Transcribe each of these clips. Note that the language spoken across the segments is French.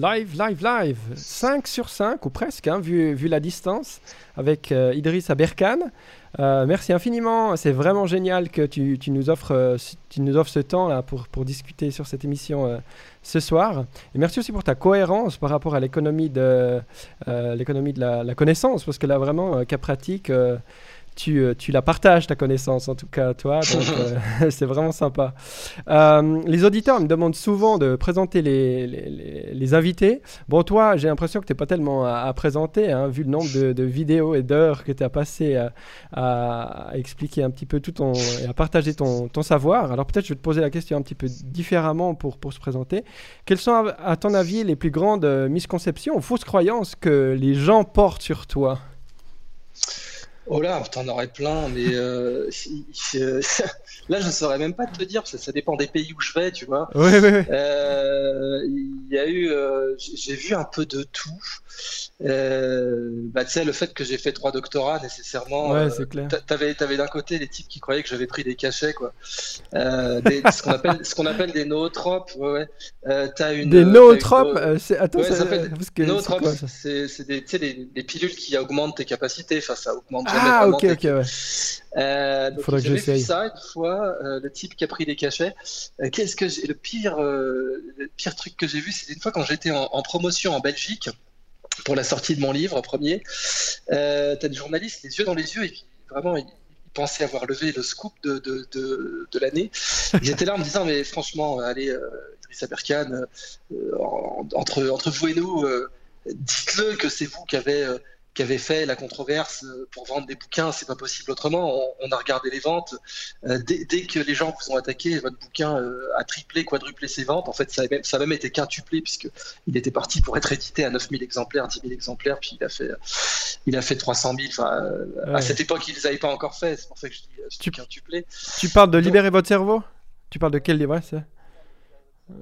Live, live, live. 5 sur 5, ou presque, hein, vu, la distance, avec euh, Idriss Aberkan. Euh, merci infiniment. C'est vraiment génial que tu, nous, offres, euh, tu nous offres ce temps là pour, pour discuter sur cette émission euh, ce soir. Et merci aussi pour ta cohérence par rapport à l'économie de, l'économie de la, la, connaissance, parce que là, vraiment, cas pratique tu, euh, tu, la partages, ta connaissance, en tout cas, toi. Euh, c'est vraiment sympa. Euh, les auditeurs me demandent souvent de présenter les, les, les invités. Bon, toi, j'ai l'impression que tu n'es pas tellement à, présenter, hein, vu le nombre de, de vidéos et d'heures que tu as passé à, à, expliquer un petit peu tout ton. et à partager ton, ton savoir. Alors, peut-être je vais te poser la question un petit peu différemment pour, pour se présenter. Quelles sont, à ton avis, les plus grandes misconceptions ou fausses croyances que les gens portent sur toi? Oh là, t'en aurais plein, mais euh, là, je ne saurais même pas te dire, parce que ça dépend des pays où je vais, tu vois. Oui, oui, oui. Euh, il y a eu, euh, j'ai vu un peu de tout. Euh, bah, tu sais, le fait que j'ai fait trois doctorats, nécessairement. Ouais, c'est clair. T'avais, avais d'un côté les types qui croyaient que j'avais pris des cachets, quoi. Des, ce, qu'on appelle, ce qu'on appelle des nootropes. Ouais, ouais. As une, des nootropes c'est... Attends, ouais, ça, s'appelle nootropes. C'est, c'est des, des, des, pilules qui augmentent tes capacités. Enfin, ça augmente ah, ok, ok, ouais. Euh, donc Faudrait que vu ça une euh, le type qui a pris des cachets. Euh, qu'est-ce que j'ai... le pire, euh, le pire truc que j'ai vu, c'était une fois quand j'étais en, promotion en Belgique pour la sortie de mon livre premier. T'as des journalistes les yeux dans les yeux et vraiment ils, pensaient avoir levé le scoop de, l'année. Ils étaient là en me disant mais franchement, allez, Idriss Aberkan, entre vous et nous, dites-le que c'est vous qui avez qui avait fait la controverse euh, pour vendre des bouquins, c'est pas possible autrement. On, a regardé les ventes. Euh, dès, dès, que les gens vous ont attaqué, votre bouquin euh, a triplé, quadruplé ses ventes. En fait, ça a même, ça a même été quintuplé puisque il était parti pour être édité à 9000 exemplaires, 10 000 exemplaires, puis il a fait, il a fait 300 000. Enfin, ouais. À cette époque, ils les avaient pas encore fait. C'est pour ça que je dis, je quintuplé. Tu parles de libérer Donc, votre cerveau? Tu parles de quel livre? C'est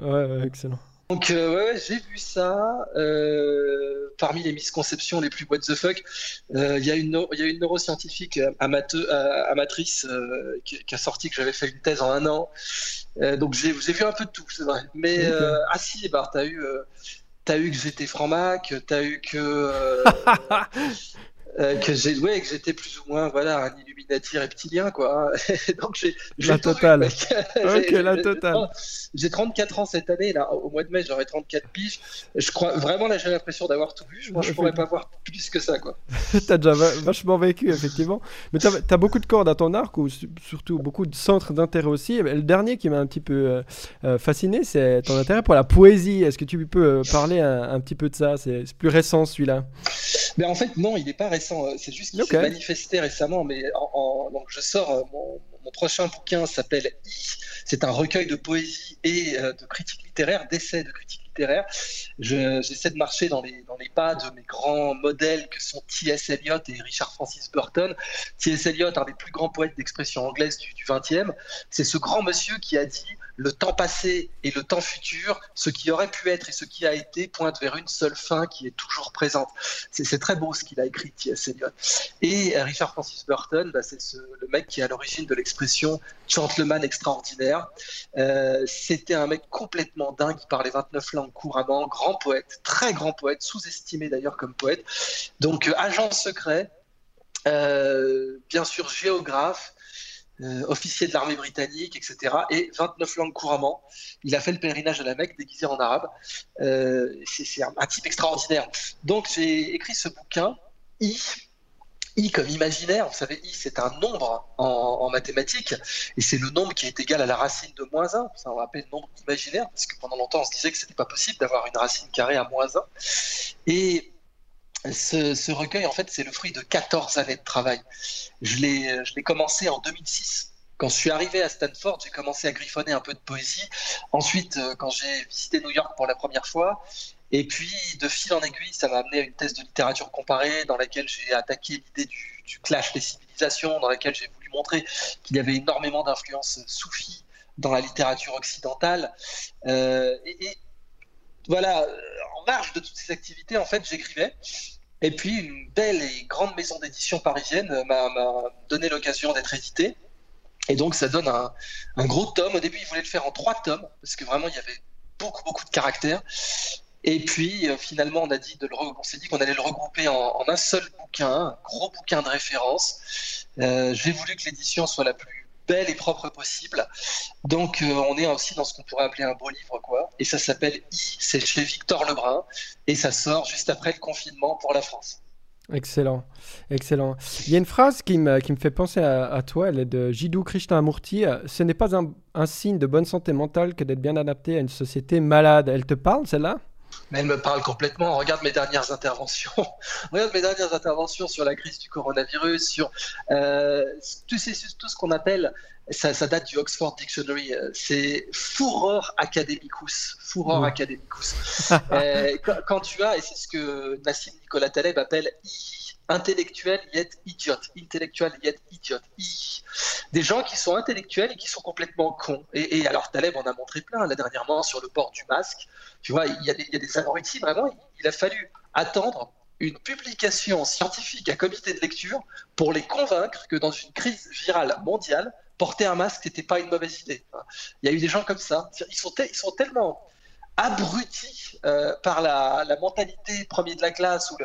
ouais, ouais, excellent. Donc euh, ouais, j'ai vu ça. Euh, parmi les misconceptions les plus what the fuck, il euh, y, a une, y a une neuroscientifique amate, amatrice euh, qui, qui, a sorti que j'avais fait une thèse en un an. Euh, donc j'ai vu un peu de tout, c'est vrai. Mais okay. ah si, bah, t'as eu, as eu que j'étais franc-mac, t'as eu que euh, que j'ai ouais, que j'étais plus ou moins voilà un Illuminati reptilien quoi. Donc j'ai la totale. ok la totale. J'ai 34 ans cette année là au mois de mai j'aurai 34 piges. Je crois vraiment là j'ai l'impression d'avoir tout vu. Moi je pourrais pas voir plus que ça quoi. t'as déjà vachement vécu effectivement. Mais t'as as beaucoup de cordes à ton arc ou surtout beaucoup de centres d'intérêt aussi. Le dernier qui m'a un petit peu euh, fasciné c'est ton intérêt pour la poésie. Est-ce que tu peux parler un, un petit peu de ça? C'est plus récent celui-là. Mais en fait non il est pas récent euh, c'est juste qu'il okay. s'est manifesté récemment, mais en, en, donc je sors euh, mon, mon prochain bouquin s'appelle I. C'est un recueil de poésie et euh, de critique littéraire, d'essais de critique littéraire. J'essaie de marcher dans les, dans les pas de mes grands modèles que sont T.S. Eliot et Richard Francis Burton. T.S. Eliot, un des plus grands poètes d'expression anglaise du, 20e, c'est ce grand monsieur qui a dit le temps passé et le temps futur, ce qui aurait pu être et ce qui a été, pointent vers une seule fin qui est toujours présente. C'est très beau ce qu'il a écrit, T.S. Eliot. Et Richard Francis Burton, bah, c'est le mec qui est à l'origine de l'expression gentleman extraordinaire. Euh, C'était un mec complètement dingue, il parlait 29 langues couramment, grand poète, très grand poète, sous-estimé d'ailleurs comme poète. Donc, euh, agent secret, euh, bien sûr géographe, officier de l'armée britannique, etc. Et 29 langues couramment. Il a fait le pèlerinage à la Mecque déguisé en arabe. Euh, c'est un, type extraordinaire. Donc j'ai écrit ce bouquin, I. I comme imaginaire, vous savez, I c'est un nombre en, mathématiques, et c'est le nombre qui est égal à la racine de moins 1, ça on appelle nombre imaginaire, parce que pendant longtemps on se disait que c'était pas possible d'avoir une racine carrée à moins 1. Et ce, recueil, en fait, c'est le fruit de 14 années de travail. Je l'ai commencé en 2006. Quand je suis arrivé à Stanford, j'ai commencé à griffonner un peu de poésie. Ensuite, euh, quand j'ai visité New York pour la première fois, et puis de fil en aiguille, ça m'a amené à une thèse de littérature comparée dans laquelle j'ai attaqué l'idée du, clash des civilisations, dans laquelle j'ai voulu montrer qu'il y avait énormément d'influence soufie dans la littérature occidentale. Euh, et, voilà, en marge de toutes ces activités, en fait, j'écrivais. Et puis une belle et grande maison d'édition parisienne m'a donné l'occasion d'être édité. Et donc ça donne un, gros tome. Au début, ils voulaient le faire en trois tomes, parce que vraiment, il y avait beaucoup, beaucoup de caractères. Et puis finalement, on s'est dit qu'on allait le regrouper en, un seul bouquin, un gros bouquin de référence. J'ai voulu que l'édition soit la plus belle et propre possible. Donc on est aussi dans ce qu'on pourrait appeler un beau livre, quoi. Et ça s'appelle I, c'est chez Victor Lebrun, et ça sort juste après le confinement pour la France. Excellent, excellent. Il y a une phrase qui me, qui me fait penser à, toi, elle est de Jiddu Krishnamurti. Ce n'est pas un, un, signe de bonne santé mentale que d'être bien adapté à une société malade. Elle te parle, celle-là? Mais elle me parle complètement. Regarde mes dernières interventions. Regarde mes dernières interventions sur la crise du coronavirus, sur euh, tout, tout, ce qu'on appelle, ça, ça, date du Oxford Dictionary, euh, c'est furor academicus. Furor mmh. academicus. euh, quand, tu as, et c'est ce que Nassim Nicolas Taleb appelle intellectuel yet idiote, intellectuel yet idiote. Des gens qui sont intellectuels et qui sont complètement cons. Et, alors Taleb en a montré plein là dernièrement sur le port du masque. Tu vois, il y a des, il y vraiment. Il a fallu attendre une publication scientifique à comité de lecture pour les convaincre que dans une crise virale mondiale, porter un masque n'était pas une mauvaise idée. Il y a eu des gens comme ça. Ils sont tellement abruti euh, par la, mentalité premier de la classe ou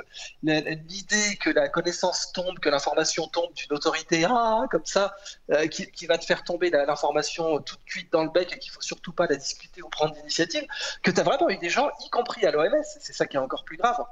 l'idée que la connaissance tombe, que l'information tombe d'une autorité ah, comme ça, euh, qui, va te faire tomber l'information toute cuite dans le bec et qu'il faut surtout pas la discuter ou prendre d'initiative, que tu as vraiment eu des gens, y compris à l'OMS, c'est ça qui est encore plus grave,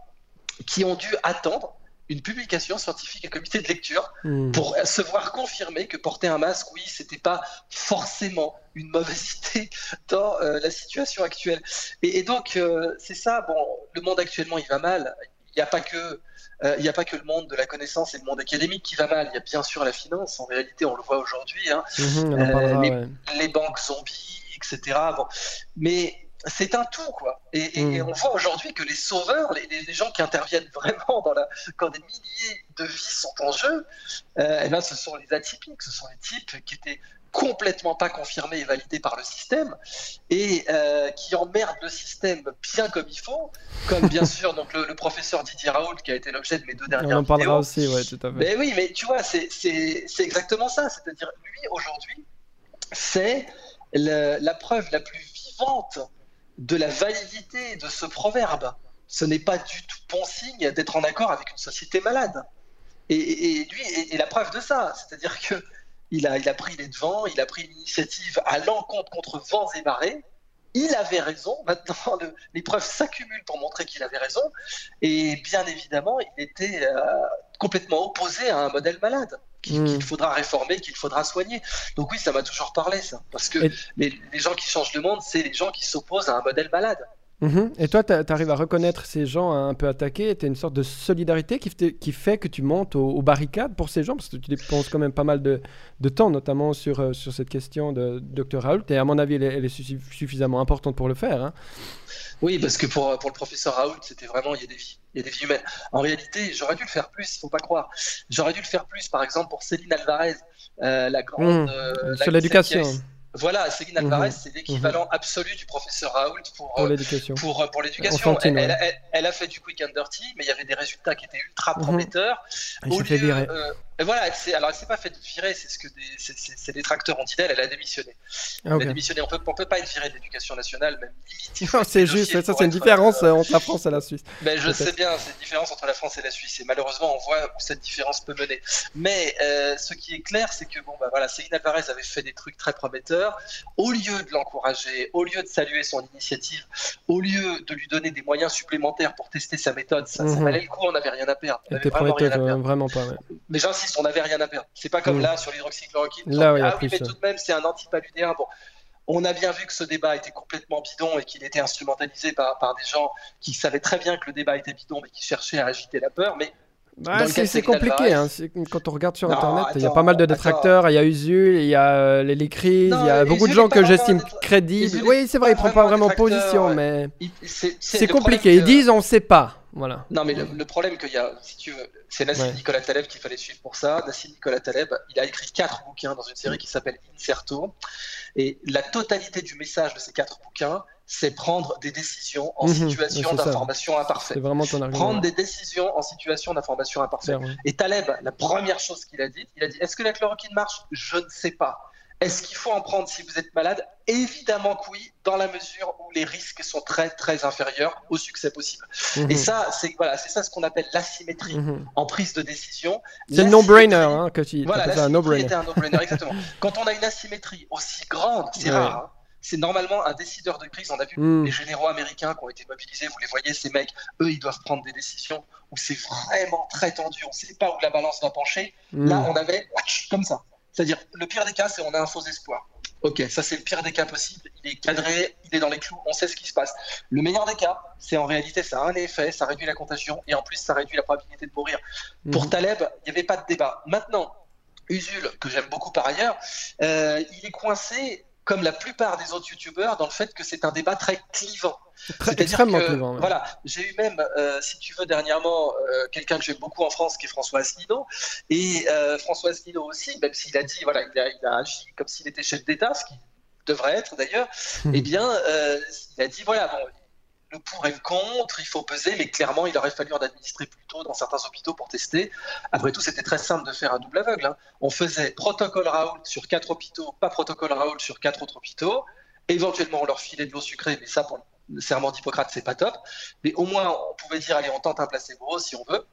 qui ont dû attendre une publication scientifique à comité de lecture hmm. pour se voir confirmer que porter un masque, oui, c'était pas forcément une mauvaise idée dans euh, la situation actuelle. Et, donc, euh, c'est ça, bon, le monde actuellement, il va mal. Il n'y a pas que. Euh, il n'y a pas que le monde de la connaissance et le monde académique qui va mal. Il y a bien sûr la finance. En réalité, on le voit aujourd'hui. Hein. Mhm, les, les, banques zombies, etc. Bon. Mais c'est un tout, quoi. Et, hmm. on voit aujourd'hui que les sauveurs, les, gens qui interviennent vraiment dans la, quand des milliers de vies sont en jeu, euh, eh ben, ce sont les atypiques, ce sont les types qui étaient complètement pas confirmés et validés par le système et euh, qui emmerdent le système bien comme il faut, comme bien sûr donc le, professeur Didier Raoult qui a été l'objet de mes deux dernières On en parlera aussi, ouais, tout à fait. Mais oui, mais tu vois, c'est exactement ça. C'est-à-dire, lui, aujourd'hui, c'est la preuve la plus vivante de la validité de ce proverbe. Ce n'est pas du tout bon signe d'être en accord avec une société malade. Et, lui est, la preuve de ça. C'est-à-dire que il a, il a pris les devants, il a pris l'initiative à l'encontre contre vents et marées. Il avait raison. Maintenant, les preuves s'accumulent pour montrer qu'il avait raison. Et bien évidemment, il était euh, complètement opposé à un modèle malade. Hmm. qu'il faudra réformer, qu'il faudra soigner. Donc oui, ça m'a toujours parlé, ça. Parce que les, gens qui changent le monde, c'est les gens qui s'opposent à un modèle malade. Mhm. Et toi, tu arrives à reconnaître ces gens un peu attaqués? Tu as une sorte de solidarité qui, qui fait que tu montes aux, barricades pour ces gens? Parce que tu dépenses quand même pas mal de, de temps, notamment sur, euh, sur cette question de Dr Raoult. Et à mon avis, elle est, suffisamment importante pour le faire. Hein. Oui, parce que pour, pour le professeur Raoult, c'était vraiment, il y a des vies, il y a des vies humaines. En réalité, j'aurais dû le faire plus, faut pas croire. J'aurais dû le faire plus, par exemple, pour Céline Alvarez, euh, la grande. Mmh. Euh, sur l'éducation. Voilà, Céline mhm. Alvarez, c'est l'équivalent mhm. absolu du professeur Raoult pour, pour euh, l'éducation. Pour, euh, pour l'éducation. Elle, elle, a fait du quick and dirty, mais il y avait des résultats qui étaient ultra mhm. prometteurs. Elle s'est fait virer. Euh, voilà, alors elle s'est pas fait virer, c'est ce que des, c'est, des tracteurs ont dit d'elle, elle a démissionné. Ah, elle a démissionné. On peut, on peut pas être viré de l'éducation nationale, même limite. c'est juste, ça c'est une différence entre la France et la Suisse. Ben, je sais bien, c'est une différence entre la France et la Suisse, et malheureusement on voit où cette différence peut mener. Mais ce qui est clair, c'est que bon, bah voilà, Céline Alvarez avait fait des trucs très prometteurs. Au lieu de l'encourager, au lieu de saluer son initiative, au lieu de lui donner des moyens supplémentaires pour tester sa méthode, ça, mhm. valait le coup, on n'avait rien à perdre. vraiment, rien à perdre. vraiment pas. Mais j'insiste, on n'avait rien à perdre. C'est pas comme mhm. là sur l'hydroxychloroquine. Là, ah oui, mais tout de même, c'est un antipaludéen. Bon, on a bien vu que ce débat était complètement bidon et qu'il était instrumentalisé par, par, des gens qui savaient très bien que le débat était bidon mais qui cherchaient à agiter la peur. Mais c'est compliqué. Hein. Quand on regarde sur Internet, il y a pas mal de détracteurs. Il y a Usul, il y a euh, les, les il y a beaucoup de gens que j'estime crédibles. Oui, c'est vrai, ils prennent pas vraiment position, mais c'est compliqué. Ils disent on ne sait pas. Voilà. Non, mais le, problème qu'il y a, si tu veux, c'est Nassim Nicolas Taleb qu'il fallait suivre pour ça. Nassim Nicolas Taleb, il a écrit quatre bouquins dans une série qui s'appelle Inserto. Et la totalité du message de ces quatre bouquins, c'est prendre des décisions en mhm, situation d'information imparfaite. C'est vraiment ton Prendre des décisions en situation d'information imparfaite. Et Taleb, la première chose qu'il a dit, il a dit est-ce que la chloroquine marche? Je ne sais pas. Est-ce qu'il faut en prendre si vous êtes malade? Évidemment que oui, dans la mesure où les risques sont très très inférieurs au succès possible. Et ça, c'est voilà, c'est ça ce qu'on appelle l'asymétrie en prise de décision. C'est le no-brainer hein, que tu voilà, un no-brainer. un no-brainer exactement. Quand on a une asymétrie aussi grande, c'est rare. Hein, c'est normalement un décideur de crise. On a vu mm. les généraux américains qui ont été mobilisés, vous les voyez, ces mecs, eux, ils doivent prendre des décisions où c'est vraiment très tendu, on ne sait pas où la balance va pencher. Mm. Là, on avait comme ça. C'est-à-dire, le pire des cas, c'est on a un faux espoir. Ok, ça c'est le pire des cas possible. Il est cadré, il est dans les clous, on sait ce qui se passe. Le meilleur des cas, c'est en réalité, ça a un effet, ça réduit la contagion et en plus, ça réduit la probabilité de mourir. Mm. Pour Taleb, il n'y avait pas de débat. Maintenant, Usul, que j'aime beaucoup par ailleurs, euh, il est coincé comme la plupart des autres youtubeurs, dans le fait que c'est un débat très clivant. Très, extrêmement clivant. Voilà, j'ai eu même, euh, si tu veux, dernièrement, euh, quelqu'un que j'aime beaucoup en France, qui est François Asselineau. Et euh, François Asselineau aussi, même s'il a dit, voilà, il a, il a agi comme s'il était chef d'État, ce qui devrait être d'ailleurs, hmm. eh bien, il a dit, voilà, bon, le pour et le contre, il faut peser, mais clairement, il aurait fallu en administrer plus tôt dans certains hôpitaux pour tester. Après tout, c'était très simple de faire un double aveugle. Hein. On faisait protocole Raoult sur quatre hôpitaux, pas protocole Raoult sur quatre autres hôpitaux. Éventuellement, on leur filait de l'eau sucrée, mais ça, pour le serment d'Hippocrate, c'est pas top. Mais au moins, on pouvait dire, allez, on tente un placebo si on veut.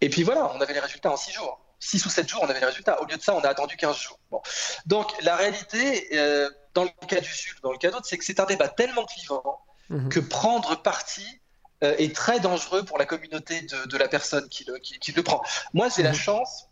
Et puis voilà, on avait les résultats en six jours. 6 ou 7 jours, on avait les résultats. Au lieu de ça, on a attendu 15 jours. Donc, la réalité, euh, dans le cas du Sud, dans le cas d'autre, c'est que c'est un débat tellement clivant Mhm. que prendre parti euh, est très dangereux pour la communauté de, la personne qui le, qui, le prend. Moi, j'ai la mhm. chance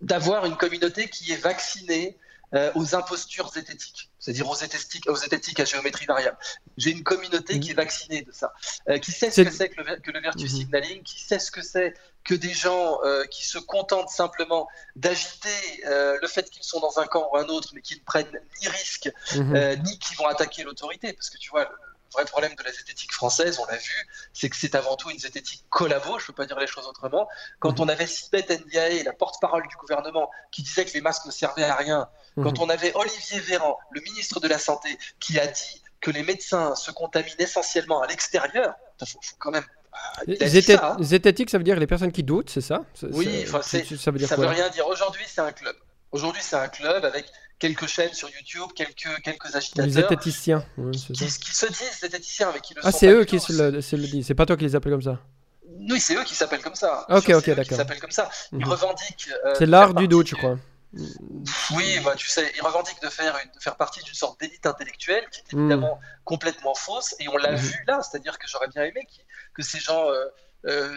d'avoir une communauté qui est vaccinée euh, aux impostures zététiques, c'est-à-dire aux zététiques, aux zététiques à géométrie variable. J'ai une communauté qui est vaccinée de ça, euh, qui sait ce que c'est que le, que le virtue mhm. signaling, qui sait ce que c'est que des gens qui se contentent simplement d'agiter le fait qu'ils sont dans un camp ou un autre, mais qui ne prennent ni risque, ni qui vont attaquer l'autorité? Parce que tu vois, vrai problème de la zététique française, on l'a vu, c'est que c'est avant tout une zététique collabo, je ne peux pas dire les choses autrement. Quand mhm. on avait Sibeth Ndiaye, la porte-parole du gouvernement, qui disait que les masques ne servaient à rien, mhm. quand on avait Olivier Véran, le ministre de la Santé, qui a dit que les médecins se contaminent essentiellement à l'extérieur, il faut, quand même hein. Zététique, ça veut dire les personnes qui doutent, c'est ça? Oui, ça, veut, dire ça veut rien dire. Aujourd'hui, c'est un club. Aujourd'hui, c'est un club avec quelques chaînes sur YouTube, quelques, quelques agitateurs. Les zététiciens. qui, qui, se disent zététiciens, mais qui le ah, c'est eux qui se le, disent. C'est pas toi qui les appelles comme ça. Oui, c'est eux qui s'appellent comme ça. Ok, ok, d'accord. Ils s'appellent comme ça. Ils mhm. revendiquent. Euh, c'est l'art du doute, je crois. Oui, bah, tu sais, ils revendiquent de faire, de faire partie d'une sorte d'élite intellectuelle qui est mhm. évidemment complètement fausse, et on l'a mhm. vu là, c'est-à-dire que j'aurais bien aimé que ces gens euh, euh,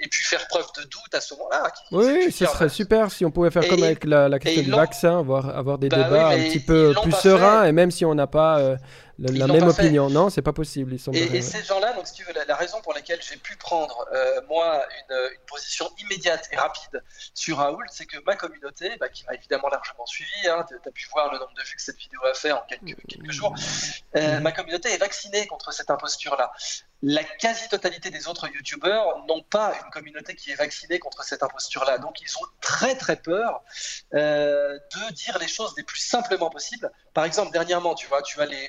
et puis faire preuve de doute à ce moment-là. Oui, ce serait super si on pouvait faire comme avec la, question du vaccin, avoir, avoir des bah débats un petit peu plus sereins, et même si on n'a pas euh, la, même opinion. Non, c'est pas possible. Ils sont et, ces gens-là, donc, si tu veux, la, raison pour laquelle j'ai pu prendre, euh, moi, une, une, position immédiate et rapide sur Raoul, c'est que ma communauté, bah, qui m'a évidemment largement suivi, hein, tu as pu voir le nombre de vues que cette vidéo a fait en quelques, quelques jours, euh, ma communauté est vaccinée contre cette imposture-là. La quasi-totalité des autres youtubeurs n'ont pas une communauté qui est vaccinée contre cette imposture-là. Donc, ils ont très, très peur euh, de dire les choses les plus simplement possibles. Par exemple, dernièrement, tu vois, tu as les,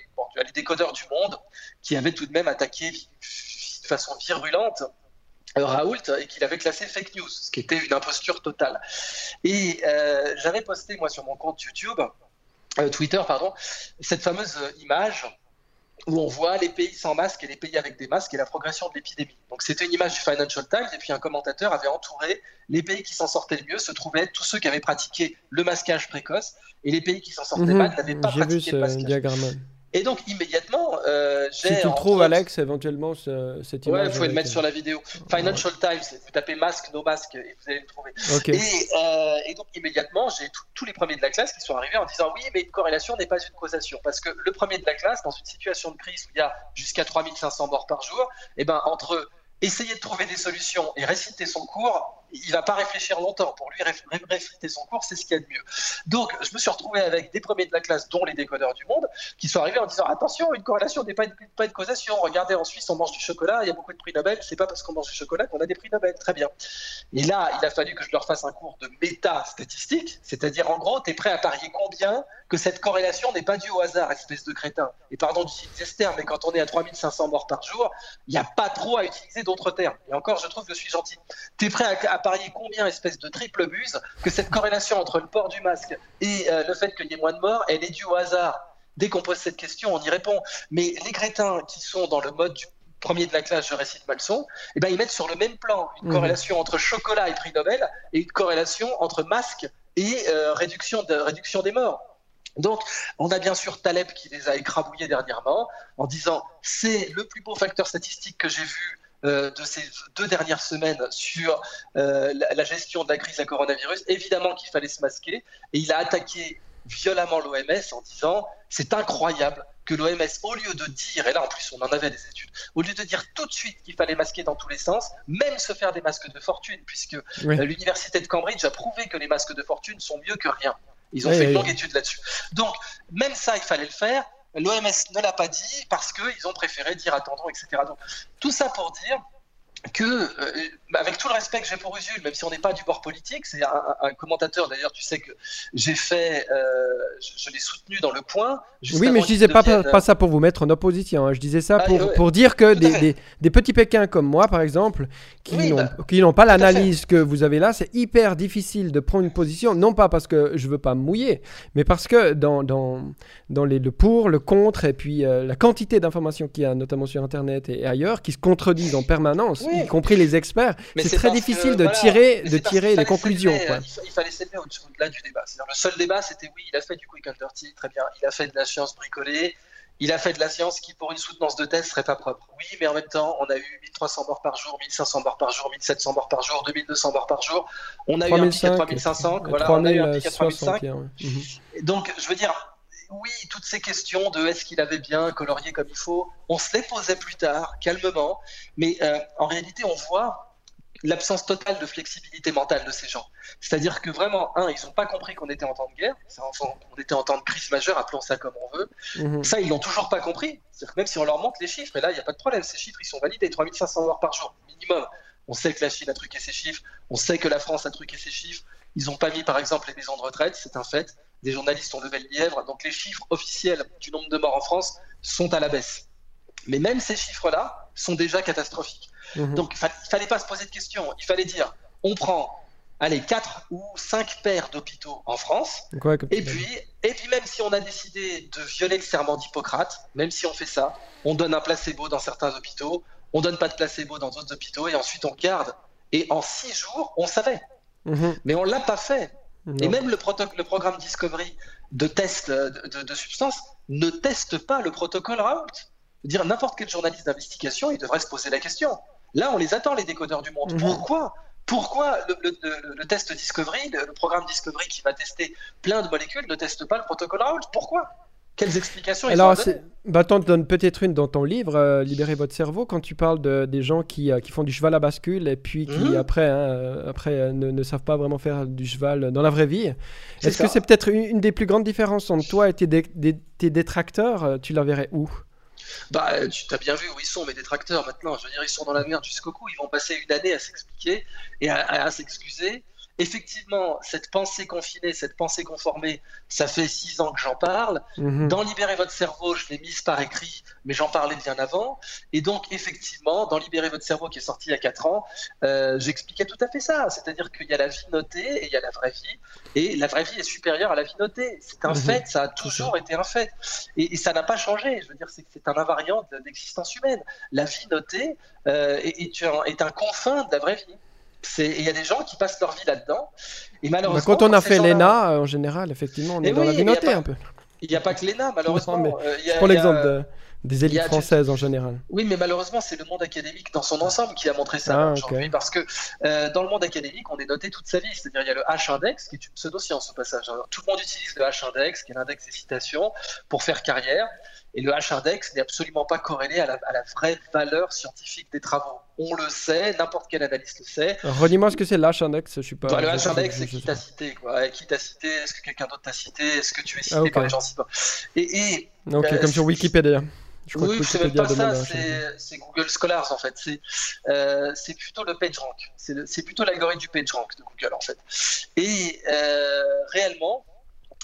décodeurs du monde qui avaient tout de même attaqué de façon virulente euh, Raoult et qu'il avait classé fake news, ce qui était une imposture totale. Et euh, j'avais posté moi sur mon compte YouTube, Twitter pardon, cette fameuse image où on voit les pays sans masque et les pays avec des masques et la progression de l'épidémie. Donc c'était une image du Financial Times et puis un commentateur avait entouré les pays qui s'en sortaient le mieux se trouvaient tous ceux qui avaient pratiqué le masquage précoce et les pays qui s'en sortaient mhm. mal n'avaient pas pratiqué le masquage. Diagramme. Et donc immédiatement, euh, j'ai. Si tu le trouves, Alex, éventuellement, cette image. Ouais, il faut le mettre sur la vidéo. Financial Times, vous tapez masque, no masque, et vous allez le trouver. Euh, et, donc immédiatement, j'ai tous les premiers de la classe qui sont arrivés en disant oui, mais une corrélation n'est pas une causation. Parce que le premier de la classe, dans une situation de crise où il y a jusqu'à 3500 morts par jour, et eh ben, entre essayer de trouver des solutions et réciter son cours, il va pas réfléchir longtemps. Pour lui, réfléchir son cours, c'est ce qu'il y a de mieux. Donc, je me suis retrouvé avec des premiers de la classe, dont les décodeurs du monde, qui sont arrivés en disant attention, une corrélation n'est pas une, pas une causation. Regardez, en Suisse, on mange du chocolat, il y a beaucoup de prix Nobel. C'est pas parce qu'on mange du chocolat qu'on a des prix Nobel. Très bien. Et là, il a fallu que je leur fasse un cours de méta-statistique, c'est-à-dire en gros, tu es prêt à parier combien que cette corrélation n'est pas due au hasard, espèce de crétin. Et pardon d'utiliser ce terme, mais quand on est à 3500 morts par jour, il n'y a pas trop à utiliser d'autres termes. Et encore, je trouve que je suis gentil. Tu es prêt à parier combien, espèce de triple buse, que cette corrélation entre le port du masque et le fait qu'il y ait moins de morts, elle est due au hasard. Dès qu'on pose cette question, on y répond. Mais les crétins qui sont dans le mode du premier de la classe, je récite ma leçon, eh ben, ils mettent sur le même plan une mmh. corrélation entre chocolat et prix Nobel et une corrélation entre masque et euh, réduction, de, réduction des morts. Donc, on a bien sûr Taleb qui les a écrabouillés dernièrement en disant c'est le plus beau facteur statistique que j'ai vu euh, de ces deux dernières semaines sur euh, la, la, gestion de la crise la coronavirus. Évidemment qu'il fallait se masquer et il a attaqué violemment l'OMS en disant c'est incroyable que l'OMS, au lieu de dire, et là en plus on en avait des études, au lieu de dire tout de suite qu'il fallait masquer dans tous les sens, même se faire des masques de fortune, puisque euh, l'université de Cambridge a prouvé que les masques de fortune sont mieux que rien. Ils ont fait une longue étude là-dessus. Donc, même ça, il fallait le faire. L'OMS ne l'a pas dit parce qu'ils ont préféré dire attendons, etc. Donc, tout ça pour dire que, euh, avec tout le respect que j'ai pour Usul, même si on n'est pas du bord politique, c'est un, commentateur d'ailleurs, tu sais que j'ai fait, euh, je, l'ai soutenu dans le point. Oui, mais je disais pas, pas, ça pour vous mettre en opposition, hein. je disais ça ah, pour, pour dire que des, des, petits pékins comme moi, par exemple, qui bah, n'ont pas l'analyse que vous avez là, c'est hyper difficile de prendre une position, non pas parce que je veux pas me mouiller, mais parce que dans, dans, dans les, le pour, le contre, et puis euh, la quantité d'informations qu'il y a, notamment sur Internet et ailleurs, qui se contredisent en permanence y compris les experts. C'est très difficile de tirer, de tirer les conclusions. Il fallait s'élever au-delà du débat. Le seul débat, c'était oui, il a fait du quick and dirty, très bien. Il a fait de la science bricolée. Il a fait de la science qui, pour une soutenance de thèse, serait pas propre. Oui, mais en même temps, on a eu 1300 morts par jour, 1500 morts par jour, 1700 morts par jour, 2200 morts par jour. On a eu un pic à 3500. Voilà, on a eu un pic à 3500. Donc, je veux dire, oui, toutes ces questions de est-ce qu'il avait bien colorié comme il faut, on se les posait plus tard, calmement, mais euh, en réalité, on voit l'absence totale de flexibilité mentale de ces gens. C'est-à-dire que vraiment, un, ils n'ont pas compris qu'on était en temps de guerre, on était en temps de crise majeure, appelons ça comme on veut. Mhm. Ça, ils l'ont toujours pas compris. C'est-à-dire que même si on leur montre les chiffres, et là, il n'y a pas de problème, ces chiffres, ils sont validés, 3500 morts par jour, minimum. On sait que la Chine a truqué ses chiffres, on sait que la France a truqué ses chiffres. Ils n'ont pas mis, par exemple, les maisons de retraite, c'est un fait des journalistes ont levé le lièvre, donc les chiffres officiels du nombre de morts en France sont à la baisse. Mais même ces chiffres-là sont déjà catastrophiques. Mhm. Donc il ne fallait pas se poser de questions, il fallait dire, on prend allez, 4 ou 5 paires d'hôpitaux en France. et, puis, et puis, même si on a décidé de violer le serment d'Hippocrate, même si on fait ça, on donne un placebo dans certains hôpitaux, on donne pas de placebo dans d'autres hôpitaux, et ensuite on garde. Et en 6 jours, on savait. Mhm. Mais on l'a pas fait. Et même le, le, programme Discovery de test de, substances ne teste pas le protocole Raoult. Dire n'importe quel journaliste d'investigation, il devrait se poser la question. Là, on les attend, les décodeurs du monde. Mhm. Pourquoi pourquoi le, test Discovery, le, programme Discovery qui va tester plein de molécules, ne teste pas le protocole Raoult Pourquoi? Quelles explications Alors, bah, t'en donnes peut-être une dans ton livre, euh, Libérer votre cerveau, quand tu parles de, des gens qui, euh, qui, font du cheval à bascule et puis qui, mhm. après, hein, euh, après ne, ne, savent pas vraiment faire du cheval dans la vraie vie. Est-ce que c'est peut-être une, des plus grandes différences entre toi et tes, tes détracteurs Tu la verrais où? Bah, tu as bien vu où ils sont, mes détracteurs maintenant. Je veux dire, ils sont dans la merde jusqu'au cou. Ils vont passer une année à s'expliquer et à s'excuser effectivement, cette pensée confinée, cette pensée conformée, ça fait six ans que j'en parle. Mhm. Dans Libérer votre cerveau, je l'ai mise par écrit, mais j'en parlais bien avant. Et donc, effectivement, dans Libérer votre cerveau, qui est sorti il y a quatre ans, euh, j'expliquais tout à fait ça. C'est-à-dire qu'il y a la vie notée et il y a la vraie vie. Et la vraie vie est supérieure à la vie notée. C'est un mhm. fait, ça a toujours été un fait. Et, ça n'a pas changé. Je veux dire, c'est c'est un invariant d'existence humaine. La vie notée euh, est, est un confin de la vraie vie. Il y a des gens qui passent leur vie là-dedans. Et malheureusement. Quand on a fait l'ENA, euh, en général, effectivement, on est dans la vie un peu. Il n'y a pas que l'ENA, malheureusement. Euh, je prends l'exemple des élites françaises en général. Oui, mais malheureusement, c'est le monde académique dans son ensemble qui a montré ça ah, aujourd'hui. Parce que euh, dans le monde académique, on est noté toute sa vie. C'est-à-dire, il y a le H-index, qui est une pseudo-science au passage. tout le monde utilise le H-index, qui est l'index des citations, pour faire carrière. Et le H-index n'est absolument pas corrélé à la, vraie valeur scientifique des travaux. On le sait, n'importe quel analyste le sait. Redis-moi ce que c'est l'H-index, je suis pas. Bah, le H-index, c'est qui t'a cité, quoi. Qui t'a cité Est-ce que quelqu'un d'autre t'a cité Est-ce que tu es cité ah, par les gens Et, et ok, euh, comme sur Wikipédia. Je oui, c'est même pas ça, c'est Google Scholars en fait. C'est euh, plutôt le PageRank. C'est plutôt l'algorithme du PageRank de Google en fait. Et euh, réellement,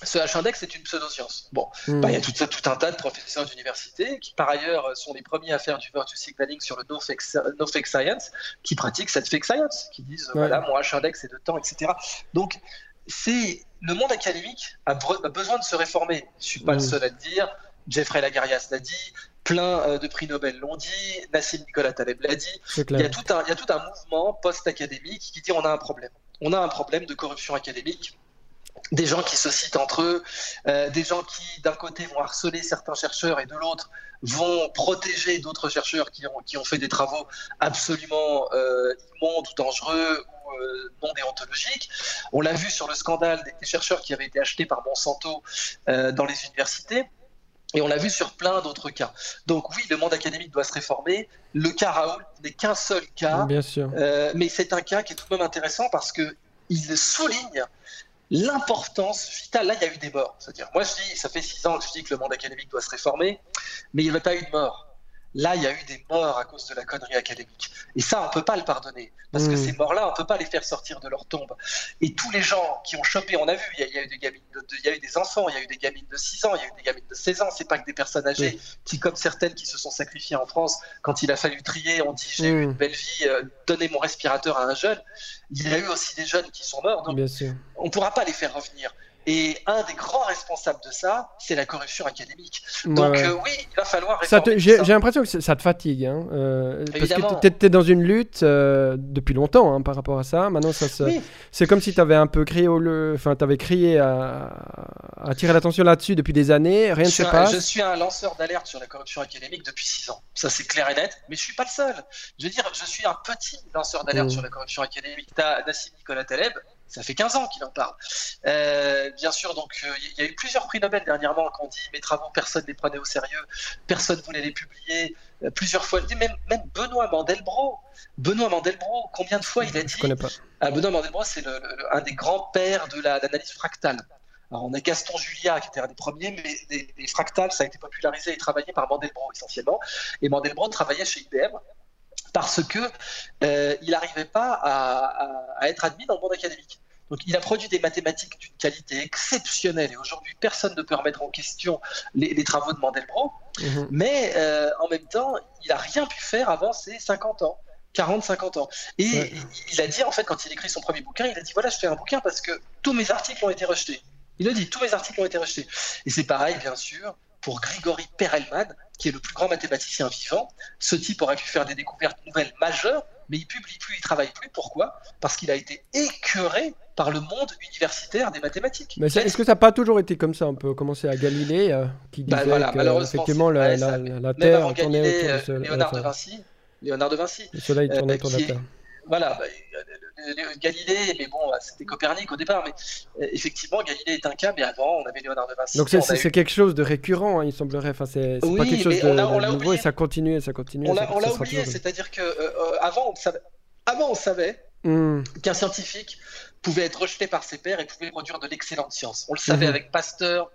ce H-index est une pseudoscience. Bon, hmm. bah, il y a tout, tout, un tas de professeurs d'université qui, par ailleurs, sont les premiers à faire du virtue signaling sur le no fake, science, qui pratiquent cette fake science, qui disent voilà, mon H-index est de temps, etc. Donc, c'est le monde académique a, besoin de se réformer. Je suis pas le hmm. seul à le dire. Jeffrey Lagarias l'a dit, plein euh, de prix Nobel l'ont dit, Nassim Nicolas Taleb l'a dit. Il y, a tout un, il y a tout un mouvement post-académique qui dit on a un problème. On a un problème de corruption académique des gens qui se citent entre eux, euh, des gens qui d'un côté vont harceler certains chercheurs et de l'autre vont protéger d'autres chercheurs qui ont, qui ont fait des travaux absolument euh, immondes ou dangereux ou euh, non déontologiques. On l'a vu sur le scandale des, chercheurs qui avaient été achetés par Monsanto dans les universités. Et on l'a vu sur plein d'autres cas. Donc oui, le monde académique doit se réformer. Le cas Raoul n'est qu'un seul cas. Bien sûr. mais c'est un cas qui est tout de même intéressant parce qu'il souligne l'importance vitale. Là, il y a eu des morts. C'est-à-dire, moi, je dis, ça fait six ans que je dis que le monde académique doit se réformer, mais il n'y avait pas eu de mort. Là, il y a eu des morts à cause de la connerie académique. Et ça, on ne peut pas le pardonner. Parce que hmm. ces morts-là, on ne peut pas les faire sortir de leur tombe. Et tous les gens qui ont chopé, on a vu, il y, a eu des gamines, il y a eu des enfants, il y a eu des gamines de 6 ans, il y a eu des gamines de 16 ans. C'est pas que des personnes âgées qui, comme certaines qui se sont sacrifiées en France, quand il a fallu trier, ont dit j'ai eu une hmm. belle vie, euh, donnez mon respirateur à un jeune. Il y a eu aussi des jeunes qui sont morts. Donc, on ne pourra pas les faire revenir. Et un des grands responsables de ça, c'est la corruption académique. Donc euh, oui, il va falloir réformer J'ai l'impression que ça te fatigue, hein, euh, parce que tu es, dans une lutte euh, depuis longtemps hein, par rapport à ça. Maintenant, ça c'est comme si tu avais un peu crié, au le... enfin, avais crié à, attirer l'attention là-dessus depuis des années, rien ne se passe. Je suis un lanceur d'alerte sur la corruption académique depuis six ans. Ça, c'est clair et net, mais je suis pas le seul. Je veux dire, je suis un petit lanceur d'alerte mmh. sur la corruption académique. Tu as Nassim Nicolas Taleb, ça fait 15 ans qu'il en parle. Euh, bien sûr, donc euh, il y a eu plusieurs prix Nobel dernièrement qui ont dit mes travaux, personne ne les prenait au sérieux, personne ne voulait les publier. Euh, plusieurs fois, même, même Benoît Mandelbrot. Benoît Mandelbrot, combien de fois il a dit Je connais pas. Ah, Benoît Mandelbrot, c'est un des grands pères de l'analyse fractale. Alors, on a Gaston Julia qui était un des premiers, mais les, fractales, ça a été popularisé et travaillé par Mandelbrot essentiellement. Et Mandelbrot travaillait chez IBM parce que euh, il n'arrivait pas à, être admis dans le monde académique. Donc il a produit des mathématiques d'une qualité exceptionnelle et aujourd'hui personne ne peut remettre en question les, travaux de Mandelbrot, mhm. mais euh, en même temps il n'a rien pu faire avant ses 50 ans. 40-50 ans. Et il a dit, en fait, quand il écrit son premier bouquin, il a dit, voilà, je fais un bouquin parce que tous mes articles ont été rejetés. Il a dit, tous mes articles ont été rejetés. Et c'est pareil, bien sûr, pour Grigory Perelman, qui est le plus grand mathématicien vivant. Ce type aurait pu faire des découvertes nouvelles majeures, mais il publie plus, il travaille plus. Pourquoi? Parce qu'il a été écœuré par le monde universitaire des mathématiques. Mais est-ce que ça n'a pas toujours été comme ça On peut commencer à Galilée, euh, qui bah, disait que, effectivement la, la, Terre tournait autour du Soleil. Léonard de Vinci. Léonard de Vinci. Le Soleil tournait euh, autour de la Terre. Voilà, bah, Galilée, mais bon, c'était Copernic au départ, mais euh, effectivement, Galilée est un cas, mais avant, on avait Léonard de Vinci. Donc c'est quelque chose de récurrent, hein, il semblerait. Enfin, c'est pas quelque chose de, nouveau et ça continue et ça continue. On l'a oublié, c'est-à-dire que euh, euh, avant, on savait, avant, on savait hmm. qu'un scientifique pouvait être rejeté par ses pairs et pouvait produire de l'excellente science. On le savait mhm. avec Pasteur,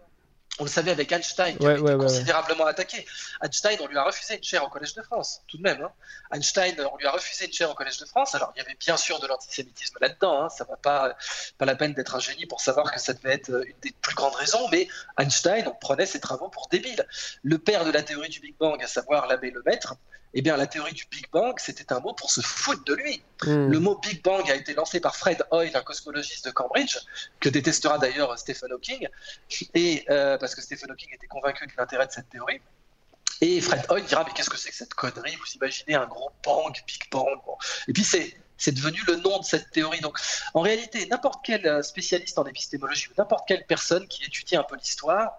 on le savait avec Einstein, qui a été considérablement attaqué. Einstein, on lui a refusé une chaire au Collège de France, tout de même. Hein. Einstein, on lui a refusé une chaire au Collège de France. Alors, il y avait bien sûr de l'antisémitisme là-dedans. Hein. Ça va pas, pas la peine d'être un génie pour savoir que ça devait être une des plus grandes raisons. Mais Einstein, on prenait ses travaux pour débiles. Le père de la théorie du Big Bang, à savoir l'abbé Lemaître, eh bien, la théorie du Big Bang, c'était un mot pour se foutre de lui. Hmm. Le mot Big Bang a été lancé par Fred Hoyle, un cosmologiste de Cambridge, que détestera d'ailleurs Stephen Hawking, et, euh, parce que Stephen Hawking était convaincu de l'intérêt de cette théorie. Et Fred Hoyle dira Mais qu'est-ce que c'est que cette connerie? Vous imaginez un gros bang, Big Bang Et puis, c'est. C'est devenu le nom de cette théorie. Donc, en réalité, n'importe quel euh, spécialiste en épistémologie ou n'importe quelle personne qui étudie un peu l'histoire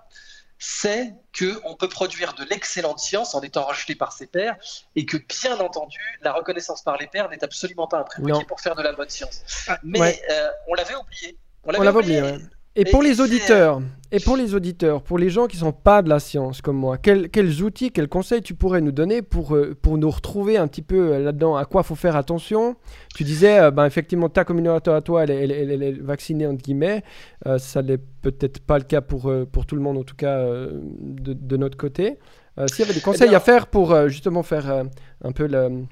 c'est qu'on peut produire de l'excellente science en étant rejeté par ses pairs et que, bien entendu, la reconnaissance par les pairs n'est absolument pas un prérequis pour faire de la bonne science. Ah, Mais euh, on l'avait oublié. On l'avait oublié. oublié et pour les auditeurs, et pour les auditeurs, pour les gens qui sont pas de la science comme moi, quels, quels outils, quels conseils tu pourrais nous donner pour, euh, pour nous retrouver un petit peu euh, là-dedans? À quoi faut faire attention? Tu disais, euh, ben, effectivement, ta communauté à toi, elle, elle, est vaccinée entre guillemets. ça n'est peut-être pas le cas pour, pour tout le monde, en tout cas de, de notre côté. S'il y avait des conseils eh à faire pour justement faire un peu le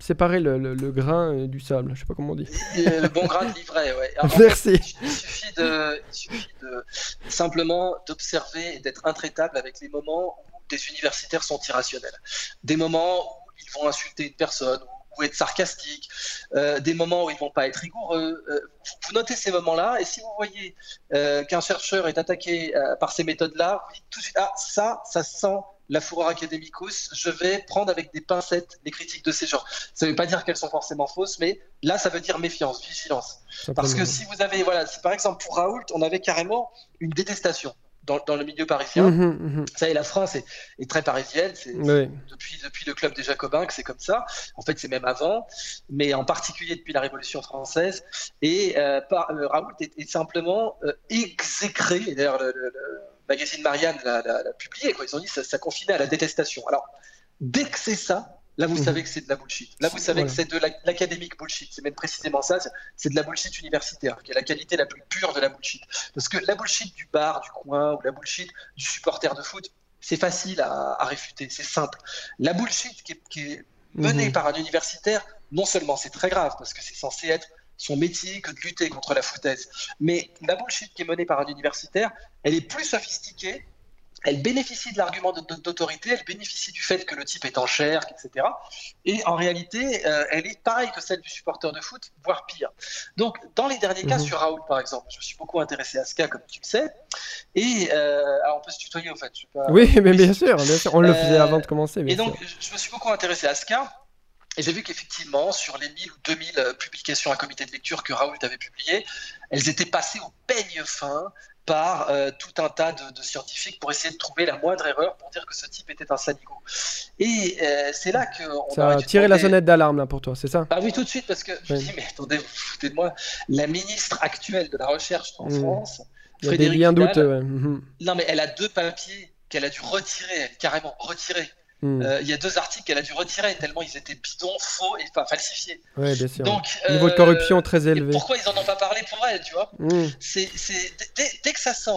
séparer le, grain du sable. Je sais pas comment on dit. Le bon grain de livret, ouais. Merci. il, suffit de, il suffit de simplement d'observer et d'être intraitable avec les moments où des universitaires sont irrationnels. Des moments où ils vont insulter une personne, ou être sarcastique, euh, des moments où ils vont pas être rigoureux. Euh, vous notez ces moments-là, et si vous voyez euh, qu'un chercheur est attaqué par ces méthodes-là, vous dites tout de suite ah ça, ça sent la fureur académicus, je vais prendre avec des pincettes les critiques de ces gens. Ça ne veut pas dire qu'elles sont forcément fausses, mais là, ça veut dire méfiance, vigilance. Parce que si vous avez, voilà, si par exemple pour Raoult, on avait carrément une détestation dans, le milieu parisien. Mhm, mhm. Ça y est, la France est, très parisienne. C'est depuis, depuis le club des Jacobins que c'est comme ça. En fait, c'est même avant, mais en particulier depuis la Révolution française. Et euh, euh Raoult est, simplement euh, exécré. Et d'ailleurs, le, magazine Marianne l'a publié. Quoi. Ils ont dit ça, ça confinait à la détestation. Alors, dès que c'est ça, Là, vous mhm. savez que c'est de la bullshit. Là, vous savez que c'est de l'académique bullshit. C'est même précisément ça. C'est de la bullshit universitaire, qui est la qualité la plus pure de la bullshit. Parce que la bullshit du bar, du coin, ou la bullshit du supporter de foot, c'est facile à, réfuter. C'est simple. La bullshit qui est, menée mhm. par un universitaire, non seulement c'est très grave, parce que c'est censé être son métier que de lutter contre la foutaise, mais la bullshit qui est menée par un universitaire, elle est plus sophistiquée elle bénéficie de l'argument d'autorité, elle bénéficie du fait que le type est en chair, etc. Et en réalité, euh, elle est pareille que celle du supporter de foot, voire pire. Donc, dans les derniers cas, mhm. sur Raoul, par exemple, je me suis beaucoup intéressé à ce cas, comme tu le sais. Et euh, alors on peut se tutoyer, en fait. Oui, mais bien sûr, on le faisait avant de commencer. Et donc, je me suis beaucoup intéressé à ce cas. Et j'ai vu qu'effectivement, sur les 1000 ou 2000 euh, publications à comité de lecture que Raoult avait publiées, elles étaient passées au peigne fin par euh, tout un tas de, scientifiques pour essayer de trouver la moindre erreur pour dire que ce type était un sanigo. Et euh, c'est là que ça a tiré la sonnette d'alarme là pour toi, c'est ça? Ah oui, tout de suite parce que je me dis mais attendez, vous foutez de moi, la ministre actuelle de la recherche en mmh. France, Frédéric doute. Mmh. Non mais elle a deux papiers qu'elle a dû retirer, carrément retirer Hmm. Euh, il y a deux articles qu'elle a dû retirer tellement ils étaient bidons, faux et enfin falsifiés. Oui, bien sûr. Donc, Niveau de corruption très euh, élevé. Pourquoi ils en ont pas parlé pour elle, tu vois hmm. C'est dès, que ça sent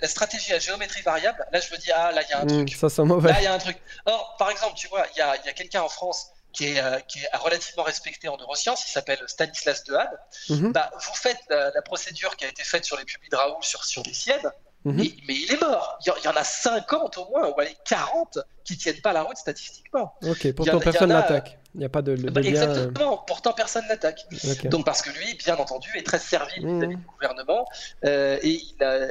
la stratégie à géométrie variable, là je me dis ah là il y a un hmm, truc. Ça sent mauvais. Là il y a un truc. Or par exemple tu vois il y a, y a quelqu'un en France qui est, euh, qui est, relativement respecté en neurosciences, il s'appelle Stanislas Dehaene. Mhm. bah, vous faites la, procédure qui a été faite sur les pupilles de Raoult sur, sur les siennes, Mhm. Mais, il est mort. Il y, en a 50 au moins, ou allez, 40 qui tiennent pas la route statistiquement. Ok, pourtant personne l'attaque. Il n'y a pas de, de bah, Exactement, pourtant personne l'attaque. Donc parce que lui, bien entendu, est très servile vis-à-vis mhm. du gouvernement. Euh, et il a,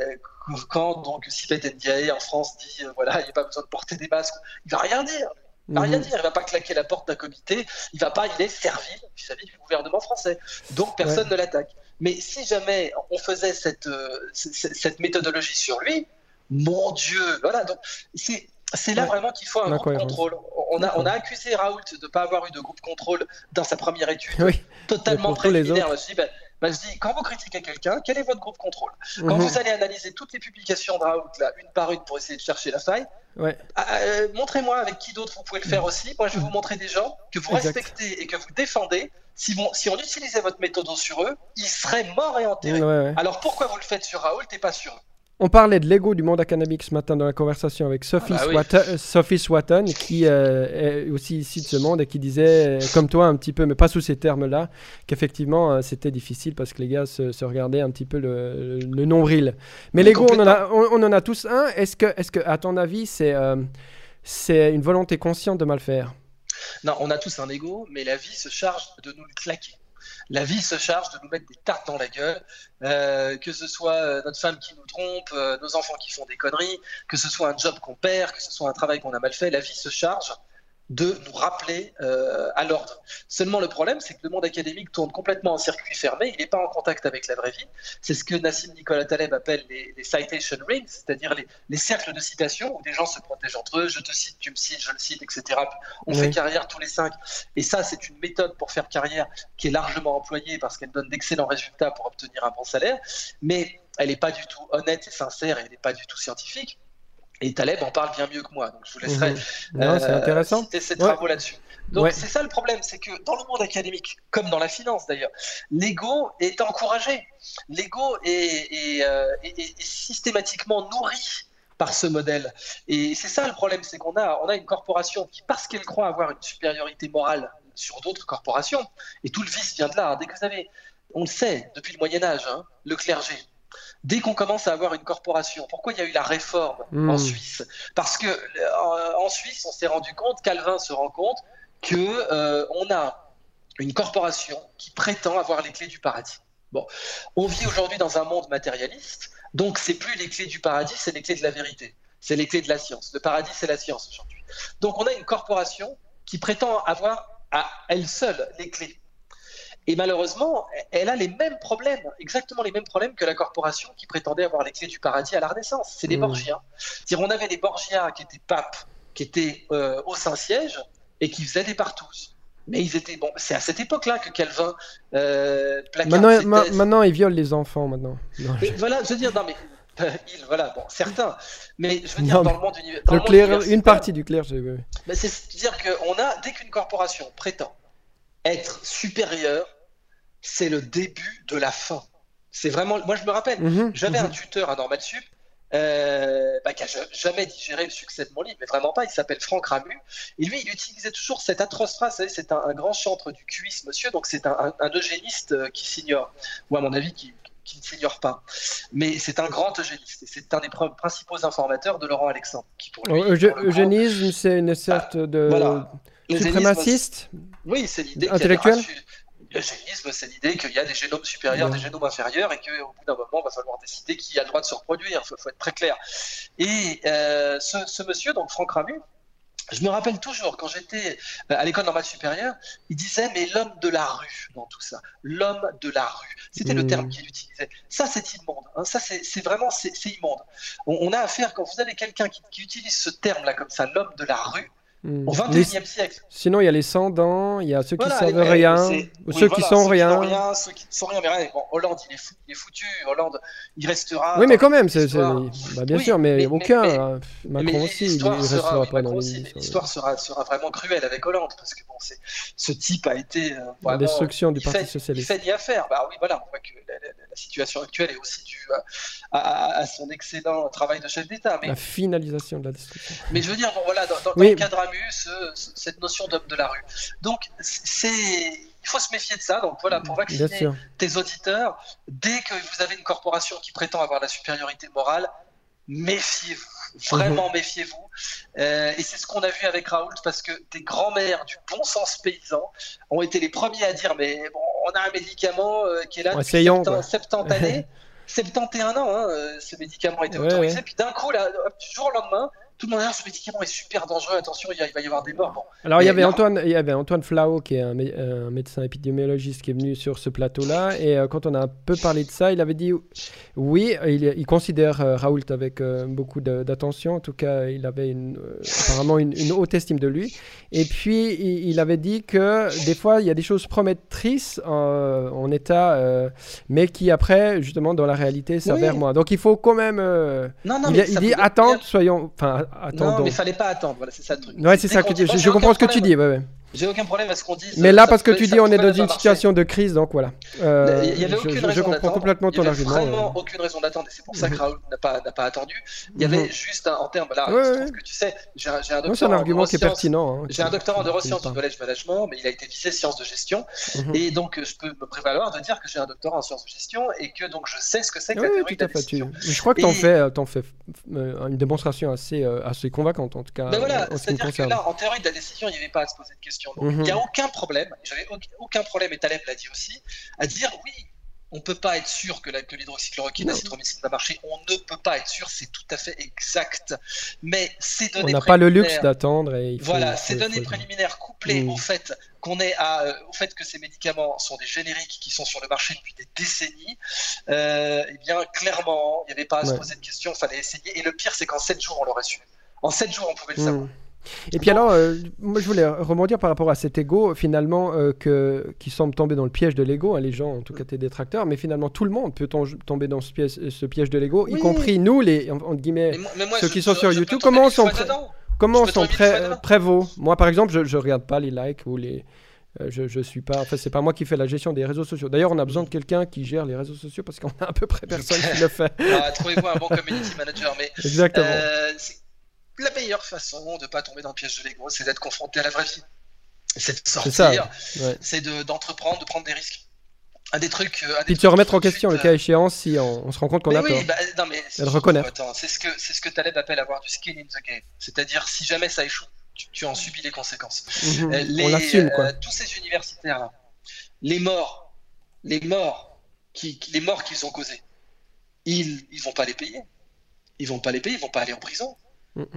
quand donc Sipet Ndiaye en France dit euh, voilà, il n'y a pas besoin de porter des masques, il va rien dire. Il va rien mhm. dire, il va pas claquer la porte d'un comité, il va pas, il est servile vis-à-vis du gouvernement français. Donc personne ne l'attaque. Mais si jamais on faisait cette, euh, cette méthodologie sur lui, mon Dieu, voilà. Donc c'est c'est là vraiment qu'il faut un groupe contrôle. On a, on a accusé Raoult de ne pas avoir eu de groupe contrôle dans sa première étude, oui. totalement préliminaire. Je dis, ben, ben, je dis, quand vous critiquez quelqu'un, quel est votre groupe contrôle? Quand mhm. vous allez analyser toutes les publications de Raoult, là, une par une, pour essayer de chercher la faille, ouais. Ah, euh, montrez-moi avec qui d'autre vous pouvez le faire aussi. Moi, je vais vous montrer des gens que vous respectez et que vous défendez si, si, on utilisait votre méthode sur eux, ils seraient morts et enterrés. Alors pourquoi vous le faites sur Raoult et pas sur eux on parlait de l'ego du monde académique ce matin dans la conversation avec Sophie, ah bah Swatton, Sophie Swatton, qui euh, est aussi ici de ce monde et qui disait, euh, comme toi un petit peu, mais pas sous ces termes-là, qu'effectivement euh, c'était difficile parce que les gars se, regardaient un petit peu le, nombril. Mais l'ego, on, en a, on, en a tous un. Est-ce que, est que, à ton avis, c'est c'est une volonté consciente de mal faire? Non, on a tous un ego, mais la vie se charge de nous le claquer. La vie se charge de nous mettre des tartes dans la gueule, euh, que ce soit euh, notre femme qui nous trompe, euh, nos enfants qui font des conneries, que ce soit un job qu'on perd, que ce soit un travail qu'on a mal fait. La vie se charge de nous rappeler euh, à l'ordre. Seulement le problème, c'est que le monde académique tourne complètement en circuit fermé, il n'est pas en contact avec la vraie vie. C'est ce que Nassim Nicolas Taleb appelle les, citation rings, c'est-à-dire les, cercles de citation où des gens se protègent entre eux, je te cite, tu me cites, je le cite, etc. On fait carrière tous les cinq. Et ça, c'est une méthode pour faire carrière qui est largement employée parce qu'elle donne d'excellents résultats pour obtenir un bon salaire, mais elle n'est pas du tout honnête et sincère et elle n'est pas du tout scientifique. Et Taleb en parle bien mieux que moi, donc je vous laisserai mhm. euh, citer ses travaux là-dessus. Donc c'est ça le problème, c'est que dans le monde académique, comme dans la finance d'ailleurs, l'ego est encouragé. L'ego est, euh, systématiquement nourri par ce modèle. Et c'est ça le problème, c'est qu'on a, on a une corporation qui, parce qu'elle croit avoir une supériorité morale sur d'autres corporations. Et tout le vice vient de là. Dès que vous avez, on le sait depuis le Moyen Âge, hein, le clergé. Dès qu'on commence à avoir une corporation, pourquoi il y a eu la réforme en hmm. Suisse? Parce que euh, en Suisse, on s'est rendu compte, Calvin se rend compte que euh, on a une corporation qui prétend avoir les clés du paradis. Bon, on vit aujourd'hui dans un monde matérialiste, donc c'est plus les clés du paradis, c'est les clés de la vérité, c'est les clés de la science. Le paradis, c'est la science aujourd'hui. Donc on a une corporation qui prétend avoir à elle seule les clés. Et malheureusement, elle a les mêmes problèmes, exactement les mêmes problèmes que la corporation qui prétendait avoir les clés du paradis à la Renaissance. C'est des mmh. Borgias. on avait des Borgias qui étaient papes, qui étaient euh, au Saint-Siège et qui faisaient des partous. Mais ils étaient bon. C'est à cette époque-là que Calvin euh, maintenant, maintenant, ils violent les enfants. Maintenant. voilà, je veux dire, non mais il, voilà, bon, certains. Mais je veux dire, dans le monde, le une partie du clergé. Oui. C'est-à-dire qu'on a, dès qu'une corporation prétend être supérieure, c'est le début de la fin. C'est vraiment. Moi, je me rappelle, mhm, j'avais un mhm. tuteur à Normal Sup euh, bah, qui n'a jamais digéré le succès de mon livre, mais vraiment pas. Il s'appelle Franck Ramu. Et lui, il utilisait toujours cette atroce phrase. C'est un, grand chantre du QIS, monsieur. Donc, c'est un, eugéniste euh, qui s'ignore, ou à mon avis, qui, ne s'ignore pas. Mais c'est un grand eugéniste. Et c'est un des principaux informateurs de Laurent Alexandre. Qui pour eugénisme, c'est une sorte ah, de. Suprémaciste Oui, c'est l'idée intellectuelle. L'eugénisme, c'est l'idée qu'il y a des génomes supérieurs, des génomes inférieurs, et qu'au bout d'un moment, il va falloir décider qui a le droit de se reproduire. Il faut, être très clair. Et euh, ce, monsieur, donc Franck Ramu, je me rappelle toujours, quand j'étais euh, à l'école normale supérieure, il disait, mais l'homme de la rue dans tout ça, l'homme de la rue. C'était le terme mmh. qu'il utilisait. Ça, c'est immonde. Hein. Ça, c'est vraiment, c'est immonde. On, a affaire, quand vous avez quelqu'un qui, qui, utilise ce terme-là comme ça, l'homme de la rue, Hmm. Au 21e siècle. Sinon, il y a les sans-dents, il y a ceux qui ne savent rien, ou ceux, qui sont rien. rien. Ceux qui ne sont rien, mais rien. Bon, Hollande, il est, il est, foutu. Hollande, il restera. Oui, mais quand même, c'est, bah, bien sûr, mais, aucun. Hein. Macron aussi, il, restera pas dans L'histoire sera, sera, vraiment cruelle avec Hollande, parce que bon, ce type a été. Euh, la destruction du Parti Socialiste. Il fait ni affaire. Bah oui, voilà, on voit que la, situation actuelle est aussi due à, son excellent travail de chef d'État. La finalisation de la destruction. Mais je veux dire, bon, voilà, dans, dans le cadre cette notion d'homme de la rue. Donc, c'est il faut se méfier de ça. Donc voilà, pour vacciner tes auditeurs, dès que vous avez une corporation qui prétend avoir la supériorité morale, méfiez-vous. Vraiment mhm. méfiez-vous. Euh, et c'est ce qu'on a vu avec Raoult, parce que des grands-mères du bon sens paysan ont été les premiers à dire mais bon, on a un médicament euh, qui est là depuis 70, années. 71 ans, hein, euh, ce médicament a été autorisé. Puis d'un coup, là, du jour au lendemain, tout le monde dit ce médicament est super dangereux, attention, il, va y avoir des morts. Alors il y, avait Antoine, il y avait Antoine Flao, qui est un, médecin épidémiologiste qui est venu sur ce plateau-là, et euh, quand on a un peu parlé de ça, il avait dit oui, il, considère euh, Raoult avec euh, beaucoup d'attention, en tout cas il avait une, apparemment une, haute estime de lui, et puis il, avait dit que des fois il y a des choses promettrices en, état, mais qui après, justement, dans la réalité s'avèrent moins. Donc il faut quand même... non, non, il, dit attends, soyons... Enfin, non, mais il fallait pas attendre. Voilà, c'est ça le truc. Ouais, c'est ça que je, je comprends ce que tu dis. Ouais, ouais. J'ai aucun problème à ce qu'on dise. Mais là, parce que tu dis, on est dans une situation de crise, donc voilà. Euh, il y avait aucune je, raison je comprends complètement ton argument. Il n'y avait vraiment aucune raison d'attendre, et c'est pour ça que mhm. Raoul n'a pas, pas attendu. Il y avait mhm. juste un, en termes, là, je que tu sais, j'ai un, doctorat. C'est un argument qui est pertinent. Hein, j'ai un doctorat en neurosciences du collège management, mais il a été visé sciences de gestion, mhm. et donc je peux me prévaloir de dire que j'ai un doctorat en sciences de gestion et que donc je sais ce que c'est que la théorie de la décision. Je crois que t'en fais, fais euh, une démonstration assez, euh, convaincante en tout cas. Ben voilà, c'est-à-dire que là, en théorie de la décision, il n'y avait pas à se poser de questions. Il n'y a aucun problème, j'avais aucun problème, et Taleb l'a dit aussi, à dire oui, on ne peut pas être sûr que, l'hydroxychloroquine, la citromycine va marcher. On ne peut pas être sûr, c'est tout à fait exact. Mais ces données On n'a pas le luxe d'attendre. Voilà, ces données préliminaires couplées mm. au fait qu'on est à, euh, au fait que ces médicaments sont des génériques qui sont sur le marché depuis des décennies, euh, eh bien, clairement, il n'y avait pas à se poser de questions, il fallait essayer. Et le pire, c'est qu'en 7 jours, on l'aurait su. En 7 jours, on pouvait le mm. savoir. Et puis alors, euh, moi je voulais rebondir par rapport à cet ego, finalement, euh, que, qui semble tomber dans le piège de l'ego, hein, les gens, en tout cas tes détracteurs, mais finalement tout le monde peut tomber dans ce piège, ce piège de l'ego, y compris nous, les, entre guillemets, ceux qui sont sur YouTube. Comment on s'en comment sont prévaut Moi par exemple, je, je regarde pas les likes ou les. Euh, je, je suis pas. Enfin, c'est pas moi qui fais la gestion des réseaux sociaux. D'ailleurs, on a besoin de quelqu'un qui gère les réseaux sociaux parce qu'on a à peu près personne qui le fait. Ah, trouvez-vous un bon community manager. Mais, Exactement la meilleure façon de ne pas tomber dans le piège de l'ego, c'est d'être confronté à la vraie vie. c'est de sortir, c'est d'entreprendre, de, prendre des risques. Un des trucs. Un Puis de se remettre en question, le cas échéant, si on, se rend compte qu'on a oui, Bah, de reconnaître. C'est ce que, c'est ce que Taleb appelle avoir du skin in the game. C'est-à-dire, si jamais ça échoue, tu, en subis les conséquences. Mhm. les, on l'assume, quoi. tous ces universitaires-là, les morts, les morts, qui, les morts qu'ils ont causés, ils, ils vont pas les payer. Ils vont pas les payer, ils vont pas aller en prison.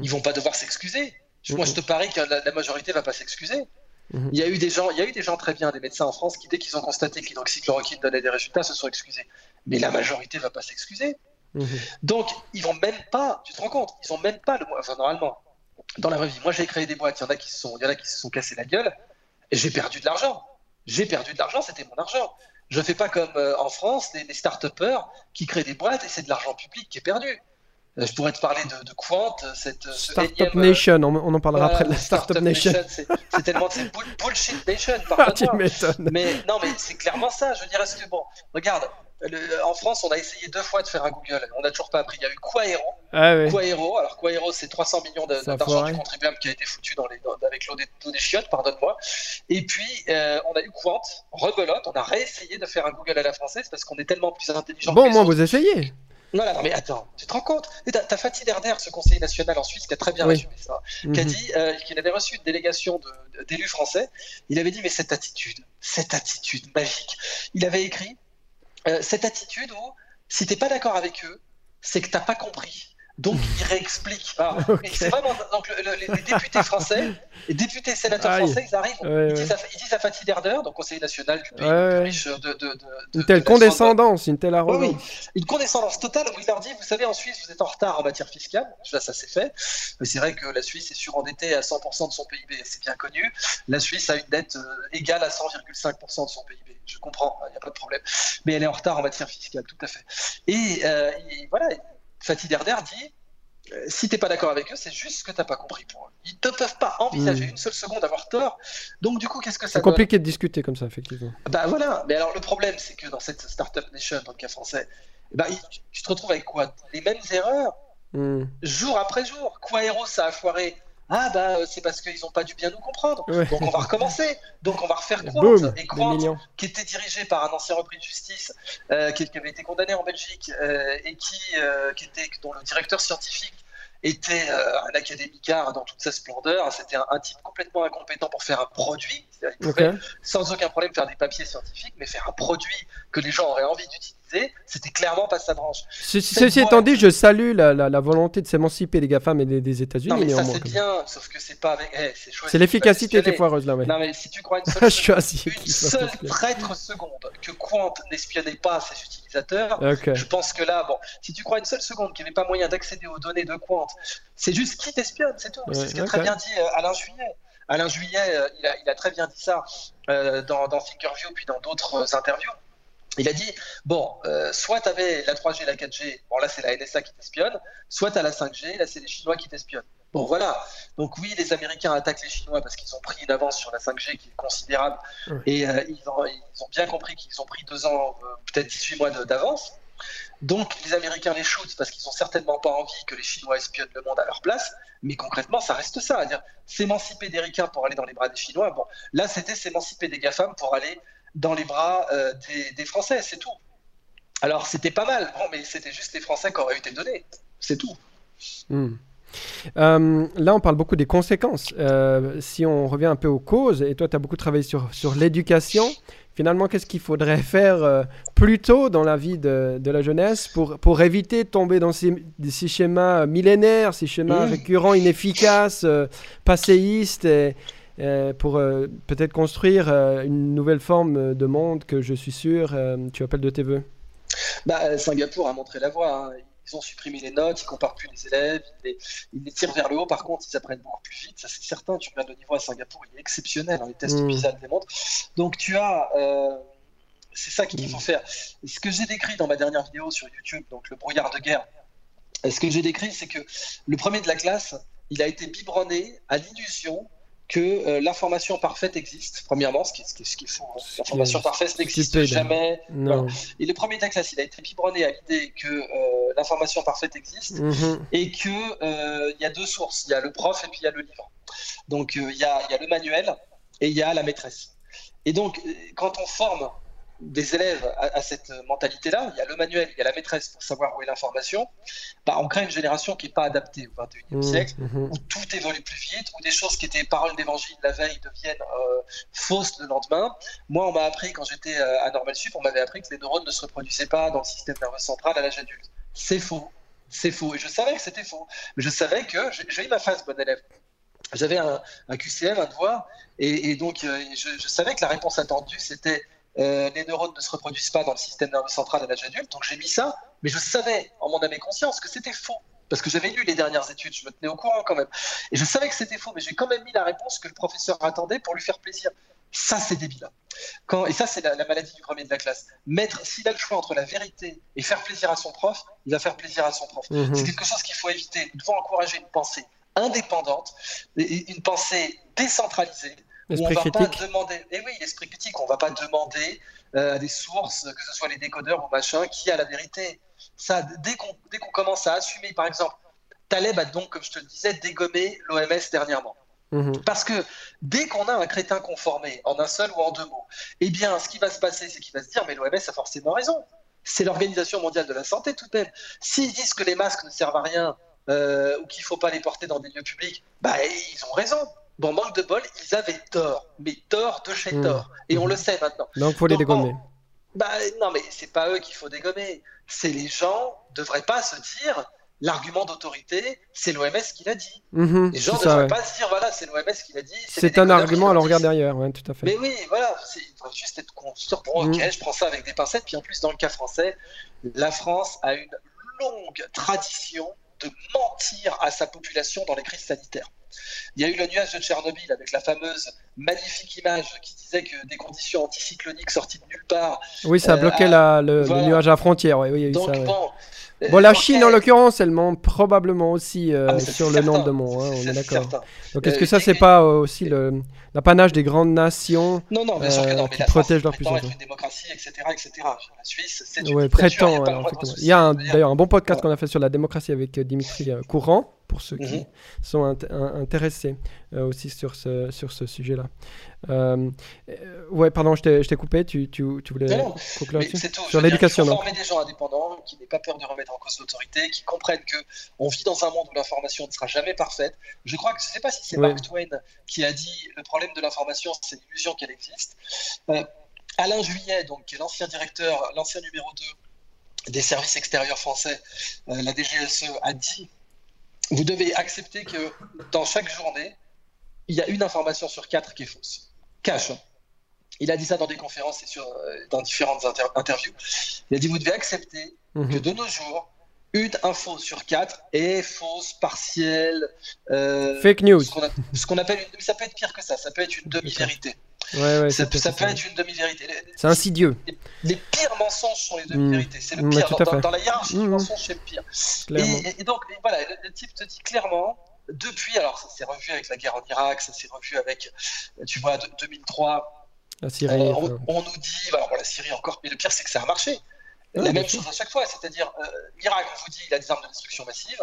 Ils vont pas devoir s'excuser. Moi, je te parie que la, majorité va pas s'excuser. Mhm. Il y a eu des gens, il y a eu des gens très bien, des médecins en France qui dès qu'ils ont constaté que l'hydroxychloroquine donnait des résultats, se sont excusés. Mais la majorité va pas s'excuser. Mhm. Donc ils vont même pas, tu te rends compte, ils ont même pas le enfin normalement dans la vraie vie. Moi j'ai créé des boîtes, il y en a qui se sont, il y en a qui se sont cassés la gueule et j'ai perdu de l'argent. J'ai perdu de l'argent, c'était mon argent. Je fais pas comme euh, en France les, les start-upers qui créent des boîtes et c'est de l'argent public qui est perdu. Euh, je pourrais te parler de, de Quant, cette Startup Nation, on, en parlera après de la Startup, Nation. c'est tellement c'est bullshit nation, ah, Mais non, mais c'est clairement ça. Je veux dire, est-ce que bon, regarde, en France, on a essayé deux fois de faire un Google, on n'a toujours pas appris. Il y a eu Quaero. Ah, oui. Quaero, alors Quaero, c'est 300 millions d'argent du contribuable qui a été foutu dans les, avec l'eau des, chiottes, pardonne-moi. Et puis, euh, on a eu Quant, rebelote, on a réessayé de faire un Google à la française parce qu'on est tellement plus intelligent. Bon, moi, vous essayez. Non, non, mais attends, tu te rends compte T'as as Fatih Derder, ce conseiller national en Suisse, qui a très bien résumé ça, qui a mhm. dit euh, qu'il avait reçu une délégation d'élus français. Il avait dit, mais cette attitude, cette attitude magique. Il avait écrit euh, cette attitude où, si t'es pas d'accord avec eux, c'est que t'as pas compris. Donc il réexplique. Ah, c'est vraiment donc les députés français, les députés sénateurs français, ils arrivent, ils, disent à, ils, disent à, Fatih Derder, donc conseiller national du pays le plus riche de, de, de, une telle condescendance, une telle arrogance, oui, une condescendance totale où il leur dit, vous savez, en Suisse, vous êtes en retard en matière fiscale. Là, ça c'est fait. Mais c'est vrai que la Suisse est surendettée à 100% de son PIB, c'est bien connu. La Suisse a une dette euh, égale à 100,5% de son PIB. Je comprends, il n'y a pas de problème. Mais elle est en retard en matière fiscale, tout à fait. Et, euh, et voilà, Fatih Derder dit euh, si t'es pas d'accord avec eux, c'est juste ce que t'as pas compris pour eux. Ils ne peuvent pas envisager hmm. une seule seconde d'avoir tort. Donc du coup, qu'est-ce que ça C'est compliqué de discuter comme ça, effectivement. Bah voilà. Mais alors le problème, c'est que dans cette startup nation, dans le cas français, bah, tu te retrouves avec quoi? Les mêmes erreurs, hmm. jour après jour. Quaero, ça a foiré. Ah bah euh, c'est parce qu'ils n'ont pas dû bien nous comprendre. Donc on va recommencer. Donc on va refaire et Quant, qui était dirigé par un ancien repris de justice, euh, qui, avait été condamné en Belgique euh, et qui, qui était dont le directeur scientifique était un académicard dans toute sa splendeur. C'était un, type complètement incompétent pour faire un produit. Il pouvait sans aucun problème faire des papiers scientifiques, mais faire un produit que les gens auraient envie d'utiliser c'était clairement pas sa branche. Ceci étant dit, je salue la, volonté de s'émanciper des GAFAM et des, États-Unis. Mais ça c'est bien, sauf que c'est pas avec. Eh, c'est l'efficacité qui est foireuse là, ouais. Non, mais si tu crois une seule, seconde, une seule traître seconde que Quant n'espionnait pas ses utilisateurs, je pense que là, bon, si tu crois une seule seconde qu'il n'y avait pas moyen d'accéder aux données de Quant, c'est juste qui t'espionne, c'est tout. c'est ce qu'a très bien dit euh, Alain Juillet. Alain Juillet, euh, il, a, très bien dit ça euh, dans, dans Thinkerview puis dans d'autres interviews il a dit bon, euh, soit tu avais la 3G et la 4G, bon là c'est la NSA qui t'espionne, soit tu as la 5G, là c'est les Chinois qui t'espionnent. Bon voilà, donc oui, les Américains attaquent les Chinois parce qu'ils ont pris une avance sur la 5G qui est considérable, et euh, ils, ont, bien compris qu'ils ont pris deux ans, euh, peut-être 18 mois d'avance. Donc les Américains les shootent parce qu'ils n'ont certainement pas envie que les Chinois espionnent le monde à leur place, mais concrètement ça reste ça, à dire s'émanciper des ricains pour aller dans les bras des Chinois. Bon, là c'était s'émanciper des GAFAM pour aller dans les bras euh, des, Français, c'est tout. Alors c'était pas mal, bon, mais c'était juste les Français qui auraient eu tes données, c'est tout. Hmm. Euh, là, on parle beaucoup des conséquences. Euh, si on revient un peu aux causes, et toi, tu as beaucoup travaillé sur, sur l'éducation, finalement, qu'est-ce qu'il faudrait faire plus tôt dans la vie de, de, la jeunesse pour, pour éviter de tomber dans ces, ces schémas millénaires, ces schémas hmm. récurrents, inefficaces, passéistes et, pour euh, peut-être construire euh, une nouvelle forme de monde que je suis sûr tu appelles de tes voeux bah, Singapour a montré la voie. Hein. Ils ont supprimé les notes, ils comparent plus les élèves, ils les, tirent vers le haut. Par contre, ils apprennent beaucoup plus vite, ça c'est certain. Tu regardes le niveau à Singapour, il est exceptionnel. Hein, les tests mmh. PISA le démontrent. Donc tu as c'est ça qu'il faut faire. ce que j'ai décrit dans ma dernière vidéo sur YouTube, donc le brouillard de guerre, ce que j'ai décrit, c'est que le premier de la classe, il a été biberonné à l'illusion que euh, l'information parfaite existe, premièrement, ce qui, ce ce faut. Hein. L'information parfaite n'existe jamais. Et le premier la classe, il a été biberonné à l'idée que euh, l'information parfaite existe mhm. et qu'il euh, il y a deux sources. Il y a le prof et puis il y a le livre. Donc il y a, y, a, le manuel et il y a la maîtresse. Et donc, quand on forme des élèves à, cette mentalité-là, il y a le manuel, il y a la maîtresse pour savoir où est l'information, bah, on crée une génération qui n'est pas adaptée au XXIe mmh, siècle, mmh. où tout évolue plus vite, où des choses qui étaient paroles d'évangile la veille deviennent euh, fausses le lendemain. Moi, on m'a appris, quand j'étais euh, à Normal Sup, on m'avait appris que les neurones ne se reproduisaient pas dans le système nerveux central à l'âge adulte. C'est faux. C'est faux. Et je savais que c'était faux. Mais je savais que j'ai eu ma phase bon élève j'avais un, QCM, un devoir, et, donc euh, je, savais que la réponse attendue, c'était euh, les neurones ne se reproduisent pas dans le système nerveux central à l'âge adulte, donc j'ai mis ça, mais je savais en mon âme et conscience que c'était faux. Parce que j'avais lu les dernières études, je me tenais au courant quand même. Et je savais que c'était faux, mais j'ai quand même mis la réponse que le professeur attendait pour lui faire plaisir. Ça, c'est débile. Quand, et ça, c'est la, maladie du premier de la classe. Mettre, s'il a le choix entre la vérité et faire plaisir à son prof, il va faire plaisir à son prof. Mhm. C'est quelque chose qu'il faut éviter. Il faut encourager une pensée indépendante, une pensée décentralisée, on va pas demander. Et eh oui, l'esprit critique, on va pas demander euh, à des sources, que ce soit les décodeurs ou machin, qui a la vérité. Ça, dès qu'on dès qu'on commence à assumer, par exemple, Taleb a donc, comme je te le disais, dégommé l'OMS dernièrement. Mhm. Parce que dès qu'on a un crétin conformé, en un seul ou en deux mots, eh bien, ce qui va se passer, c'est qu'il va se dire, mais l'OMS a forcément raison. C'est l'Organisation mondiale de la santé tout de même. S'ils disent que les masques ne servent à rien, euh, ou qu'il ne faut pas les porter dans des lieux publics, bah, ils ont raison. Bon, manque de bol, ils avaient tort, mais tort de chez hmm. tort. Et on le sait maintenant. Donc, il faut les dégommer. bah, non, mais c'est pas eux qu'il faut dégommer. C'est les gens ne devraient pas se dire l'argument d'autorité, c'est l'OMS qui l'a dit. Mhm, les gens ne devraient pas se dire voilà, c'est l'OMS qui l'a dit. C'est un argument, alors regarde derrière, ouais, tout à fait. Mais oui, voilà, il faut juste être conscient. Bon, ok, mhm. je prends ça avec des pincettes. Puis en plus, dans le cas français, la France a une longue tradition de mentir à sa population dans les crises sanitaires. Il y a eu le nuage de Tchernobyl avec la fameuse magnifique image qui disait que des conditions anticycloniques sorties de nulle part. Oui, ça a bloqué euh, le, nuage à la frontière. Oui, oui, Donc, bon, Bon, la Chine, en l'occurrence, elle ment probablement aussi euh, ah, sur le nombre de mots, hein, on est, d'accord. Donc, est-ce que ça, c'est pas euh, aussi l'apanage des grandes nations non, non, bien sûr que non, qui protègent leur puissance une démocratie, etc., etc. La Suisse, c'est une ouais, prétend, Il y a d'ailleurs un bon podcast qu'on a fait sur la démocratie avec euh, Dimitri Courant, pour ceux qui mhm. sont intéressés aussi sur ce, sur ce sujet-là. Euh, ouais, pardon, je t'ai coupé. Tu, tu, tu voulais conclure Sur l'éducation. Faut former des gens indépendants qui n'aient pas peur de remettre en cause l'autorité, qui comprennent que on vit dans un monde où l'information ne sera jamais parfaite. Je crois que je ne sais pas si c'est Mark Twain qui a dit le problème de l'information, c'est l'illusion qu'elle existe. Euh, Alain Juillet, donc, qui est l'ancien directeur, l'ancien numéro 2 des services extérieurs français, euh, la DGSE, a dit vous devez accepter que dans chaque journée, il y a une information sur quatre qui est fausse cash. Hein. Il a dit ça dans des conférences et sur, euh, dans différentes interviews. Il a dit vous devez accepter mhm. que de nos jours, une info sur quatre est fausse, partielle. Euh, Fake news. Ce qu'on appelle ça peut être pire que ça. Ça peut être une demi-vérité. Ouais, ouais, ça, peut, être une demi-vérité. C'est insidieux. Les, pires mensonges sont les demi-vérités. C'est le pire. dans, la hiérarchie du mm. mensonge, c'est le pire. Et, donc, voilà, le, type te dit clairement depuis, alors ça s'est revu avec la guerre en Irak, ça s'est revu avec, tu vois, 2003. La Syrie. Euh, on, nous dit, alors la Syrie encore, mais le pire c'est que ça a marché. La même chose à chaque fois, c'est-à-dire euh, l'Irak, on vous dit, il a des armes de destruction massive.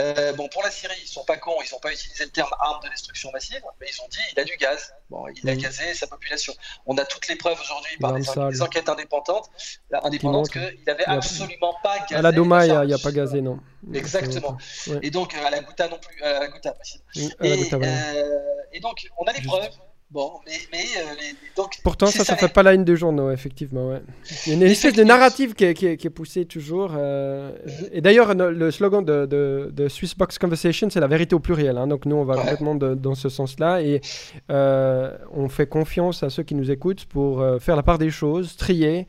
Euh, bon, pour la Syrie, ils sont pas cons, ils n'ont pas utilisé le terme arme de destruction massive, mais ils ont dit il a du gaz. Bon, il a gazé sa population. On a toutes les preuves aujourd'hui par des, enquêtes indépendantes, indépendantes qu'il n'avait absolument pas gazé. À la Doma, il n'y a, pas gazé, non. Exactement. Et donc, à la Ghouta non plus. À la Ghouta, et, euh, et donc, on a les preuves. Bon, mais, mais euh, donc, Pourtant, ça, ça, fait pas la une de journaux, effectivement. Ouais. Il y a une espèce de narrative qui est, qui est, poussée toujours. Euh, et d'ailleurs, le slogan de, de, de, Swissbox Conversation, c'est la vérité au pluriel. Hein. donc nous, on va complètement dans ce sens-là. Et euh, on fait confiance à ceux qui nous écoutent pour faire la part des choses, trier,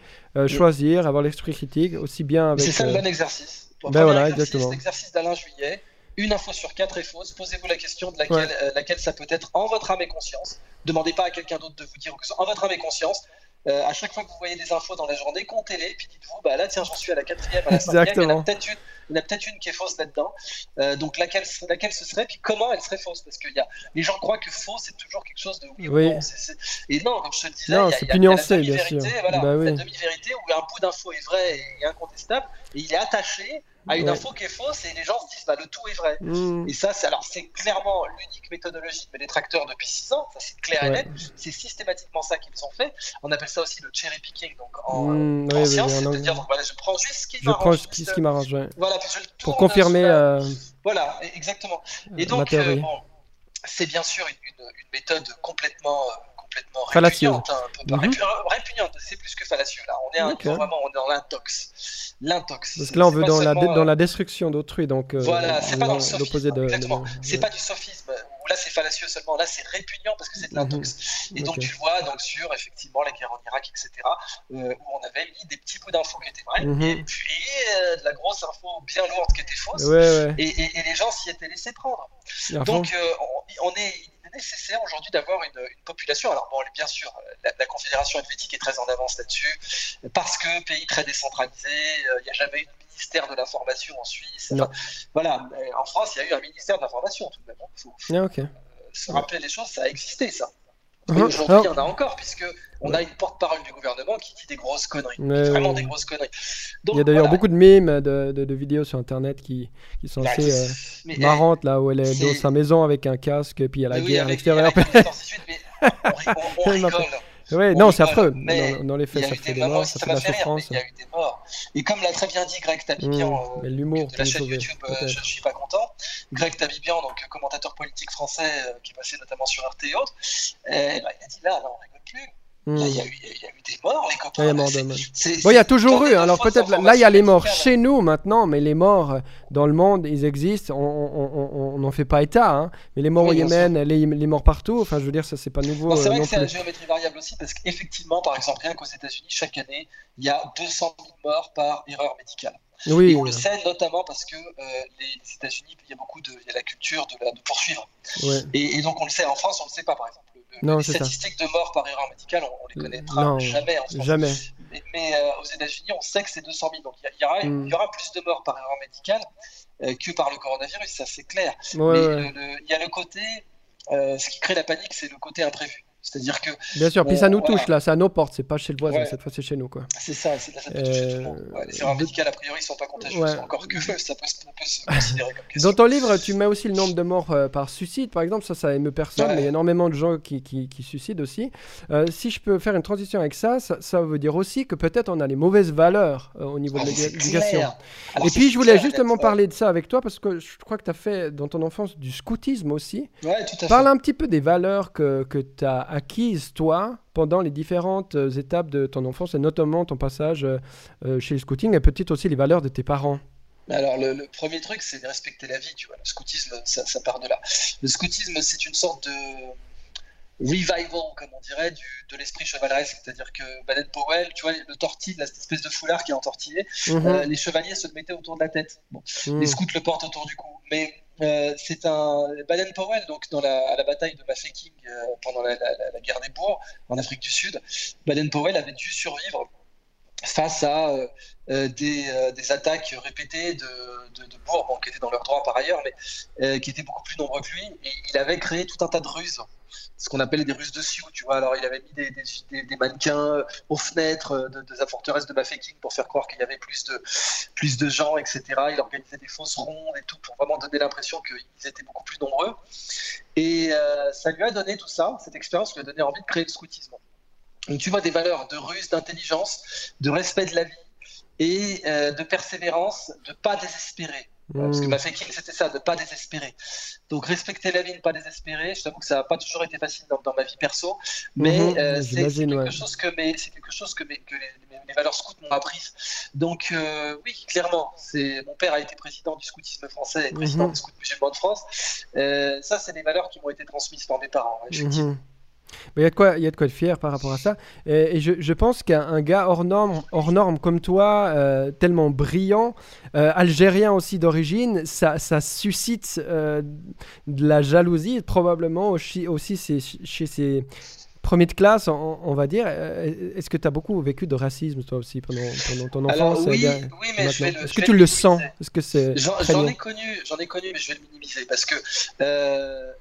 choisir, avoir l'esprit critique, aussi bien avec... C'est ça le bon exercice. Ben voilà, exactement. L'exercice d'Alain Juillet une info sur quatre est fausse. Posez-vous la question de laquelle, euh, laquelle ça peut être en votre âme et conscience. Demandez pas à quelqu'un d'autre de vous dire que en votre âme et conscience. Euh, à chaque fois que vous voyez des infos dans la journée, comptez-les, puis dites-vous, bah là, tiens, j'en suis à la quatrième, à la cinquième, il y en a peut-être une, peut une qui est fausse là-dedans. Euh, donc laquelle, laquelle ce serait, puis comment elle serait fausse? Parce que y a, les gens croient que faux, c'est toujours quelque chose de oui, ou non. Et non, comme je te disais, il y a, y a, nuancé, la demi-vérité, voilà, bah, oui. la demi-vérité où un bout d'info est vrai et incontestable, et il est attaché à une info qui est fausse et les gens se disent bah, le tout est vrai. Hmm. Et ça, c'est alors c'est clairement l'unique méthodologie de mes détracteurs depuis 6 ans, ça c'est clair et net. C'est systématiquement ça qu'ils ont fait. On appelle ça aussi le cherry picking donc en, hmm, science, c'est-à-dire voilà, je prends juste ce qui m'arrange. Je ce qui m'arrange, Voilà, pour confirmer. Euh, voilà, exactement. Et donc, euh, bon, c'est bien sûr une, une, méthode complètement complètement répugnante, hein, un peu, mhm. répugnante, c'est plus que fallacieux là. On est vraiment on est dans l'intox. L'intox. Parce que là on veut dans la, dans la destruction d'autrui, donc euh, voilà, c'est pas dans le sophisme. De, exactement. C'est pas du sophisme. Où là c'est fallacieux seulement. Là c'est répugnant parce que c'est de l'intox. Mhm. Et donc tu vois donc sur effectivement la guerre en Irak, etc. Euh, où on avait mis des petits bouts d'infos qui étaient vraies, mhm. et puis euh, de la grosse info bien lourde qui était fausse. Et, et, les gens s'y étaient laissés prendre. Donc on, on est nécessaire aujourd'hui d'avoir une, population. Alors bon, bien sûr, la, Confédération helvétique est très en avance là-dessus, parce que pays très décentralisé, euh, il n'y a jamais eu de ministère de l'information en Suisse. voilà, en France, il y a eu un ministère de l'information tout de même. Il hein. faut, ah, euh, se rappeler les choses, ça a existé ça. Uh-huh. aujourd'hui, il y en a encore, puisque on a une porte-parole du gouvernement qui dit des grosses conneries. vraiment des grosses conneries. il y a d'ailleurs beaucoup de mimes, de, de, vidéos sur Internet qui, qui sont assez euh, eh, marrantes, là où elle est, dans sa maison avec un casque, et puis il y a la guerre à l'extérieur. on, rigole. Oui, non, c'est affreux. Dans, les faits, ça fait des morts, ça fait de la souffrance. Il y a eu des morts. Et comme l'a très bien dit Greg Tabibian, mmh, de la chaîne YouTube, euh, je ne suis pas content. Greg Tabibian, donc commentateur politique français, euh, qui est passé notamment sur RT et autres, ben, il a dit là, là on rigole plus. Hmm. il y, a eu des morts, les copains. il y a toujours eu. Alors peut-être là, il y a les morts chez nous maintenant, mais les morts euh, dans le monde, ils existent. On n'en fait pas état. Hein. Mais les morts au Yémen, les, les, morts partout, enfin, je veux dire, ça, c'est pas nouveau. c'est vrai que c'est la géométrie variable aussi, parce qu'effectivement, par exemple, rien qu'aux États-Unis, chaque année, il y a 200 000 morts par erreur médicale. Oui, et on le sait notamment parce que euh, les, États-Unis, il y a beaucoup de, il y a la culture de, la, de poursuivre. Et, et, donc on le sait en France, on ne le sait pas par exemple non, les statistiques de mort par erreur médicale, on, ne les connaîtra jamais en France. Jamais. Mais, euh, aux États-Unis, on sait que c'est 200 000. Donc il y, aura, mm. y aura plus de morts par erreur médicale euh, que par le coronavirus, ça c'est clair. Mais il y a le côté, euh, ce qui crée la panique, c'est le côté imprévu. C'est-à-dire que. Bien sûr, puis ça nous touche là, c'est à nos portes, c'est pas chez le voisin, cette fois c'est chez nous. quoi. C'est ça, c'est, ça peut toucher tout le monde. les erreurs médicales, a priori, sont pas contagieuses, encore que ça peut, ça peut se considérer comme question. Dans ton livre, tu mets aussi le nombre de morts euh, par suicide, par exemple, ça, ça émeut personne, mais il y a énormément de gens qui, qui, qui suicident aussi. Euh, si je peux faire une transition avec ça, ça, veut dire aussi que peut-être on a les mauvaises valeurs euh, au niveau de ah, l'éducation. Et puis je voulais justement parler de ça avec toi, parce que je crois que tu as fait dans ton enfance du scoutisme aussi. Ouais, tout à fait. Parle un petit peu des valeurs que, que tu as acquises, toi pendant les différentes euh, étapes de ton enfance et notamment ton passage euh, euh, chez le scouting et peut-être aussi les valeurs de tes parents? Alors, le, premier truc, c'est de respecter la vie, tu vois. Le scoutisme, ça, part de là. Le scoutisme, c'est une sorte de revival, comme on dirait, du, de l'esprit chevaleresque. C'est-à-dire que Baden Powell, tu vois, le tortille, cette espèce de foulard qui est entortillé, mhm. les chevaliers se le mettaient autour de la tête. Bon. Mhm. Les scouts le portent autour du cou. Mais euh, c'est un Baden Powell, donc dans la, à la bataille de Mafeking euh, pendant la, guerre des bourgs en Afrique du Sud, Baden Powell avait dû survivre face à euh, des, attaques répétées de, de, bourgs, qui étaient dans leur droit par ailleurs, mais qui étaient beaucoup plus nombreux que lui. Et il avait créé tout un tas de ruses ce qu'on appelait des Russes de Sioux, tu vois. Alors, il avait mis des, mannequins euh, aux fenêtres euh, de, la forteresse de Mafeking pour faire croire qu'il y avait plus de, plus de gens, etc. Il organisait des fausses rondes et tout pour vraiment donner l'impression qu'ils étaient beaucoup plus nombreux. Et euh, ça lui a donné tout ça, cette expérience lui a donné envie de créer le scoutisme. Donc, tu vois des valeurs de ruse, d'intelligence, de respect de la vie et de persévérance, de pas désespérer. Parce que ma mmh. c'était ça, de ne pas désespérer. Donc respecter la vie, ne pas désespérer. Je t'avoue que ça n'a pas toujours été facile dans, ma vie perso, mais mmh, euh, c'est quelque, chose que c'est quelque chose que, mes, que les, valeurs scouts m'ont appris. Donc euh, oui, clairement, mon père a été président du scoutisme français et président mmh. du scout musulman de France. Euh, ça, c'est des valeurs qui m'ont été transmises par mes parents, effectivement. Il y, a de quoi, il y a de quoi être fier par rapport à ça. Et, je, pense qu'un gars hors norme, hors norme comme toi, euh, tellement brillant, euh, algérien aussi d'origine, ça, ça, suscite euh, de la jalousie, probablement aussi, aussi chez ses premier de classe, on, va dire. Est-ce que tu as beaucoup vécu de racisme, toi aussi, pendant, ton enfance oui, oui, mais Est-ce que tu le sens? Est-ce que c'est J'en ai connu, j'en ai connu, mais je vais le minimiser parce que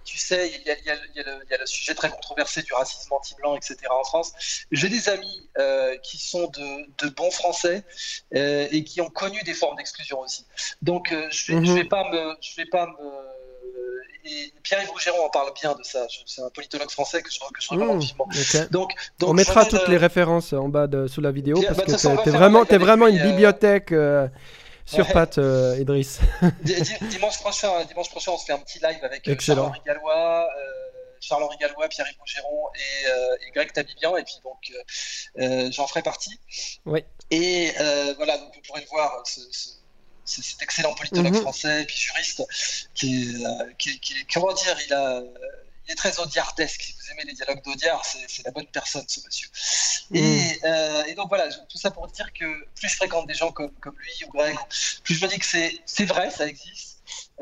tu sais, il y, a, le sujet très controversé du racisme anti-blanc, etc. en France. J'ai des amis qui sont de, bons Français et qui ont connu des formes d'exclusion aussi. Donc, je ne vais, vais, mhm. pas me, je vais pas me et Pierre-Yves Rougeron en parle bien de ça. C'est un politologue français que je, que je recommande mmh, vivement. Donc, on mettra toutes les références en bas de, sous la vidéo parce bah, que tu es, vraiment, es vraiment une euh, bibliothèque. Euh, sur patte, euh, Idriss. dimanche, prochain, dimanche prochain, on se fait un petit live avec Charles-Henri Gallois, Charles-Henri Gallois, Pierre-Yves Rougeron et, Greg Tabibian, et puis donc j'en ferai partie. Oui. Et voilà, donc vous pourrez le voir, ce, cet excellent politologue mhm. français et puis juriste qui, euh, qui, comment dire, il a il est très audiardesque. Si vous aimez les dialogues d'Audiard, c'est la bonne personne, ce monsieur. Et, mhm. euh, et, donc voilà, tout ça pour dire que plus je fréquente des gens comme, comme lui ou Greg, plus je me dis que c'est vrai, ça existe.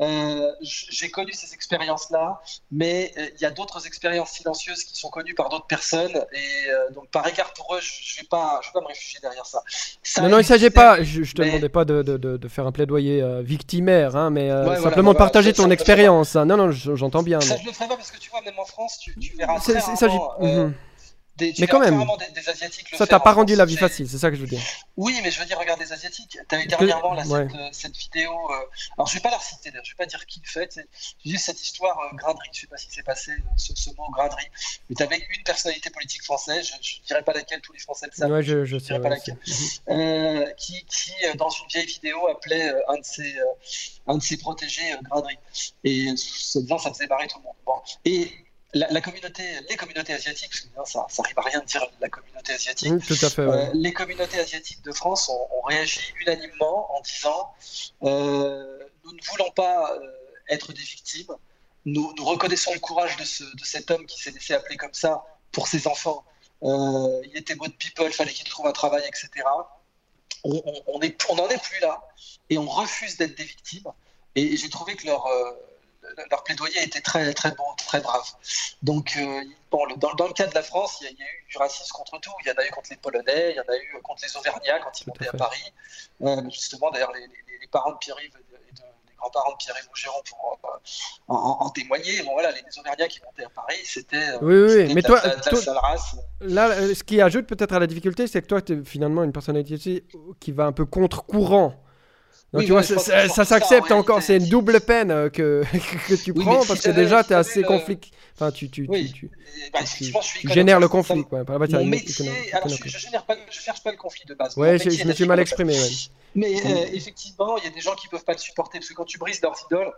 Euh, j'ai connu ces expériences-là, mais euh, il y a d'autres expériences silencieuses qui sont connues par d'autres personnes, et euh, donc par égard pour eux, je ne vais, pas, me réfugier derrière ça. non, non, il ne s'agit pas, je, ne te demandais pas de, de, de, faire un plaidoyer victimaire, hein, mais simplement de partager ton expérience. Hein. Non, non, j'entends bien. Ça, je le ferai pas parce que tu vois, même en France, tu, tu verras. Rarement, mais quand même, ça t'a pas rendu la vie facile, c'est ça que je veux dire. Oui, mais je veux dire, regarde des Asiatiques. Eu dernièrement là, euh, cette, vidéo. Euh, alors, je vais pas la reciter, je vais pas dire qui le fait. Juste cette histoire euh, graderie. Je sais pas si c'est passé ce, mot graderie. Mais tu avais une personnalité politique française, je, ne dirais pas laquelle, tous les Français le savent. Ouais, je, je, dirais pas laquelle. Qui, qui, dans une vieille vidéo, appelait un de ses, un de ses protégés graderie. Et ça faisait barrer tout le monde. Bon. Et la, communauté, les communautés asiatiques, parce que ça, ça arrive à rien de dire la communauté asiatique. Euh, les communautés asiatiques de France ont, réagi unanimement en disant euh, nous ne voulons pas euh, être des victimes. Nous, nous, reconnaissons le courage de, ce, de cet homme qui s'est laissé appeler comme ça pour ses enfants. il était mode people, fallait qu'il trouve un travail, etc. On, on, est, on n'en est plus là et on refuse d'être des victimes. Et j'ai trouvé que leur leur plaidoyer était très, très bon, très brave. Donc, euh, bon, dans, dans, le cas de la France, il y, a, eu du racisme contre tout. Il y en a eu contre les Polonais, il y en a eu contre les Auvergnats quand ils montaient à, Paris. Euh, justement, d'ailleurs, les, les, parents de Pierre-Yves et de, les grands-parents de Pierre-Yves Rougeron pour euh, en, témoigner. Bon, voilà, les, Auvergnats qui montaient à Paris, c'était. oui, oui, mais toi, Là, ce qui ajoute peut-être à la difficulté, c'est que toi, tu es finalement une personnalité qui va un peu contre-courant tu vois, ça, s'accepte encore, c'est une double peine euh, que, que tu prends parce que déjà tu es assez conflit. Enfin, tu, tu, tu, bah, génères le conflit. Quoi. Mon métier, alors, je, je, génère pas, je cherche pas le conflit de base. Ouais, je, me suis mal exprimé. Mais euh, effectivement, il y a des gens qui peuvent pas le supporter parce que quand tu brises leurs idoles,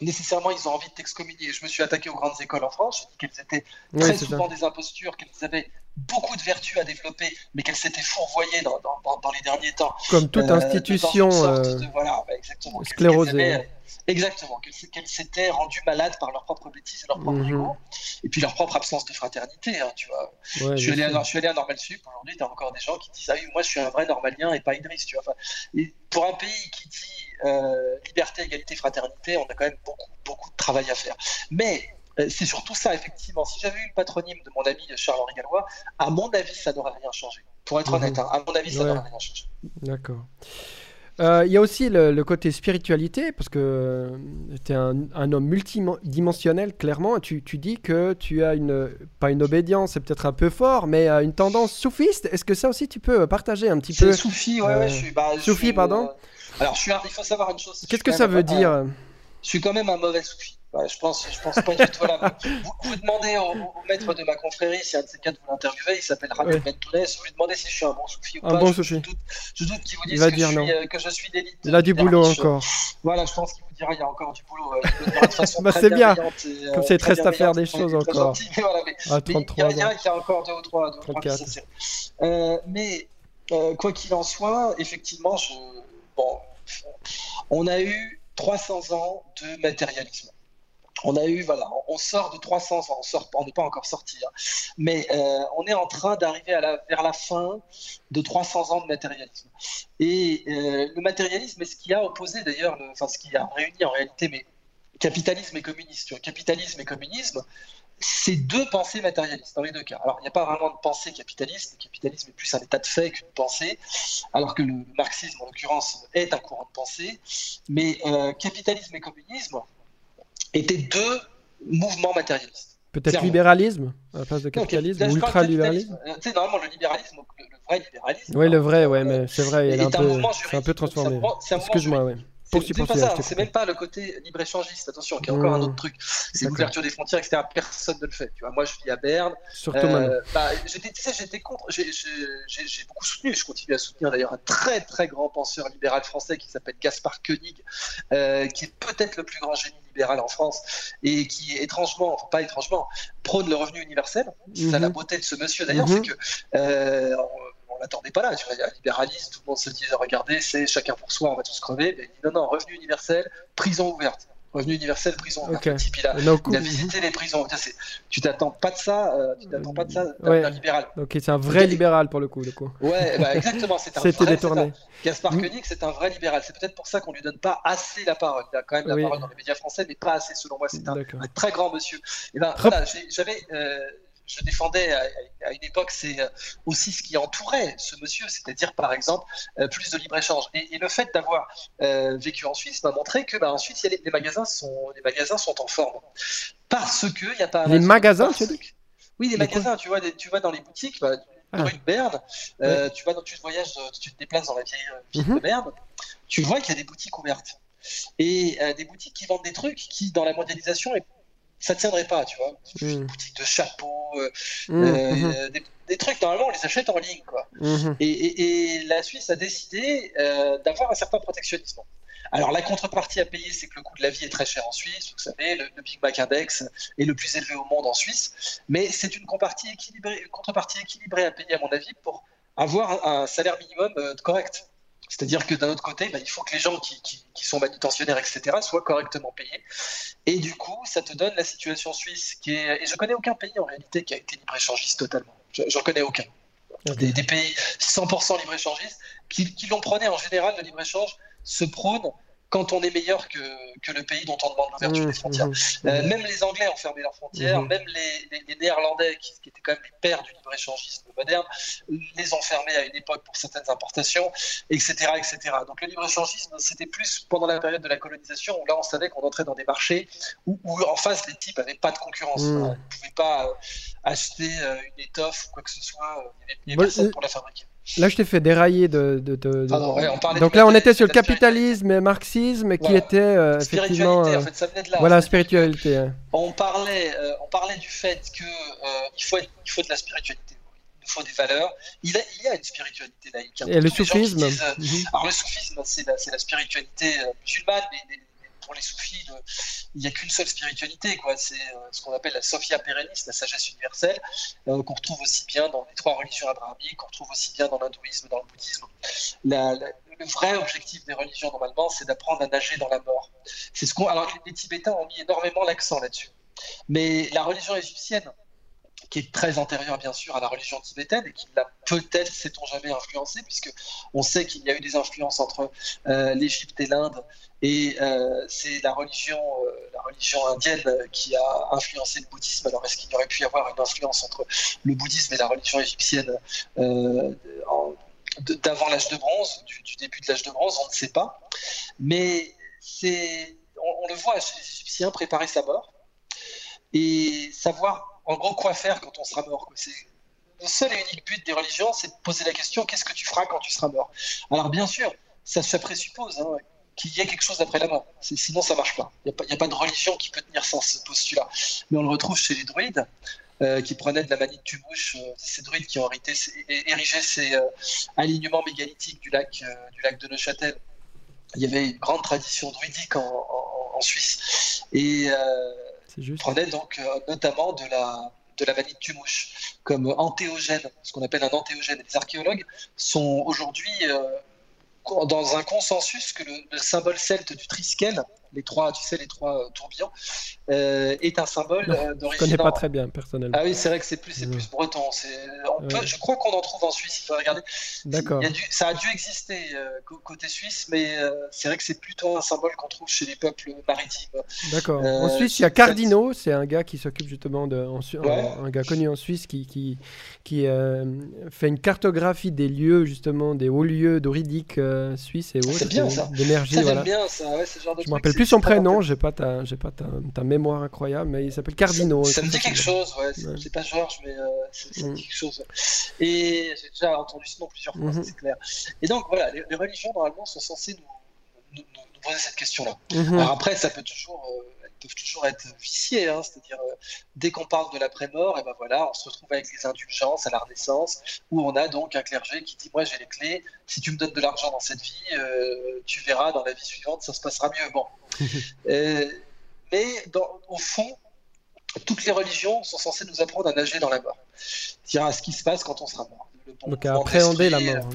nécessairement ils ont envie de t'excommunier. Je me suis attaqué aux grandes écoles en France, qu'elles étaient très souvent des impostures, qu'elles avaient beaucoup de vertus à développer, mais qu'elles s'étaient fourvoyées dans, dans, dans, les derniers temps. Comme toute euh, institution euh, voilà, bah, exactement, sclérosée. exactement, qu'elles s'étaient rendues malades par leur propre bêtise et leur propre mm et puis leur propre absence de fraternité. Hein, tu vois. je, suis allé à, je, suis allé à, Normal Sup, aujourd'hui, tu as encore des gens qui disent Ah oui, moi je suis un vrai normalien et pas Idriss. Tu vois. Enfin, et pour un pays qui dit euh, liberté, égalité, fraternité, on a quand même beaucoup, beaucoup de travail à faire. Mais euh, c'est surtout ça, effectivement. Si j'avais eu le patronyme de mon ami Charles-Henri Gallois, à mon avis, ça n'aurait rien changé. Pour être mhm. honnête, hein, à mon avis, ça n'aurait rien changé. D'accord. Euh, il y a aussi le, côté spiritualité, parce que tu es un, homme multidimensionnel, clairement. Tu, tu, dis que tu as une, pas une obédience, c'est peut-être un peu fort, mais une tendance soufiste. Est-ce que ça aussi tu peux partager un petit peu Soufi, ouais, ouais, je suis. Bah, soufi, pardon Alors, je suis, il faut savoir une chose. Qu'est-ce que ça veut dire Je suis quand même un mauvais soufi je pense, je pense pas du tout. Voilà. Vous, vous, demandez au, maître de ma confrérie, si un de ces quatre vous l'interviewez, il s'appelle Rabbi ouais. vous lui demandez si je suis un bon soufi ou un pas. Bon je, soufi. Je doute, qu'il vous dise que, dire je suis, euh, que, je suis, d'élite. Il a du boulot encore. Voilà, je pense qu'il vous dira qu'il y a encore du boulot. Euh, bah, c'est bien. Et, Comme ça, il te reste à faire des choses encore. Gentil, mais voilà, mais, à 33 il y a encore deux ou trois. Deux, 34. Euh, mais quoi qu'il en soit, effectivement, je... bon, on a eu 300 ans de matérialisme on a eu, voilà, on sort de 300, on sort, on n'est pas encore sorti, hein. mais euh, on est en train d'arriver vers la fin de 300 ans de matérialisme. Et euh, le matérialisme est ce qui a opposé d'ailleurs, enfin ce qui a réuni en réalité, mais capitalisme et communisme. Capitalisme et communisme, c'est deux pensées matérialistes dans les deux cas. Alors, il n'y a pas vraiment de pensée capitaliste. Le capitalisme est plus un état de fait qu'une pensée, alors que le marxisme, en l'occurrence, est un courant de pensée. Mais euh, capitalisme et communisme étaient deux mouvements matérialistes. Peut-être libéralisme à la place de capitalisme, ou ultra-libéralisme Tu sais, normalement, le libéralisme, le, vrai libéralisme. Oui, le vrai, ouais, mais c'est vrai, il est, un, peu, un peu transformé. Excuse-moi, oui. C'est même pas le côté libre-échangiste, attention, qui est encore un autre truc. C'est l'ouverture des frontières, etc. Personne ne le fait. Tu vois, moi, je vis à Berne. Surtout euh, bah, J'étais contre. J'ai beaucoup soutenu, je continue à soutenir d'ailleurs un très très grand penseur libéral français qui s'appelle Gaspard Koenig, euh, qui est peut-être le plus grand génie libéral en France et qui étrangement, enfin pas étrangement, prône le revenu universel. C'est ça la mhm. beauté de ce monsieur d'ailleurs, mhm. c'est que euh, on l'attendait pas là. Tu vois, il y a libéralisme, tout le monde se disait regardez, c'est chacun pour soi, on va tous crever. Mais il dit non, non, revenu universel, prison ouverte. Revenu universel, prison ouverte. Le type, il a, il a visité les prisons. Tu t'attends pas de ça, euh, tu t'attends pas de ça d'un libéral. Ok, c'est un vrai libéral pour le coup. Le coup. Ouais, bah, exactement. C'est un C'était détourné. Gaspard mm. Koenig, c'est un vrai libéral. C'est peut-être pour ça qu'on lui donne pas assez la parole. Il a quand même la parole dans les médias français, mais pas assez selon moi. C'est un, très grand monsieur. Et ben, voilà, j'avais. Euh, je défendais à, une époque, c'est euh, aussi ce qui entourait ce monsieur, c'est-à-dire par exemple euh, plus de libre-échange. Et, le fait d'avoir euh, vécu en Suisse m'a montré que bah, en Suisse, les, magasins sont, les magasins sont en forme. Parce qu'il n'y a pas. Les magasins, tu dis? Oui, les magasins, tu vois, tu vas dans les boutiques, bah, ah. de tu, vas, tu, voyages, tu te déplaces dans la vieille ville de mhm. Berne, tu vois qu'il y a des boutiques ouvertes. Et des boutiques qui vendent des trucs qui, dans la mondialisation, est ça tiendrait pas, tu vois. Une hmm. boutique de chapeaux, euh, hmm, euh, hmm. des, trucs, normalement, on les achète en ligne, quoi. Et, la Suisse a décidé euh, d'avoir un certain protectionnisme. Alors, la contrepartie à payer, c'est que le coût de la vie est très cher en Suisse. Vous savez, le, Big Mac Index est le plus élevé au monde en Suisse. Mais c'est une contrepartie équilibrée, une contrepartie équilibrée à payer, à mon avis, pour avoir un salaire minimum correct. C'est-à-dire que d'un autre côté, bah, il faut que les gens qui, sont manutentionnaires, etc., soient correctement payés. Et du coup, ça te donne la situation suisse qui est. Et je connais aucun pays en réalité qui a été libre-échangiste totalement. J'en connais aucun. Des, pays 100% libre-échangistes qui, qui l'ont prôné en général, le libre-échange, se prône quand on est meilleur que, que le pays dont on demande l'ouverture mmh, des frontières. Mmh, euh, mmh. même les Anglais ont fermé leurs frontières, même les, les, Néerlandais, qui, étaient quand même les pères du libre-échangisme moderne, les ont fermés à une époque pour certaines importations, etc. etc. Donc le libre-échangisme, c'était plus pendant la période de la colonisation, où là on savait qu'on entrait dans des marchés où, en face les types n'avaient pas de concurrence. Ils ne pouvaient pas euh, acheter euh, une étoffe ou quoi que ce soit, il n'y avait, personne pour la fabriquer. Là, je t'ai fait dérailler de. Donc là, on était sur le capitalisme et marxisme, qui était euh, effectivement. Euh, en fait, ça venait de là. Voilà, spiritualité. Hein. On parlait, euh, on parlait du fait que il faut, il faut de la spiritualité. Il nous faut des valeurs. Il, y a une spiritualité laïque. Hein. Et le soufisme. Mhm. Alors le soufisme, c'est la, la, spiritualité musulmane, mais pour les soufis, il n'y a qu'une seule spiritualité, quoi. C'est euh, ce qu'on appelle la Sophia Perennis, la sagesse universelle, euh, qu'on retrouve aussi bien dans les trois religions abrahamiques, qu'on retrouve aussi bien dans l'hindouisme, dans le bouddhisme. le vrai objectif des religions, normalement, c'est d'apprendre à nager dans la mort. C'est ce qu'on. Alors, les Tibétains ont mis énormément l'accent là-dessus. Mais la religion égyptienne, qui est très antérieure bien sûr à la religion tibétaine et qui l'a peut-être, sait-on jamais, influencé, puisque on sait qu'il y a eu des influences entre euh, l'Égypte et l'Inde, et euh, c'est la religion, euh, la religion indienne qui a influencé le bouddhisme. Alors est-ce qu'il y aurait pu y avoir une influence entre le bouddhisme et la religion égyptienne d'avant l'âge de bronze, du, début de l'âge de bronze, on ne sait pas. Mais c'est, on, on le voit chez les Égyptiens préparer sa mort et savoir en gros, quoi faire quand on sera mort Le seul et unique but des religions, c'est de poser la question qu'est-ce que tu feras quand tu seras mort? Alors, bien sûr, ça, présuppose hein, qu'il y ait quelque chose après la mort. Sinon, ça marche pas. Il n'y a, pas de religion qui peut tenir sans ce postulat. Mais on le retrouve chez les druides. Euh, qui prenaient de la manie de Tumouche, euh, ces druides qui ont érigé ces euh, alignements mégalithiques du lac, du lac de Neuchâtel. Il y avait une grande tradition druidique en, Suisse. Et prenait donc euh, notamment de la, de la vanille de Tumouche comme antéogène, ce qu'on appelle un antéogène. Les archéologues sont aujourd'hui euh, dans un consensus que le, symbole celte du Triskel, les trois, tu sais, les trois tourbillons, est un symbole d'origine. Je connais pas très bien personnellement. Ah oui, c'est vrai que c'est plus, c'est plus breton. je crois qu'on en trouve en Suisse. Il faut regarder. D'accord. Ça a dû exister côté suisse, mais c'est vrai que c'est plutôt un symbole qu'on trouve chez les peuples maritimes. D'accord. en Suisse, il y a Cardino, c'est un gars qui s'occupe justement de, un, gars connu en Suisse qui qui, qui fait une cartographie des lieux justement des hauts lieux d'Oridique euh, suisse et autres. C'est bien ça. D'énergie, voilà. bien ça. Ouais, ce genre de je me rappelle plus son prénom, j'ai pas ta, j'ai pas ta, ta, mémoire incroyable, mais il s'appelle Cardino. Ça, me dit quelque chose, ouais. C'est pas Georges, mais euh, ça me dit quelque chose. Et j'ai déjà entendu ce nom plusieurs fois, mhm. c'est clair. Et donc voilà, les, religions normalement sont censées nous, nous, nous poser cette question-là. Mhm. Alors après, ça peut toujours euh, peuvent toujours être viciés. Hein, C'est-à-dire, euh, dès qu'on parle de l'après-mort, et ben voilà, on se retrouve avec les indulgences à la Renaissance, où on a donc un clergé qui dit Moi, j'ai les clés, si tu me donnes de l'argent dans cette vie, euh, tu verras dans la vie suivante, ça se passera mieux. Bon. Euh, mais dans, au fond, toutes les religions sont censées nous apprendre à nager dans la mort. C'est-à-dire à ce qui se passe quand on sera mort. donc à appréhender la mort.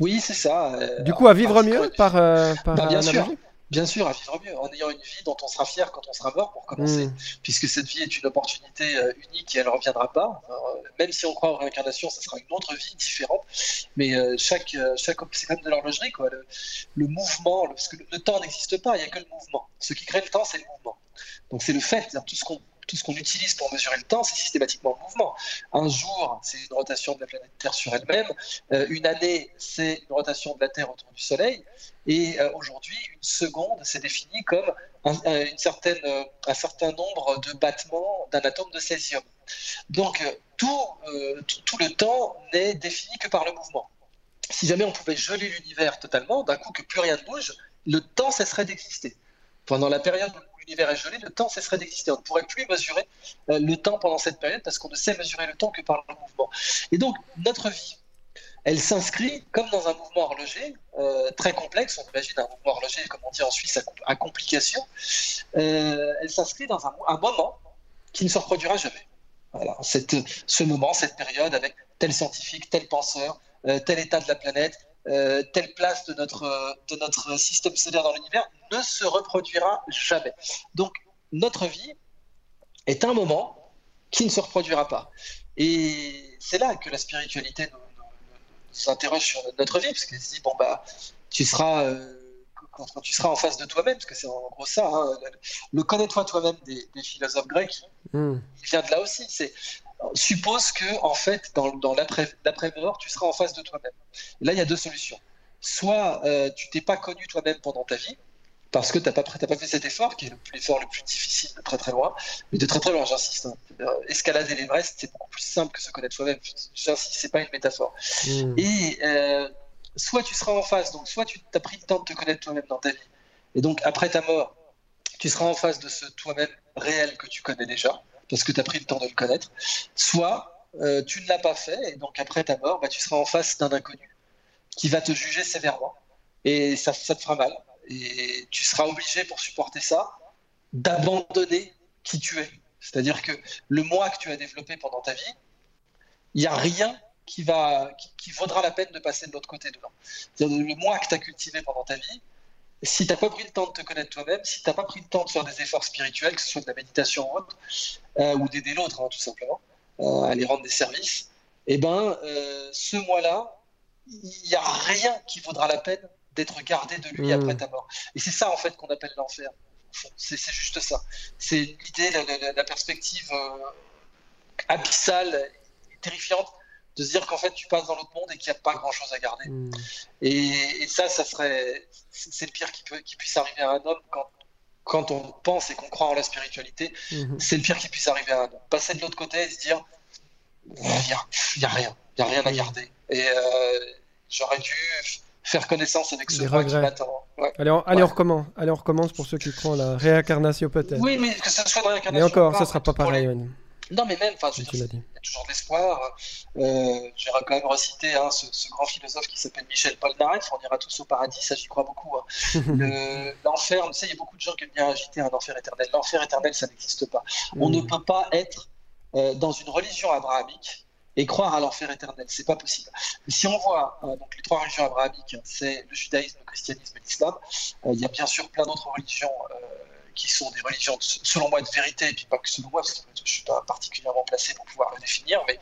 Oui, c'est ça. Du coup, à vivre mieux par, par bah, bien sûr bien sûr, à vivre mieux, en ayant une vie dont on sera fier quand on sera mort, pour commencer, mm. puisque cette vie est une opportunité euh, unique et elle ne reviendra pas. Euh, même si on croit aux réincarnations, ça sera une autre vie différente, mais euh, chaque, chaque c'est comme de l'horlogerie, quoi. Le, mouvement, parce que le, temps n'existe pas, il n'y a que le mouvement. Ce qui crée le temps, c'est le mouvement. Donc c'est le fait, tout ce qu'on tout ce qu'on utilise pour mesurer le temps, c'est systématiquement le mouvement. Un jour, c'est une rotation de la planète Terre sur elle-même. une année, c'est une rotation de la Terre autour du Soleil. Et euh, aujourd'hui, une seconde, c'est défini comme un, euh, euh, un certain nombre de battements d'un atome de césium. Donc tout, tout, le temps n'est défini que par le mouvement. Si jamais on pouvait geler l'univers totalement, d'un coup que plus rien ne bouge, le temps cesserait d'exister. Pendant la période où l'univers est gelé, le temps cesserait d'exister. On ne pourrait plus mesurer le temps pendant cette période parce qu'on ne sait mesurer le temps que par le mouvement. Et donc notre vie, elle s'inscrit comme dans un mouvement horloger euh, très complexe. On imagine un mouvement horloger, comme on dit en Suisse, à, complication. Euh, elle s'inscrit dans un, moment qui ne se reproduira jamais. Voilà, cette, ce moment, cette période avec tel scientifique, tel penseur, euh, tel état de la planète, telle place de notre, de notre système solaire dans l'univers ne se reproduira jamais. Donc, notre vie est un moment qui ne se reproduira pas. Et c'est là que la spiritualité nous, s'interroge sur notre vie, parce qu'il se dit, bon, bah, tu seras, euh, quand, tu seras en face de toi-même, parce que c'est en gros ça, hein, le, connais-toi toi-même des, philosophes grecs, hmm. il vient de là aussi. C'est suppose que, en fait, dans, dans l'après-mort, tu seras en face de toi-même. Là, il y a deux solutions. Soit euh, tu t'es pas connu toi-même pendant ta vie, parce que tu n'as pas, pas fait cet effort, qui est l'effort le plus difficile de très très loin, mais de très très loin, j'insiste. Hein. Euh, escalader l'Everest, c'est beaucoup plus simple que se connaître soi-même. J'insiste, c'est pas une métaphore. Hmm. Et euh, soit tu seras en face, donc soit tu as pris le temps de te connaître toi-même dans ta vie, et donc après ta mort, tu seras en face de ce toi-même réel que tu connais déjà, parce que tu as pris le temps de le connaître, soit euh, tu ne l'as pas fait, et donc après ta mort, bah, tu seras en face d'un inconnu qui va te juger sévèrement, et ça, ça te fera mal et tu seras obligé pour supporter ça d'abandonner qui tu es. C'est-à-dire que le moi que tu as développé pendant ta vie, il n'y a rien qui, va, qui, vaudra la peine de passer de l'autre côté dedans. Le moi que tu as cultivé pendant ta vie, si tu n'as pas pris le temps de te connaître toi-même, si tu n'as pas pris le temps de faire des efforts spirituels, que ce soit de la méditation ou autre, euh, ou d'aider l'autre, hein, tout simplement, euh, à aller rendre des services, eh ben, euh, ce moi-là, il n'y a rien qui vaudra la peine d'être gardé de lui après hmm. ta mort. Et c'est ça en fait qu'on appelle l'enfer. C'est juste ça. C'est l'idée, la, perspective euh, abyssale et terrifiante de se dire qu'en fait tu passes dans l'autre monde et qu'il n'y a pas grand chose à garder. Hmm. Et, ça, ça serait, c'est le pire qui, peut, qui puisse arriver à un homme quand, quand on pense et qu'on croit en la spiritualité. Hmm. C'est le pire qui puisse arriver à un homme. Passer de l'autre côté et se dire, il n'y a, rien, il n'y a rien à garder. Et euh, j'aurais dû faire connaissance avec ce moi qui m'attend. Allez, on, allez on, recommence. Allez, on recommence pour ceux qui croient la réincarnation peut-être. Oui, mais que ce soit la réincarnation. Mais encore, ce sera pas pareil. Non, mais même, enfin, il y a toujours de l'espoir. Euh, J'aimerais quand même reciter hein, ce, grand philosophe qui s'appelle Michel Polnareff. On ira tous au paradis, ça j'y crois beaucoup. Hein. L'enfer, tu sais, il y a beaucoup de gens qui aiment bien agiter un enfer éternel. L'enfer éternel, ça n'existe pas. On ne peut pas être euh, dans une religion abrahamique et croire à l'enfer éternel. C'est pas possible. si on voit euh, donc les trois religions abrahamiques, c'est le judaïsme, le christianisme et l'islam. Euh, il y a bien sûr plein d'autres religions euh, qui sont des religions, selon moi, de vérité, et puis pas que selon moi, parce que je ne suis pas particulièrement placé pour pouvoir le définir, mais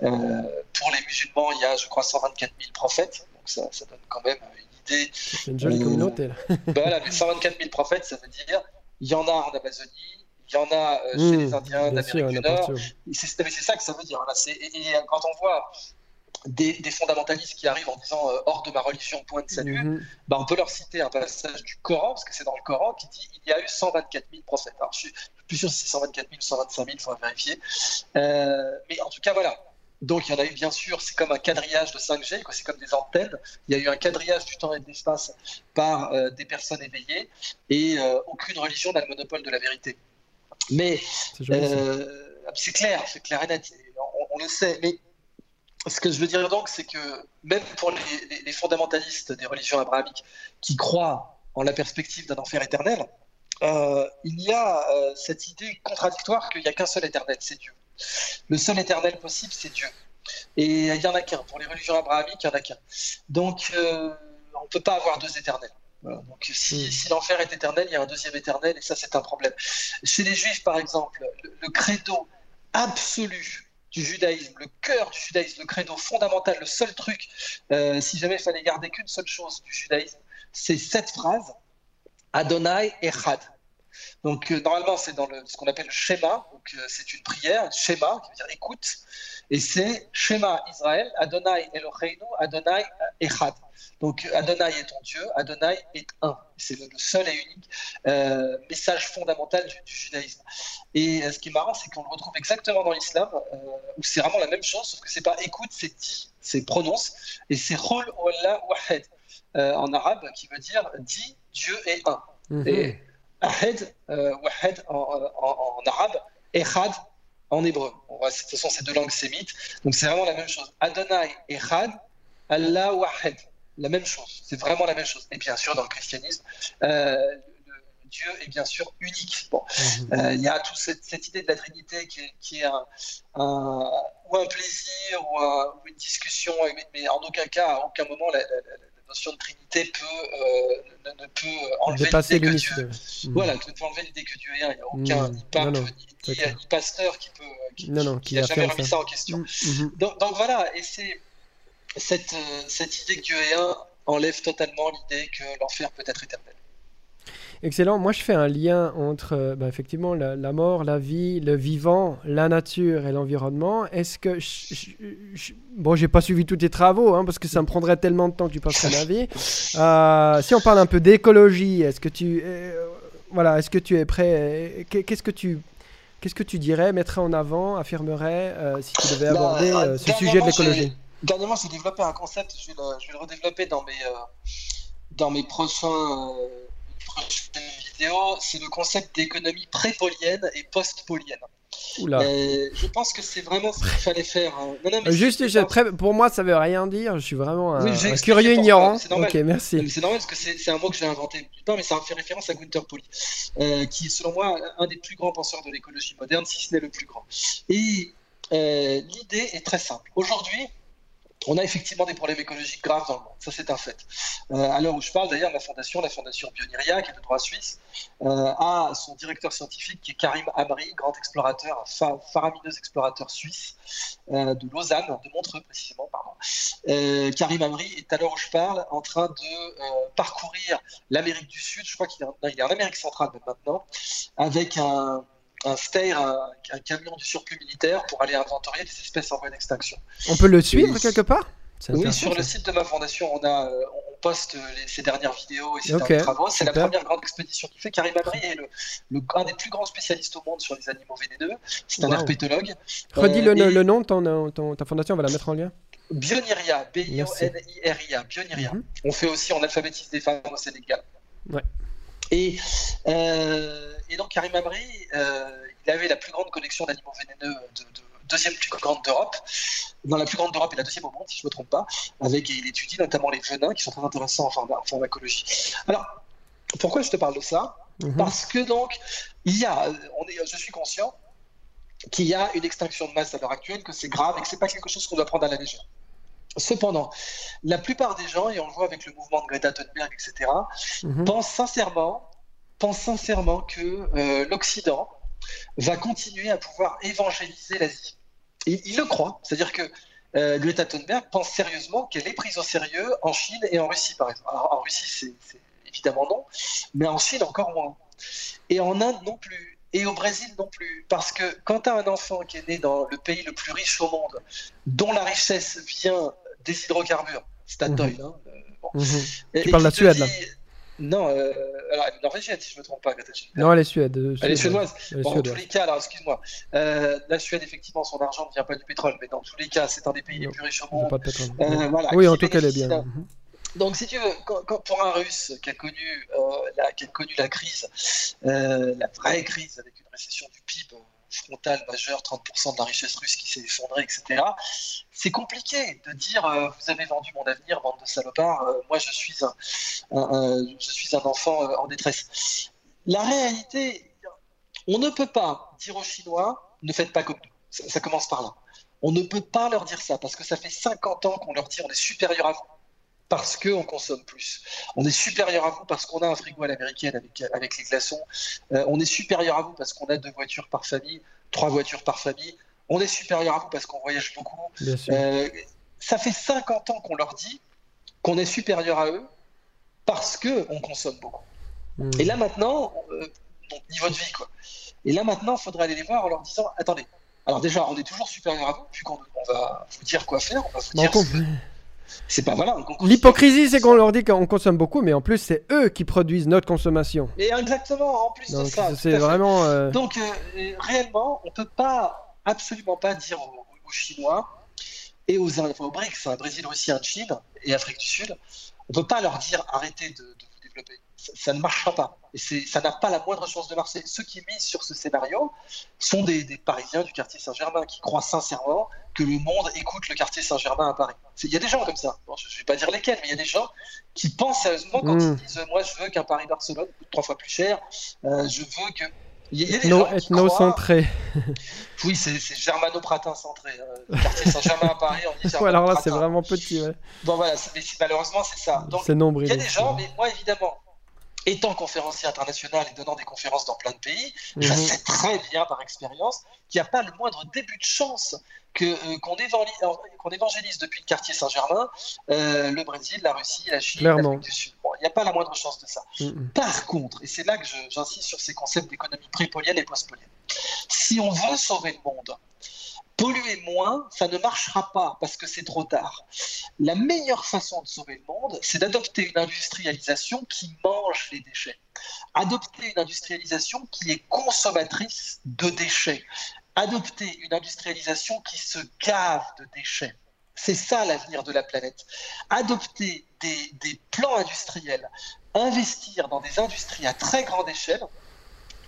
pour les musulmans, il y a, je crois, 124 000 prophètes, donc ça, ça donne quand même une idée. C'est une jolie communauté, là. voilà, mais 124 000 prophètes, ça veut dire, il y en a en Amazonie, il y en a euh, chez les mmh, Indiens d'Amérique du Nord. C'est ça que ça veut dire. Et, quand on voit des, fondamentalistes qui arrivent en disant euh, hors de ma religion, point de salut, mmh. bah, on peut leur citer un passage du Coran, parce que c'est dans le Coran, qui dit il y a eu 124 000 prophètes. Alors je suis plus sûr si c'est 124 000 ou 125 000, il faudra vérifier. Euh, mais en tout cas, voilà. Donc il y en a eu bien sûr, c'est comme un quadrillage de 5G, c'est comme des antennes. Il y a eu un quadrillage du temps et de l'espace par des personnes éveillées et aucune religion n'a le monopole de la vérité. Mais euh, c'est clair, c'est clair et net, on, le sait. Mais ce que je veux dire donc, c'est que même pour les, fondamentalistes des religions abrahamiques qui croient en la perspective d'un enfer éternel, euh, il y a euh, cette idée contradictoire qu'il n'y a qu'un seul éternel, c'est Dieu. Le seul éternel possible, c'est Dieu. Et il n'y en a qu'un. Pour les religions abrahamiques, il n'y en a qu'un. Donc, on ne peut pas avoir deux éternels. Donc hmm. si, l'enfer est éternel, il y a un deuxième éternel, et ça c'est un problème. Chez les juifs, par exemple, le, credo absolu du judaïsme, le cœur du judaïsme, le credo fondamental, le seul truc, euh, si jamais il fallait garder qu'une seule chose du judaïsme, c'est cette phrase, Adonai Echad. Donc euh, normalement c'est dans le, ce qu'on appelle le schéma, donc euh, c'est une prière, schéma qui veut dire écoute, et c'est schéma Israël, Adonai Eloheinu, Adonai Echad. Donc Adonai est ton Dieu, Adonai est un. C'est le, seul et unique euh, message fondamental du, judaïsme. Et euh, ce qui est marrant, c'est qu'on le retrouve exactement dans l'islam, euh, où c'est vraiment la même chose, sauf que c'est pas écoute, c'est dit, c'est prononce, et c'est Rol Allah Wahed en arabe, qui veut dire dit Dieu est un. Mhm. Et Ahed, Wahed en, arabe, Echad en hébreu. de toute façon, c'est deux langues sémites, donc c'est vraiment la même chose. Adonai Echad, Allah Wahed la même chose. C'est vraiment la même chose. Et bien sûr, dans le christianisme, euh, Dieu est bien sûr unique. Bon, mhm. euh, il y a toute cette, idée de la Trinité qui est, un, ou un plaisir ou, une discussion, mais, en aucun cas, à aucun moment, la, notion de Trinité peut, euh, ne, peut enlever l'idée que Dieu. Mhm. Voilà, ne peut enlever l'idée que Dieu est un. Il n'y a aucun mhm. ni pape, ni, pasteur qui peut, qui, non, qui, a jamais remis ça. en question. Donc, donc, voilà, et c'est cette, euh, cette idée que Dieu est un enlève totalement l'idée que l'enfer peut être éternel. Excellent. Moi, je fais un lien entre euh, bah, effectivement la, mort, la vie, le vivant, la nature et l'environnement. Est-ce que je, je, bon, j'ai pas suivi tous tes travaux hein, parce que ça me prendrait tellement de temps que tu passerais la vie. Euh, si on parle un peu d'écologie, est-ce que tu voilà, est-ce que tu es prêt Qu'est-ce que tu qu'est-ce que tu dirais, mettrais en avant, affirmerais si tu devais aborder ce sujet de l'écologie? Dernièrement, j'ai développé un concept, je vais le, redévelopper dans mes, euh, dans mes prochains, euh, prochaines vidéos. C'est le concept d'économie pré-polienne et post-polienne. Euh, je pense que c'est vraiment ce qu'il fallait faire. Hein. Juste, pour moi, ça veut rien dire. Je suis vraiment un, curieux ignorant. Ok, merci. C'est normal parce que c'est un mot que j'ai inventé Non, mais ça fait référence à Gunther Pauli, qui est selon moi un des plus grands penseurs de l'écologie moderne, si ce n'est le plus grand. Et l'idée est très simple. Aujourd'hui, on a effectivement des problèmes écologiques graves dans le monde, ça c'est un fait. Euh, à l'heure où je parle, d'ailleurs, la fondation, la fondation Bioniria, qui est de droit suisse, euh, a son directeur scientifique qui est Karim Amri, grand explorateur, faramineux explorateur suisse euh, de Lausanne, de Montreux précisément, pardon. Karim Amri est à l'heure où je parle en train de parcourir l'Amérique du Sud, je crois qu'il est, en Amérique centrale maintenant, avec un un Steyr, un, camion du surplus militaire pour aller inventorier des espèces en voie d'extinction. On peut le suivre quelque part? Oui, sur le site de ma fondation, on, a, euh, on poste ces dernières vidéos et ces derniers travaux. C'est la première grande expédition qu'il fait. Karim Abri est le, un des plus grands spécialistes au monde sur les animaux vénéneux. C'est un herpétologue. Redis le, euh, le, nom de ta fondation, on va la mettre en lien. Bioniria, B-I-O-N-I-R-I-A, Bioniria. Mhm. On fait aussi, on alphabétise des femmes au Sénégal. Ouais. Et, euh, et donc Karim Amri, euh, il avait la plus grande collection d'animaux vénéneux de, deuxième plus grande d'Europe, dans la plus grande d'Europe et la deuxième au monde, si je ne me trompe pas, avec il étudie notamment les venins qui sont très intéressants en pharmacologie. Alors, pourquoi je te parle de ça? Mhm. Parce que donc, il y a, on est, je suis conscient qu'il y a une extinction de masse à l'heure actuelle, que c'est grave et que c'est pas quelque chose qu'on doit prendre à la légère. Cependant, la plupart des gens, et on le voit avec le mouvement de Greta Thunberg, etc., mhm. pensent sincèrement, pensent sincèrement que euh, l'Occident va continuer à pouvoir évangéliser l'Asie. Il, le croit, c'est-à-dire que euh, Greta Thunberg pense sérieusement qu'elle est prise au sérieux en Chine et en Russie, par exemple. Alors, en Russie, c'est évidemment non, mais en Chine encore moins. Et en Inde non plus. Et au Brésil non plus. Parce que quand tu as un enfant qui est né dans le pays le plus riche au monde, dont la richesse vient des hydrocarbures, Statoil. Mmh. Hein, euh, mmh. Tu parles de la Suède, là non, euh, alors elle est norvégienne si je ne me trompe pas. Non, elle est suède. Euh, elle est suédoise. bon, dans tous les cas, alors excuse-moi. Euh, la Suède, effectivement, son argent ne vient pas du pétrole, mais dans tous les cas, c'est un des pays les plus riches au monde. Pas de pétrole. Voilà, oui, en tout cas, elle est bien. Donc, si tu veux, quand, pour un Russe qui a connu, la, qui a connu la crise, la vraie crise avec une récession du PIB frontale majeure, 30% de la richesse russe qui s'est effondrée, etc. C'est compliqué de dire euh, vous avez vendu mon avenir, bande de salopards, euh, moi je suis un, je suis un enfant euh, en détresse. La réalité, on ne peut pas dire aux Chinois ne faites pas comme nous. Ça, ça commence par là. On ne peut pas leur dire ça parce que ça fait 50 ans qu'on leur dit on est supérieur à vous parce qu'on consomme plus. On est supérieur à vous parce qu'on a un frigo à l'américaine avec, avec les glaçons. Euh, on est supérieur à vous parce qu'on a deux voitures par famille, trois voitures par famille. On est supérieur à vous parce qu'on voyage beaucoup. Euh, ça fait 50 ans qu'on leur dit qu'on est supérieur à eux parce qu'on consomme beaucoup. Hmm. Et là maintenant, euh, niveau de vie, quoi. Et là maintenant, il faudrait aller les voir en leur disant attendez, alors déjà, on est toujours supérieur à vous, puis qu'on on va vous dire quoi faire, on va vous dire c'est pas voilà. L'hypocrisie, c'est qu'on leur dit qu'on consomme beaucoup, mais en plus, c'est eux qui produisent notre consommation. Et exactement, en plus de ça. C'est vraiment. Euh, Donc, euh, réellement, on peut pas, absolument pas dire aux, Chinois et aux, enfin, aux BRICS, hein, Brésil, Russie, Chine et Afrique du Sud, on peut pas leur dire arrêtez de, de vous développer ça, ne marchera pas. Et ça n'a pas la moindre chance de marcher. Ceux qui misent sur ce scénario sont des, Parisiens du quartier Saint-Germain qui croient sincèrement que le monde écoute le quartier Saint-Germain à Paris. Il y a des gens comme ça. je ne vais pas dire lesquels, mais il y a des gens qui pensent sérieusement quand ils hmm. disent Moi, je veux qu'un Paris-Barcelone coûte trois fois plus cher. Euh, je veux que. Il y a des gens ethnocentré. Oui, c'est germano-pratin centré. Euh, le quartier Saint-Germain à Paris, on dit Alors là, c'est vraiment petit. Bon, voilà, malheureusement, c'est ça. Donc, il y a des gens, mais moi, évidemment, étant conférencier international et donnant des conférences dans plein de pays, je mhm. sais très bien par expérience qu'il n'y a pas le moindre début de chance que euh, qu'on évangélise, depuis le quartier Saint-Germain euh, le Brésil, la Russie, la Chine, l'Afrique du Sud. il n'y a pas la moindre chance de ça. Mhm. Par contre, et c'est là que j'insiste sur ces concepts d'économie prépolienne et postpolienne, si on veut sauver le monde, polluer moins, ça ne marchera pas parce que c'est trop tard. La meilleure façon de sauver le monde, c'est d'adopter une industrialisation qui mange les déchets. Adopter une industrialisation qui est consommatrice de déchets. Adopter une industrialisation qui se gave de déchets. C'est ça l'avenir de la planète. Adopter des, des plans industriels, investir dans des industries à très grande échelle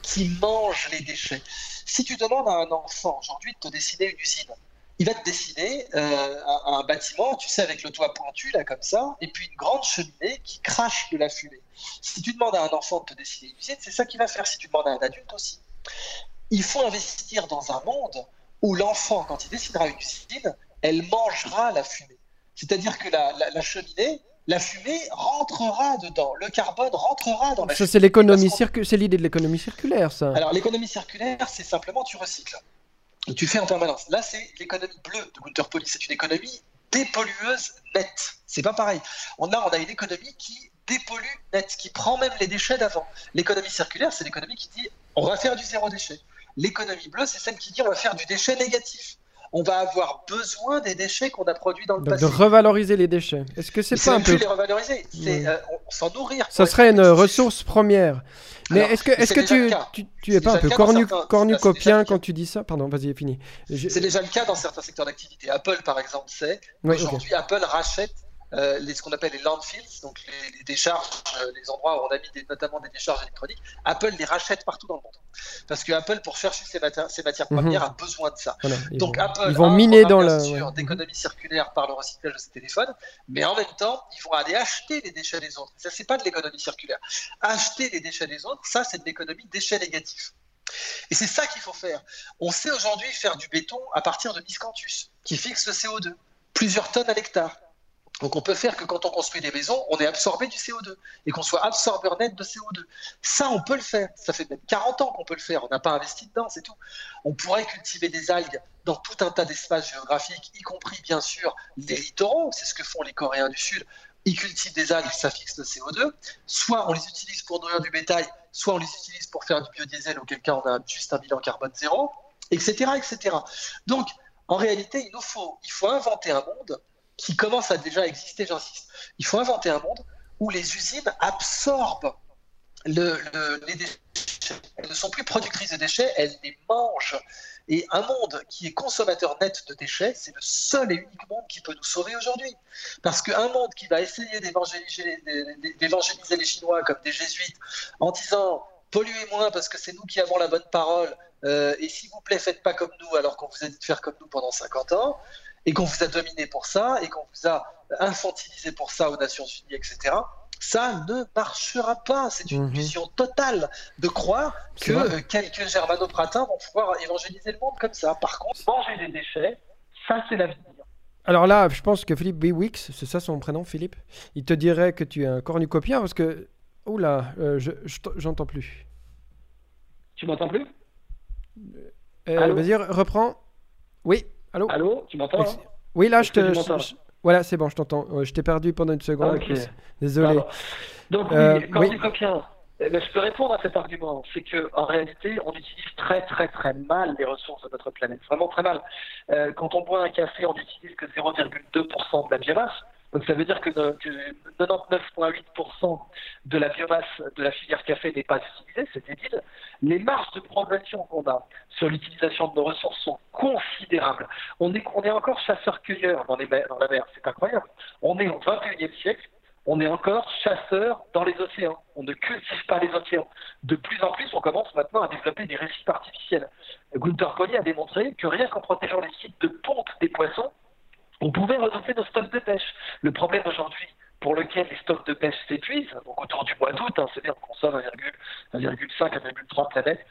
qui mangent les déchets. Si tu demandes à un enfant aujourd'hui de te dessiner une usine, il va te dessiner euh, un, bâtiment, tu sais, avec le toit pointu, là, comme ça, et puis une grande cheminée qui crache de la fumée. Si tu demandes à un enfant de te dessiner une usine, c'est ça qu'il va faire. Si tu demandes à un adulte aussi. Il faut investir dans un monde où l'enfant, quand il dessinera une usine, elle mangera la fumée. C'est-à-dire que la cheminée, la fumée rentrera dedans, le carbone rentrera dans la ça, c'est l'économie c'est l'idée de l'économie circulaire, ça. Alors l'économie circulaire, c'est simplement tu recycles. tu fais en permanence. Là, c'est l'économie bleue de Gunther Pauli. C'est une économie dépollueuse nette. C'est pas pareil. On a, on a une économie qui dépollue net, qui prend même les déchets d'avant. L'économie circulaire, c'est l'économie qui dit on va faire du zéro déchet. L'économie bleue, c'est celle qui dit on va faire du déchet négatif on va avoir besoin des déchets qu'on a produits dans le Donc passé. De revaloriser les déchets. Est-ce que c'est pas un peu les revaloriser, c'est euh, s'en nourrir. Ça serait une ressource première. Mais est-ce que, est-ce que tu, tu, es pas un peu cornucopien quand tu dis ça? Pardon, vas-y, fini. C'est déjà le cas dans certains secteurs d'activité. Apple, par exemple, c'est aujourd'hui Apple rachète euh, les, ce qu'on appelle les landfills, donc les, décharges, euh, les endroits où on a mis notamment des décharges électroniques, Apple les rachète partout dans le monde. Parce que Apple, pour chercher ses, matières, mhm. premières, a besoin de ça. donc Apple ils vont a miner dans la d'économie circulaire par le recyclage de ses téléphones, mais en même temps, ils vont aller acheter les déchets des autres. Ça, c'est pas de l'économie circulaire. Acheter les déchets des autres, ça, c'est de l'économie déchets négatifs. Et c'est ça qu'il faut faire. On sait aujourd'hui faire du béton à partir de miscanthus, qui fixe le CO2, plusieurs tonnes à l'hectare. Donc on peut faire que quand on construit des maisons, on ait absorbé du CO2 et qu'on soit absorbeur net de CO2. Ça, on peut le faire. Ça fait même 40 ans qu'on peut le faire. On n'a pas investi dedans, c'est tout. On pourrait cultiver des algues dans tout un tas d'espaces géographiques, y compris bien sûr les littoraux. C'est ce que font les Coréens du Sud. Ils cultivent des algues, ça fixe le CO2. Soit on les utilise pour nourrir du bétail, soit on les utilise pour faire du biodiesel, auquel cas on a juste un bilan carbone zéro, etc., etc. Donc, en réalité, il nous faut, il faut inventer un monde qui commence à déjà exister, j'insiste. Il faut inventer un monde où les usines absorbent le, les déchets. Elles ne sont plus productrices de déchets, elles les mangent. Et un monde qui est consommateur net de déchets, c'est le seul et unique monde qui peut nous sauver aujourd'hui. Parce qu'un monde qui va essayer d'évangéliser les Chinois comme des jésuites en disant polluez moins parce que c'est nous qui avons la bonne parole, euh, et s'il vous plaît, faites pas comme nous alors qu'on vous a dit de faire comme nous pendant 50 ans, et qu'on vous a dominé pour ça, et qu'on vous a infantilisé pour ça aux Nations Unies, etc., ça ne marchera pas. C'est une mhm. vision totale de croire que euh, quelques germanopratins vont pouvoir évangéliser le monde comme ça. Par contre, manger des déchets, ça c'est l'avenir. Alors là, je pense que Philippe Biwix, c'est ça son prénom, Philippe, il te dirait que tu es un cornucopien parce que. Oula, euh, je j'entends plus. Tu m'entends plus? Euh, Vas-y, reprends. Oui. Allô Allô, tu m'entends Oui, là, je te. voilà, c'est bon, je t'entends. je t'ai perdu pendant une seconde. Désolé. Donc, euh, quand oui. Eh ben, je peux répondre à cet argument. C'est qu'en réalité, on utilise très, très, très mal les ressources de notre planète. Vraiment très mal. Euh, quand on boit un café, on n'utilise que 0,2% de la biomasse. Donc ça veut dire que, 99,8% de la biomasse de la filière café n'est pas utilisée, c'est débile. Les marges de progression qu'on a sur l'utilisation de nos ressources sont considérables. On est, on est encore chasseurs-cueilleurs dans, dans la mer, c'est incroyable. On est au 21e siècle, on est encore chasseurs dans les océans. On ne cultive pas les océans. De plus en plus, on commence maintenant à développer des récifs artificiels. Gunther Collier a démontré que rien qu'en protégeant les sites de ponte des poissons, on pouvait redoubler nos stocks de pêche. Le problème aujourd'hui, pour lequel les stocks de pêche s'épuisent, donc autour du mois d'août, hein, c'est-à-dire qu'on consomme 1,5 à 1,3 planètes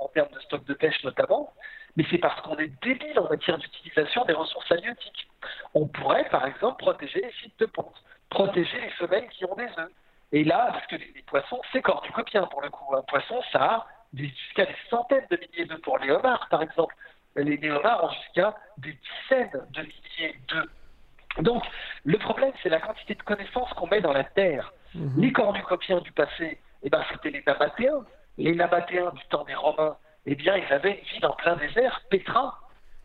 en termes de stocks de pêche notamment, mais c'est parce qu'on est débile en matière d'utilisation des ressources halieutiques. On pourrait, par exemple, protéger les sites de ponte, protéger les femelles qui ont des œufs. Et là, parce que les, poissons, c'est cornucopien pour le coup. Un poisson, ça a jusqu'à des centaines de milliers d'œufs pour les homards, par exemple les néomars ont jusqu'à des dizaines de milliers d'œufs. Donc, le problème, c'est la quantité de connaissances qu'on met dans la terre. Mhm. Les cornucopiens du passé, eh ben, c'était les Nabatéens. Les Nabatéens du temps des Romains, eh bien, ils avaient une ville en plein désert, Pétra.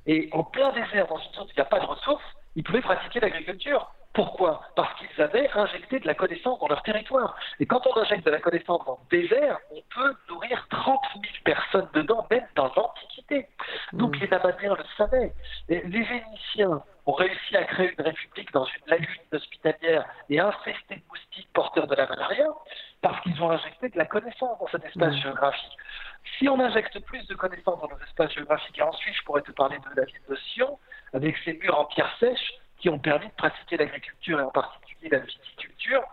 Et en plein désert, dans une zone où il n'y a pas de ressources, ils pouvaient pratiquer l'agriculture. Pourquoi? Parce qu'ils avaient injecté de la connaissance dans leur territoire. Et quand on injecte de la connaissance dans le désert, on peut nourrir 30 000 personnes dedans, même dans l'Antiquité. Donc mmh. les Nabatéens le savaient. les Vénitiens ont réussi à créer une république dans une lagune hospitalière et infester de moustiques porteurs de la malaria parce qu'ils ont injecté de la connaissance dans cet espace mmh. géographique. Si on injecte plus de connaissances dans nos espaces géographiques, et ensuite je pourrais te parler de la ville de Sion, avec ses murs en pierre sèche, qui ont permis de pratiquer l'agriculture et en particulier la viticulture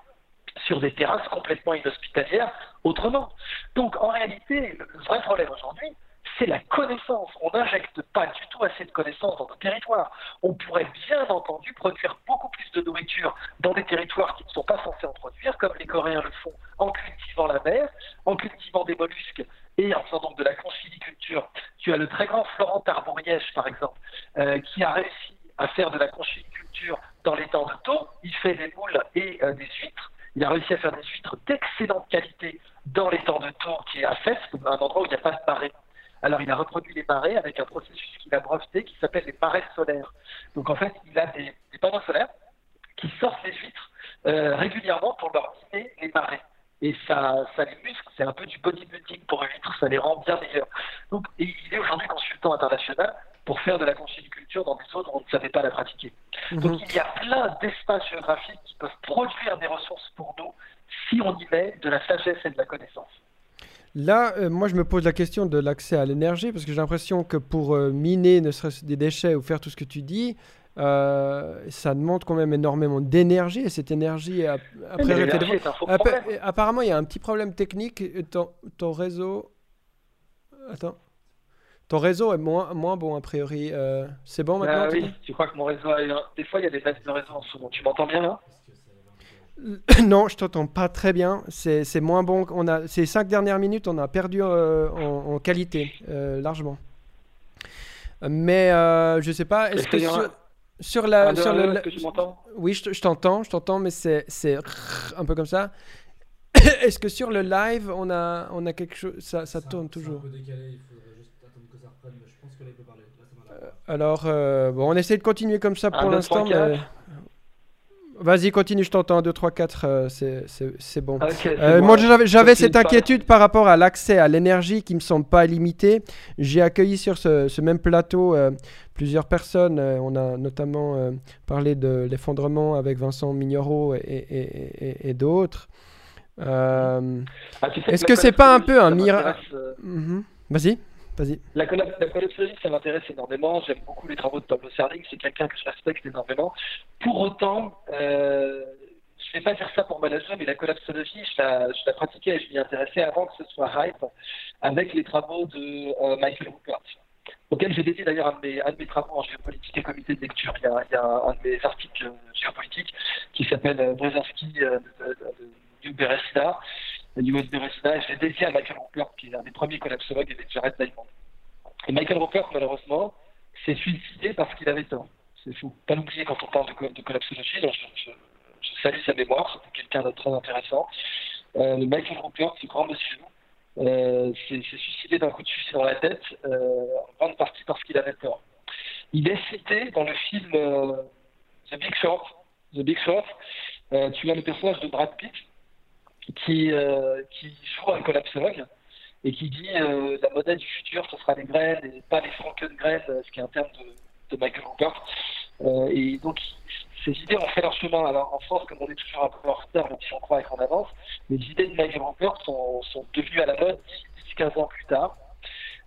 sur des terrasses complètement inhospitalières autrement. Donc en réalité, le vrai problème aujourd'hui, c'est la connaissance. On n'injecte pas du tout assez de connaissances dans nos territoires. On pourrait bien entendu produire beaucoup plus de nourriture dans des territoires qui ne sont pas censés en produire, comme les Coréens le font en cultivant la mer, en cultivant des mollusques et en faisant donc de la conchiliculture. Tu as le très grand Florent Tarbourièche, par exemple, euh, qui a réussi à faire de la conchiliculture dans les temps de taux. Il fait des moules et euh, des huîtres. Il a réussi à faire des huîtres d'excellente qualité dans les temps de taux, qui est à Fès, un endroit où il n'y a pas de marée. Alors il a reproduit les marées avec un processus qu'il a breveté qui s'appelle les marées solaires. Donc en fait, il a des, panneaux solaires qui sortent les huîtres euh, régulièrement pour leur dîner les marées. Et ça, ça les muscle, c'est un peu du bodybuilding pour les huîtres, ça les rend bien meilleurs. Donc il est aujourd'hui consultant international pour faire de la conchiliculture dans des zones où on ne savait pas la pratiquer. Mhm. Donc il y a plein d'espaces géographiques qui peuvent produire des ressources pour nous si on y met de la sagesse et de la connaissance. Là, euh, moi, je me pose la question de l'accès à l'énergie, parce que j'ai l'impression que pour euh, miner, ne serait-ce des déchets ou faire tout ce que tu dis, euh, ça demande quand même énormément d'énergie, et cette énergie, après... apparemment, il y a un petit problème technique. Ton, ton réseau attends. Ton réseau est moins, moins bon a priori. Euh, c'est bon maintenant ah, Oui, tu crois que mon réseau a... Des fois, il y a des baisses de réseau en ce moment. Tu m'entends bien là? Non, je t'entends pas très bien. C'est moins bon. On a ces cinq dernières minutes, on a perdu euh, en, qualité largement. Mais je sais pas. Est-ce que, sur, la, sur le, que tu m'entends? Oui, je t'entends, je t'entends, mais c'est un peu comme ça. Est-ce que sur le live, on a, on a quelque chose Ça, ça tourne toujours. Un peu décalé, il faudrait juste attendre que ça reprenne, mais je pense que là, il peut parler. Là, euh, alors, euh, bon, on essaie de continuer comme ça pour l'instant, mais. Vas-y, continue, je t'entends. 2, 3, 4, c'est bon. euh, bon. Moi, j'avais cette inquiétude par rapport à l'accès à l'énergie qui me semble pas limité. J'ai accueilli sur ce, ce même plateau euh, plusieurs personnes. Euh, on a notamment euh, parlé de l'effondrement avec Vincent Mignoro et, et, et, d'autres. Ah, est-ce que c'est pas un peu un miracle mhm. Vas-y. La, collapsologie, ça m'intéresse énormément. J'aime beaucoup les travaux de Pablo Serling. C'est quelqu'un que je respecte énormément. Pour autant, euh, je ne vais pas dire ça pour manager, mais la collapsologie, je la, pratiquais et je m'y intéressais avant que ce soit hype avec les travaux de euh, Michael Rupert, auquel j'ai dédié d'ailleurs un, de mes travaux en géopolitique et comité de lecture. Il y a, un, de mes articles géopolitiques qui s'appelle euh, Brzezinski de, de, de, US Beresda, et je dédié à Michael Rupert, qui est un des premiers collapsologues avec Jared Diamond. Et Michael Rupert, malheureusement, s'est suicidé parce qu'il avait tort. C'est fou. Pas l'oublier quand on parle de, de collapsologie. Donc je, je, salue sa mémoire, c'était quelqu'un de très intéressant. Euh, Michael Rupert, ce grand monsieur, euh, s'est suicidé d'un coup de fusil dans la tête, euh, en grande partie parce qu'il avait tort. Il est cité dans le film euh, The Big Short. The Big Short, tu as le personnage de Brad Pitt qui, euh, qui joue un collapsologue et qui dit euh, la monnaie du futur, ce sera les graines et pas les frankengraines, ce qui est un terme de, de Michael Rupert. Euh, et donc, ces idées ont fait leur chemin. Alors, en France, comme on est toujours un peu en retard, même si on croit qu'on avance, les idées de Michael Rupert sont, sont devenues à la mode 10-15 ans plus tard,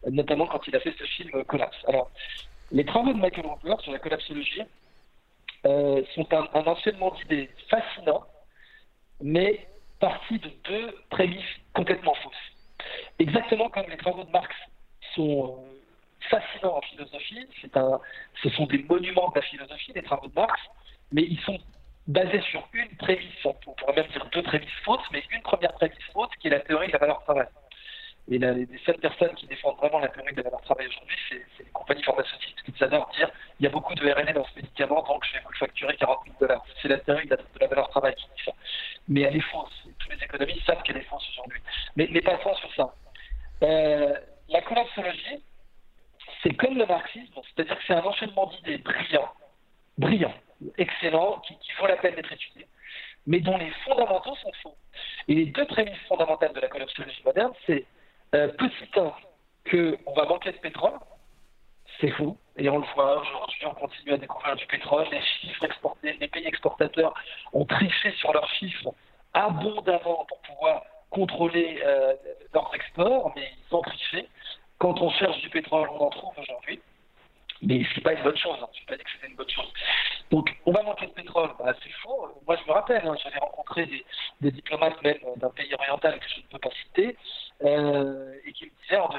notamment quand il a fait ce film Collapse. Alors, les travaux de Michael Rupert sur la collapsologie euh, sont un, un enchaînement d'idées fascinant, mais partie de deux prémices complètement fausses. Exactement comme les travaux de Marx sont euh, fascinants en philosophie, un, ce sont des monuments de la philosophie, les travaux de Marx, mais ils sont basés sur une prémisse, on pourrait même dire deux prémices fausses, mais une première prémisse fausse qui est la théorie de la valeur travail. Et les seules personnes qui défendent vraiment la théorie de la valeur travail aujourd'hui, c'est les compagnies pharmaceutiques qui adorent dire il y a beaucoup de RNA dans ce médicament, donc je vais vous le facturer 40 000 dollars. C'est la théorie de la, valeur travail qui dit ça. Mais elle est fausse. Tous les économistes savent qu'elle est fausse aujourd'hui. Mais, mais passons sur ça. Euh, la collapsologie, c'est comme le marxisme, c'est-à-dire que c'est un enchaînement d'idées brillants, brillants, excellents, qui, qui vaut la peine d'être étudiés, mais dont les fondamentaux sont faux. Et les deux prémices fondamentales de la collapsologie moderne, c'est petit 1, qu'on va manquer de pétrole, c'est faux. Et on le voit aujourd'hui, on continue à découvrir du pétrole. Les chiffres exportés, les pays exportateurs ont triché sur leurs chiffres abondamment pour pouvoir contrôler euh, leurs exports, mais ils ont triché. Quand on cherche du pétrole, on en trouve aujourd'hui. Mais ce n'est pas une bonne chose. Hein. Je ne pas dit que c'était une bonne chose. Donc, on va manquer de pétrole. Bah, c'est faux. Moi, je me rappelle, hein, j'avais rencontré des, diplomates même d'un pays oriental que je ne peux pas citer, euh, et qui me disaient, en,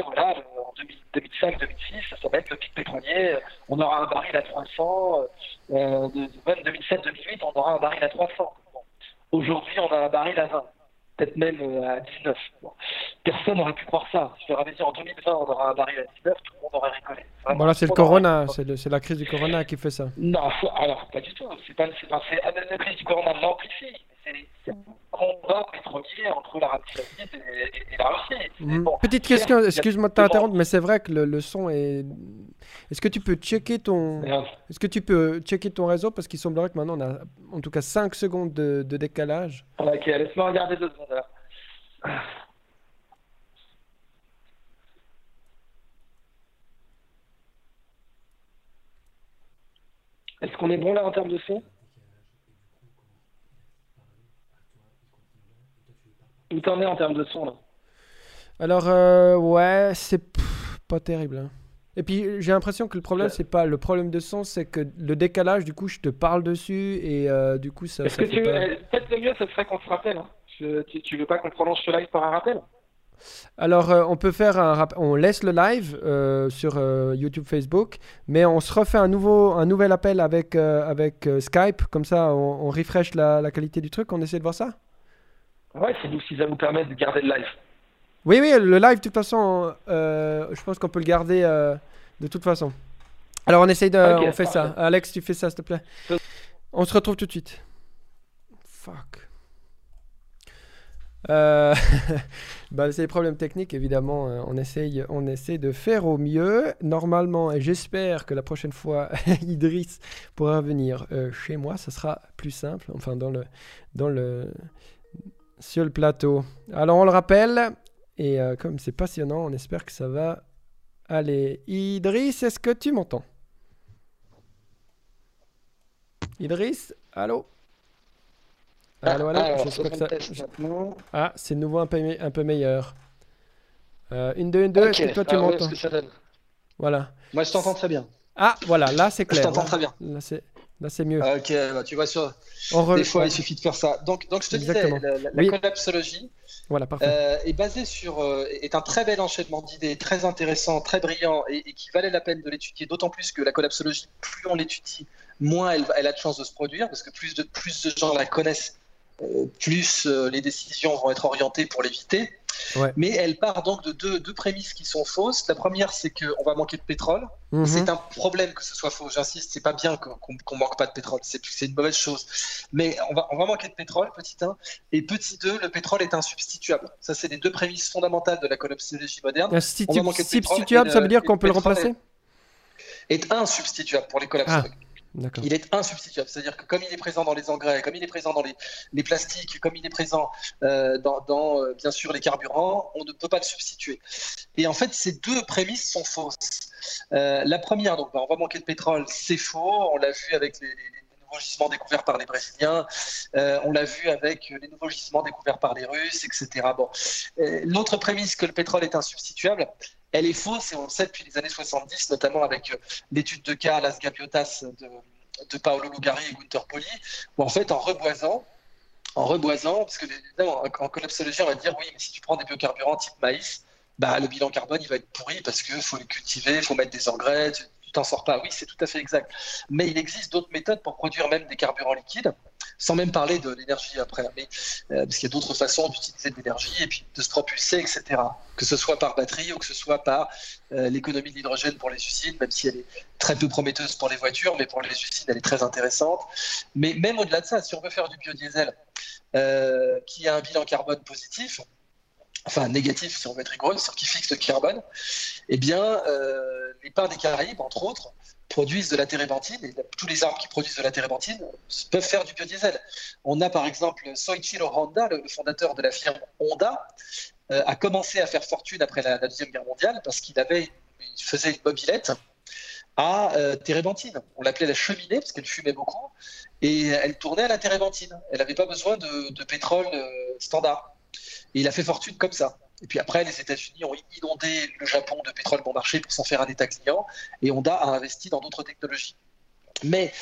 voilà, en 2005-2006, ça va être le pic pétrolier. On aura un baril à 300. Euh, de, même 2007-2008, on aura un baril à 300. Bon. Aujourd'hui, on a un baril à 20 peut-être même euh, à 19. Personne n'aurait pu croire ça. Je leur avais dit en 2020, on aura un baril à 19, tout le monde aurait rigolé. Voilà, c'est le corona, c'est la crise du corona qui fait ça. Non, alors pas du tout. C'est pas, la crise du corona l'amplifie. C'est un combat pétrolier entre l'Arabie Saoudite et, et, la Russie. Mmh. Petite question, excuse-moi de t'interrompre, mais c'est vrai que le, le, son est. Est-ce que tu peux checker ton. Est-ce que tu peux checker ton réseau? Parce qu'il semblerait que maintenant on a en tout cas 5 secondes de, de décalage. Ok, laisse-moi regarder deux secondes alors. Est-ce qu'on est bon là en termes de son? Où t'en es en termes de son là Alors, euh, ouais, c'est pas terrible. Hein. Et puis j'ai l'impression que le problème, c'est pas le problème de son, c'est que le décalage, du coup, je te parle dessus et euh, du coup, ça. Est-ce que tu veux. Peut-être le mieux, ce serait qu'on se rappelle. Hein. tu, tu, veux pas qu'on prolonge ce live par un rappel? Alors, euh, on peut faire un on laisse le live euh, sur euh, YouTube, Facebook, mais on se refait un nouveau, un nouvel appel avec avec Skype, comme ça, on, refresh la, qualité du truc. On essaie de voir ça? Ouais, si, si ça vous permet de garder le live. Oui, oui, le live, de toute façon, je pense qu'on peut le garder de toute façon. Alors, on essaye de, on fait ça. Alex, tu fais ça, s'il te plaît. On se retrouve tout de suite. Fuck. Euh, bah, c'est des problèmes techniques, évidemment. Euh, on, essaye, on essaie de faire au mieux. Normalement, et j'espère que la prochaine fois, Idriss pourra venir euh, chez moi. Ce sera plus simple, enfin, dans le, dans le, sur le plateau. Alors, on le rappelle. Et comme c'est passionnant, on espère que ça va aller. Idriss, est-ce que tu m'entends? Idriss, allô? Ah, voilà. Ah, c'est de nouveau un peu, un peu meilleur. Euh, une, deux, une, deux. Est-ce que toi tu m'entends Voilà. Moi je t'entends très bien. Ah, voilà, là c'est clair. Je t'entends très bien. Là c'est. Là, c'est mieux. Ok, bah, tu vois, sur... des fois, il suffit de faire ça. Donc, donc je te disais, la, collapsologie voilà, euh, est basée sur, euh, est un très bel enchaînement d'idées, très intéressant, très brillant, et, qui valait la peine de l'étudier, d'autant plus que la collapsologie, plus on l'étudie, moins elle, elle, a de chances de se produire, parce que plus de, plus de gens la connaissent, plus euh, les décisions vont être orientées pour l'éviter. Mais elle part donc de deux, deux, prémices qui sont fausses. La première, c'est qu'on va manquer de pétrole. Mhm. C'est un problème que ce soit faux. J'insiste, c'est pas bien qu'on ne manque pas de pétrole. C'est une mauvaise chose. Mais on va, on va manquer de pétrole, petit 1. Et petit 2, le pétrole est insubstituable. Ça, c'est les deux prémices fondamentales de la collapsologie moderne. Substituable, ça veut dire qu'on peut le remplacer est, est insubstituable pour les collapsologues. Ah. Il est insubstituable. C'est-à-dire que comme il est présent dans les engrais, comme il est présent dans les, plastiques, comme il est présent euh, dans, euh, bien sûr les carburants, on ne peut pas le substituer. Et en fait, ces deux prémices sont fausses. Euh, la première, donc, on va manquer de pétrole, c'est faux. On l'a vu avec les, nouveaux gisements découverts par les Brésiliens, on l'a vu avec les nouveaux gisements découverts par les Russes, etc. Bon. L'autre prémisse que le pétrole est insubstituable, elle est fausse et on le sait depuis les années 70, notamment avec euh, l'étude de cas Las Gaviotas de, Paolo Lugari et Gunther Poli, où en fait en reboisant, en reboisant, parce que en collapsologie on va dire oui, mais si tu prends des biocarburants type maïs, bah, le bilan carbone il va être pourri parce qu'il faut les cultiver, il faut mettre des engrais, t'en sors pas. Oui, c'est tout à fait exact. Mais il existe d'autres méthodes pour produire même des carburants liquides sans même parler de l'énergie après, mais, euh, parce qu'il y a d'autres façons d'utiliser de l'énergie et puis de se propulser, etc. Que ce soit par batterie ou que ce soit par euh, l'économie de l'hydrogène pour les usines, même si elle est très peu prometteuse pour les voitures, mais pour les usines, elle est très intéressante. Mais même au-delà de ça, si on veut faire du biodiesel euh, qui a un bilan carbone positif, enfin négatif si on veut être rigoureux, qui fixe le carbone, eh bien, les parts des Caraïbes, entre autres, produisent de la térébenthine, et tous les arbres qui produisent de la térébenthine peuvent faire du biodiesel. On a par exemple Soichiro Honda, le, fondateur de la firme Honda, euh, a commencé à faire fortune après la, Deuxième Guerre mondiale parce qu'il avait, faisait une mobilette à euh, térébenthine. On l'appelait la cheminée parce qu'elle fumait beaucoup et elle tournait à la térébenthine. Elle n'avait pas besoin de, pétrole euh, standard. Il a fait fortune comme ça. Et puis après, les États-Unis ont inondé le Japon de pétrole bon marché pour s'en faire un État client, et Honda a investi dans d'autres technologies. Mais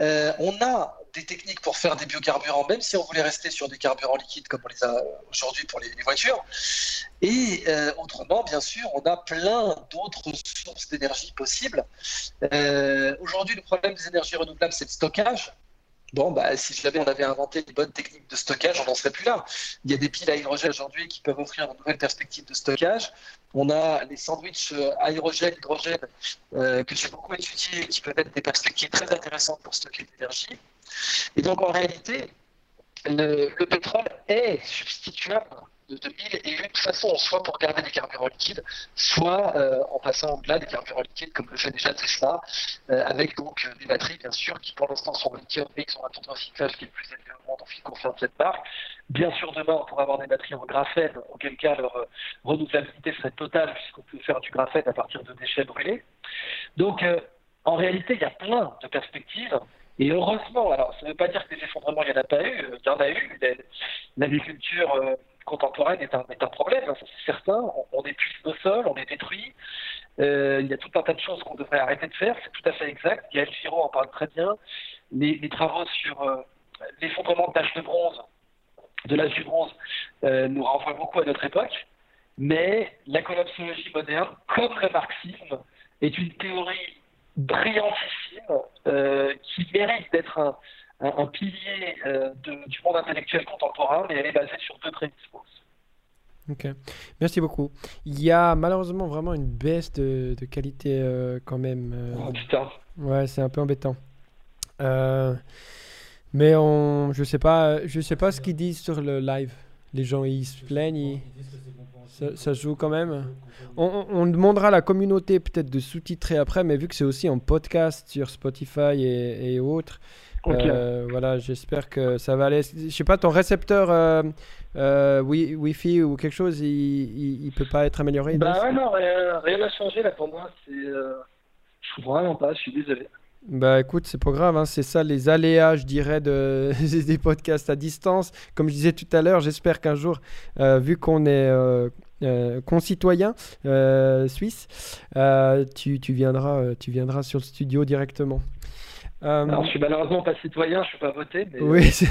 euh, on a des techniques pour faire des biocarburants, même si on voulait rester sur des carburants liquides comme on les a aujourd'hui pour les, voitures. Et euh, autrement, bien sûr, on a plein d'autres sources d'énergie possibles. Euh, aujourd'hui, le problème des énergies renouvelables, c'est le stockage. Bon, bah, si jamais on avait inventé des bonnes techniques de stockage, on n'en serait plus là. Il y a des piles à hydrogène aujourd'hui qui peuvent offrir de nouvelles perspectives de stockage. On a les sandwichs euh, aérogène-hydrogène euh, que j'ai beaucoup étudiés qui peuvent être des perspectives très intéressantes pour stocker l'énergie. Et donc, en réalité, le pétrole est substituable de, mille et une façons, soit pour garder des carburants liquides, soit euh, en passant au-delà des carburants liquides, comme le fait déjà Tesla, euh, avec donc des batteries, bien sûr, qui pour l'instant sont lithium et qui ont un taux de recyclage qui est le plus élevé au monde en ce qui concerne cette marque. Bien sûr, demain, on pourra avoir des batteries en graphène, auquel cas leur euh, renouvelabilité serait totale, puisqu'on peut faire du graphène à partir de déchets brûlés. Donc, en réalité, il y a plein de perspectives. Et heureusement, alors ça ne veut pas dire que des effondrements, il n'y en a pas eu, il y en a eu. L'agriculture contemporaine est un, est un problème, hein, c'est certain. On, épuise nos sols, on les détruit. Euh, il y a tout un tas de choses qu'on devrait arrêter de faire, c'est tout à fait exact. Gaël Giraud en parle très bien. Les, travaux sur euh, l'effondrement de l'âge de bronze, de l'âge du bronze, euh, nous renvoient beaucoup à notre époque. mais la collapsologie moderne, comme le marxisme, est une théorie brillantissime euh, qui mérite d'être un, un, pilier euh, du monde intellectuel contemporain, mais elle est basée sur deux prémices Ok, merci beaucoup. Il y a malheureusement vraiment une baisse de, qualité euh, quand même. oh putain. Ouais, c'est un peu embêtant. mais on, je sais pas, je sais pas ce qu'ils disent sur le live. Les gens ils se plaignent. Ça, ça, joue quand même. On, on, demandera à la communauté peut-être de sous-titrer après, mais vu que c'est aussi en podcast sur Spotify et, et autres, euh, voilà, j'espère que ça va aller. Je sais pas, ton récepteur euh, euh Wi-Fi ou quelque chose, il, il, peut pas être amélioré Bah ouais, non, rien n'a changé là pour moi. Euh, je trouve vraiment pas, je suis désolé. Bah écoute, c'est pas grave, hein. c'est ça les aléas, je dirais, de, des podcasts à distance. Comme je disais tout à l'heure, j'espère qu'un jour, vu qu'on est concitoyen suisse, tu, tu, viendras, tu viendras sur le studio directement. Euh, alors, je suis malheureusement pas citoyen, je ne peux pas voter. Mais oui, c'est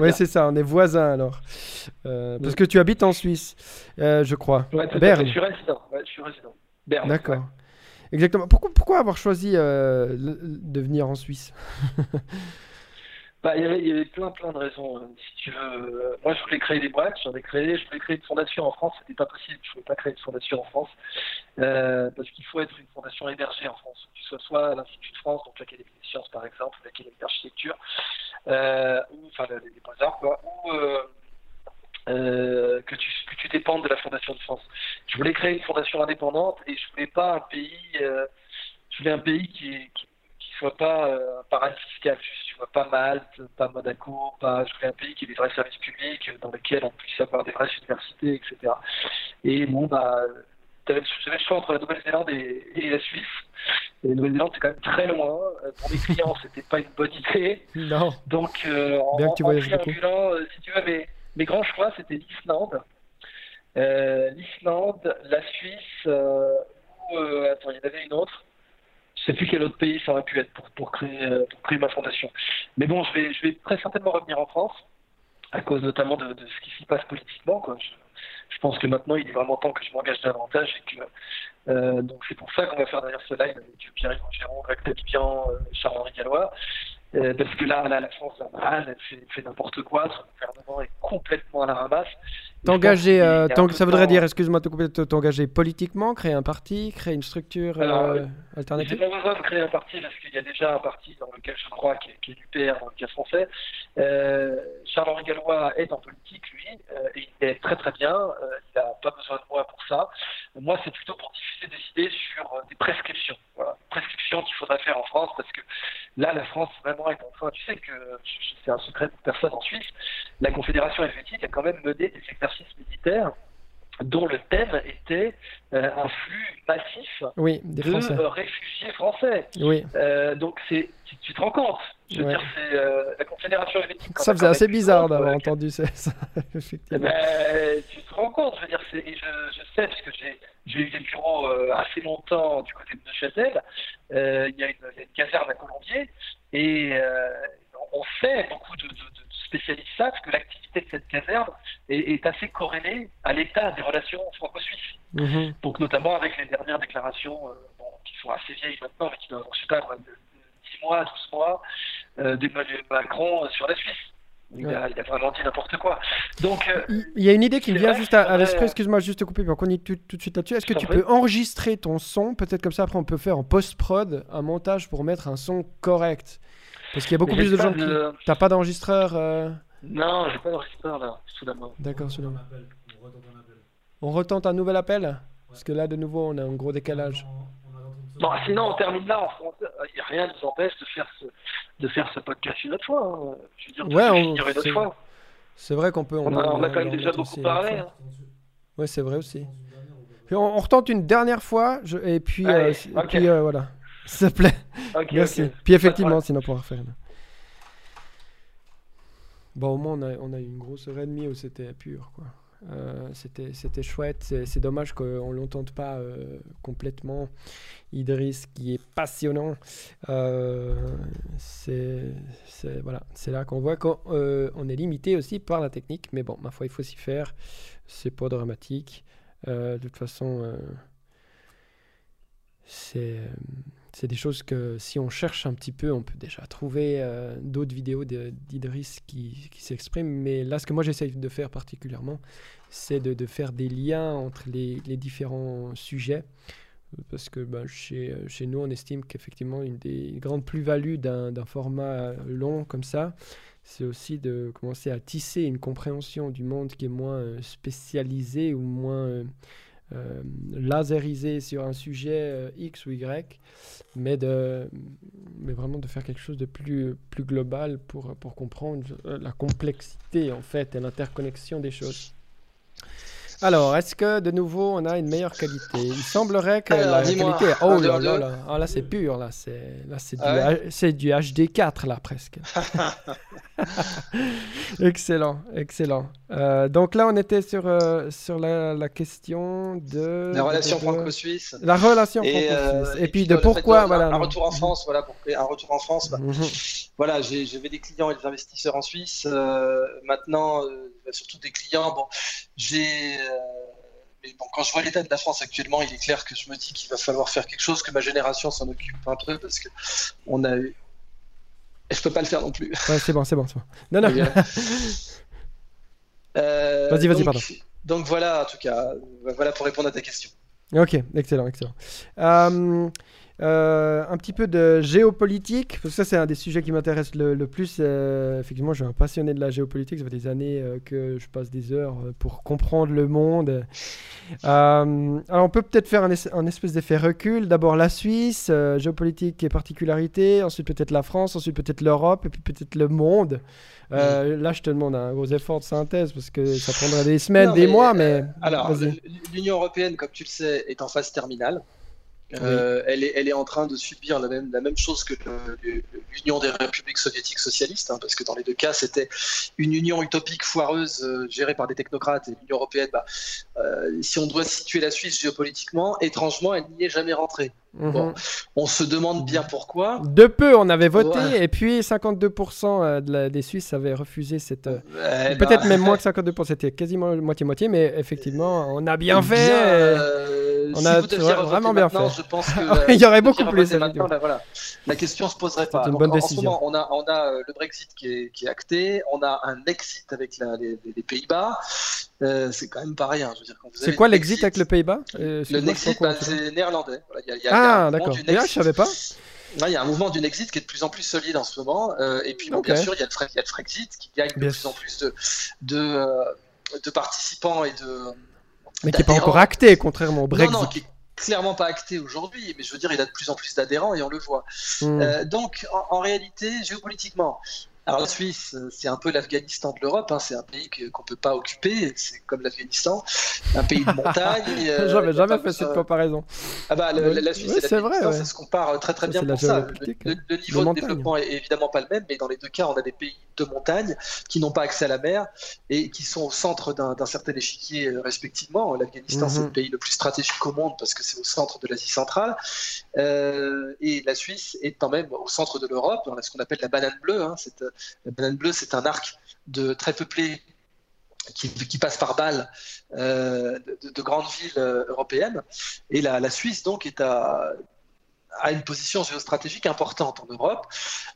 ouais, c'est ça, on est voisins alors. Euh, parce que tu habites en Suisse, euh, je crois. Ouais, Berne. Je suis résident. Ouais, je suis résident. Berne. D'accord. Exactement. Pourquoi, pourquoi avoir choisi de venir en Suisse? Bah, il, y avait, plein plein de raisons. Euh, si tu veux, euh, moi je voulais créer des boîtes, j'en ai créé, je voulais créer une fondation en France, c'était pas possible, je voulais pas créer une fondation en France euh, parce qu'il faut être une fondation hébergée en France, que ce soit l'Institut de France, donc l'Académie des sciences par exemple, l'Académie d'architecture, ou enfin les, ou que tu dépendes de la fondation de France. Je voulais créer une fondation indépendante et je voulais pas un pays, je voulais un pays qui, qui soit pas euh, un paradis fiscal, tu vois, pas Malte, pas Monaco, pas, je un pays qui ait des vrais services publics, dans lesquels on puisse avoir des vraies universités, etc. Et bon, bah, j'avais le choix entre la Nouvelle-Zélande et, la Suisse. Et la Nouvelle-Zélande, c'est quand même très loin. Pour mes clients, c'était pas une bonne idée. Non. Donc, euh, en, que tu en triangulant, euh, si tu veux, mes, mes grands choix, c'était l'Islande. Euh, L'Islande, la Suisse, ou, attends, il y en avait une autre je sais plus quel autre pays ça aurait pu être pour, euh, créer ma fondation. Mais bon, je vais, très certainement revenir en France, à cause notamment de, ce qui s'y passe politiquement. Je, pense que maintenant, il est vraiment temps que je m'engage davantage. Euh, donc c'est pour ça qu'on va faire d'ailleurs ce live avec Pierre-Yves Géron, Greg euh, Charles-Henri Gallois. Parce que là, la France elle fait, fait n'importe quoi, son gouvernement est complètement à la ramasse. T'engager, euh, ça voudrait dire, excuse-moi de t'engager politiquement, créer un parti, créer une structure euh, alternative? J'ai pas besoin de créer un parti parce qu'il y a déjà un parti dans lequel je crois qui est, qui est l'UPR, dans le cas français. Euh, Charles-Henri Gallois est en politique, lui, euh, et il est très très bien, euh, il n'a pas besoin de moi pour ça. Moi, c'est plutôt pour diffuser des idées sur des prescriptions. Voilà, prescriptions qu'il faudrait faire en France parce que là, la France vraiment est en train, tu sais que c'est un secret pour personne en Suisse, la Confédération helvétique a quand même mené des exercices militaire dont le thème était euh, un flux massif oui, de euh, réfugiés français. Oui. Euh, donc c'est, tu, te rends compte? Je veux dire, c'est la Confédération helvétique. Ça faisait assez bizarre d'avoir entendu ça. effectivement. Ben, tu te rends compte Je veux dire, c'est, je, je, sais parce que j'ai, j'ai eu des bureaux assez longtemps du côté de Neuchâtel. Il y, a une, y a une caserne à Colombier et on sait beaucoup de, de, de spécialistes savent que l'activité de cette caserne est, assez corrélée à l'état des relations franco-suisses. Mhm. Donc notamment avec les dernières déclarations, euh, qui sont assez vieilles maintenant, mais qui doivent, je sais pas, de 10 mois, 12 mois, euh, d'Emmanuel Macron sur la Suisse. Il, a, vraiment dit n'importe quoi. Donc, euh, il y a une idée qui me vient juste à, l'esprit, excuse-moi, juste te couper, mais on tout, tout de suite là-dessus. Est-ce que tu peux enregistrer ton son? Peut-être comme ça, après, on peut faire en post-prod un montage pour mettre un son correct. Parce qu'il y a beaucoup plus de gens qui. T'as pas d'enregistreur euh... Non, j'ai pas d'enregistreur là, sous la main. D'accord, sous la main. On retente un nouvel appel Parce que là, de nouveau, on a un gros décalage. Bon, sinon, on termine là. Il n'y a rien qui nous empêche de faire ce, de faire ce podcast une autre fois. Hein. Je veux dire, ouais, on... une autre fois. C'est vrai qu'on peut. On, a, on a, quand même déjà beaucoup parlé. Hein. Ouais, c'est vrai aussi. Puis on, retente une dernière fois, je, et puis, euh, et puis euh, voilà. S'il te plaît. Merci. Puis effectivement, sinon on pourra refaire. Bon, au moins, on a, on a eu une grosse heure et demie où c'était pur, quoi. C'était chouette. C'est dommage qu'on ne l'entende pas complètement. Idriss qui est passionnant. c'est voilà, là qu'on voit qu'on est limité aussi par la technique. Mais bon, ma foi, il faut s'y faire. C'est pas dramatique. de toute façon, c'est c'est des choses que si on cherche un petit peu, on peut déjà trouver euh, d'autres vidéos d'Idriss qui, qui s'expriment. Mais là, ce que moi j'essaye de faire particulièrement, c'est de, faire des liens entre les, différents sujets. Parce que ben, chez, chez, nous, on estime qu'effectivement, une des grandes plus-values d'un format long comme ça, c'est aussi de commencer à tisser une compréhension du monde qui est moins euh, spécialisée ou moins euh, sur un sujet euh, X ou Y, mais, de, mais vraiment de faire quelque chose de plus, plus global pour, pour comprendre la complexité en fait et l'interconnexion des choses. Alors, est-ce que de nouveau on a une meilleure qualité? Il semblerait que la qualité. Oh là là, là, ah, là c'est pur, là c'est là c'est du, ah du, HD 4 là presque. excellent, excellent. Euh, donc là on était sur euh, sur la, la, question de la relation franco-suisse. La relation franco-suisse. Euh, et, puis, de pourquoi voilà un, retour en France, voilà pour un retour en France. Bah, mhm. Voilà, j'avais des clients et des investisseurs en Suisse. maintenant surtout des clients. Bon, j'ai. Euh, mais bon, quand je vois l'état de la France actuellement, il est clair que je me dis qu'il va falloir faire quelque chose, que ma génération s'en occupe un peu, parce que on a eu. Et je peux pas le faire non plus. Ouais, c'est bon, c'est bon, c'est bon. Non, non. Euh, vas-y, vas-y, pardon. Donc voilà, en tout cas, voilà pour répondre à ta question. Ok, excellent, excellent. Euh, euh, un petit peu de géopolitique, parce que ça c'est un des sujets qui m'intéresse le, plus. Euh, effectivement, je suis un passionné de la géopolitique, ça fait des années euh, que je passe des heures pour comprendre le monde. alors on peut peut-être faire un, espèce d'effet recul. D'abord la Suisse, géopolitique et particularité, ensuite peut-être la France, ensuite peut-être l'Europe, et puis peut-être le monde. Là, je te demande un gros effort de synthèse parce que ça prendrait des semaines, des mois, mais... alors, l'Union européenne, comme tu le sais, est en phase terminale. Euh, elle, est, elle, est, en train de subir la même, la même chose que l'Union des républiques soviétiques socialistes, hein, parce que dans les deux cas, c'était une union utopique foireuse euh, gérée par des technocrates et l'Union européenne. Bah, euh, si on doit situer la Suisse géopolitiquement, étrangement, elle n'y est jamais rentrée. Mhm. on se demande bien pourquoi. De peu, on avait voté, et puis 52% de des Suisses avaient refusé cette. Eh Peut-être même moins que 52%, c'était quasiment moitié-moitié, mais effectivement, on a bien fait. On a vraiment bien fait. Je pense que, Il y aurait beaucoup plus. voilà, la question se poserait pas. Une bonne en, décision. ce moment, on a, on a le Brexit qui est, qui est, acté, on a un exit avec les, les Pays-Bas. Euh, c'est quand même pas rien. C'est quoi l'exit avec le Pays-Bas? Euh, Le exit, bah, c'est néerlandais. ah, d'accord. Là, je savais pas. Il y a un mouvement d'une exit qui est de plus en plus solide en ce moment. Euh, et puis, bien sûr, il y, a le, Frexit qui gagne de plus en plus de, de, de participants et de. Mais qui n'est pas encore acté, contrairement au Brexit. Non, non, qui est clairement pas acté aujourd'hui, mais je veux dire, il a de plus en plus d'adhérents et on le voit. Hmm. donc, en, réalité, géopolitiquement, alors la Suisse, c'est un peu l'Afghanistan de l'Europe, hein. c'est un pays qu'on ne peut pas occuper, c'est comme l'Afghanistan, un pays de montagne. Euh, J'avais jamais fait cette comparaison. Ah bah, la Suisse c'est vrai, ça se compare très très bien pour ça. Le, niveau de, développement est évidemment pas le même, mais dans les deux cas, on a des pays de montagne qui n'ont pas accès à la mer et qui sont au centre d'un certain échiquier euh, respectivement. L'Afghanistan, c'est mhm. le pays le plus stratégique au monde parce que c'est au centre de l'Asie centrale. Euh, et la Suisse est quand même au centre de l'Europe, dans ce qu'on appelle la banane bleue. Hein, la banane bleue, c'est un arc de très peuplé qui, passe par balle euh, de, grandes villes euh, européennes. Et la, Suisse, donc, est à, une position géostratégique importante en Europe,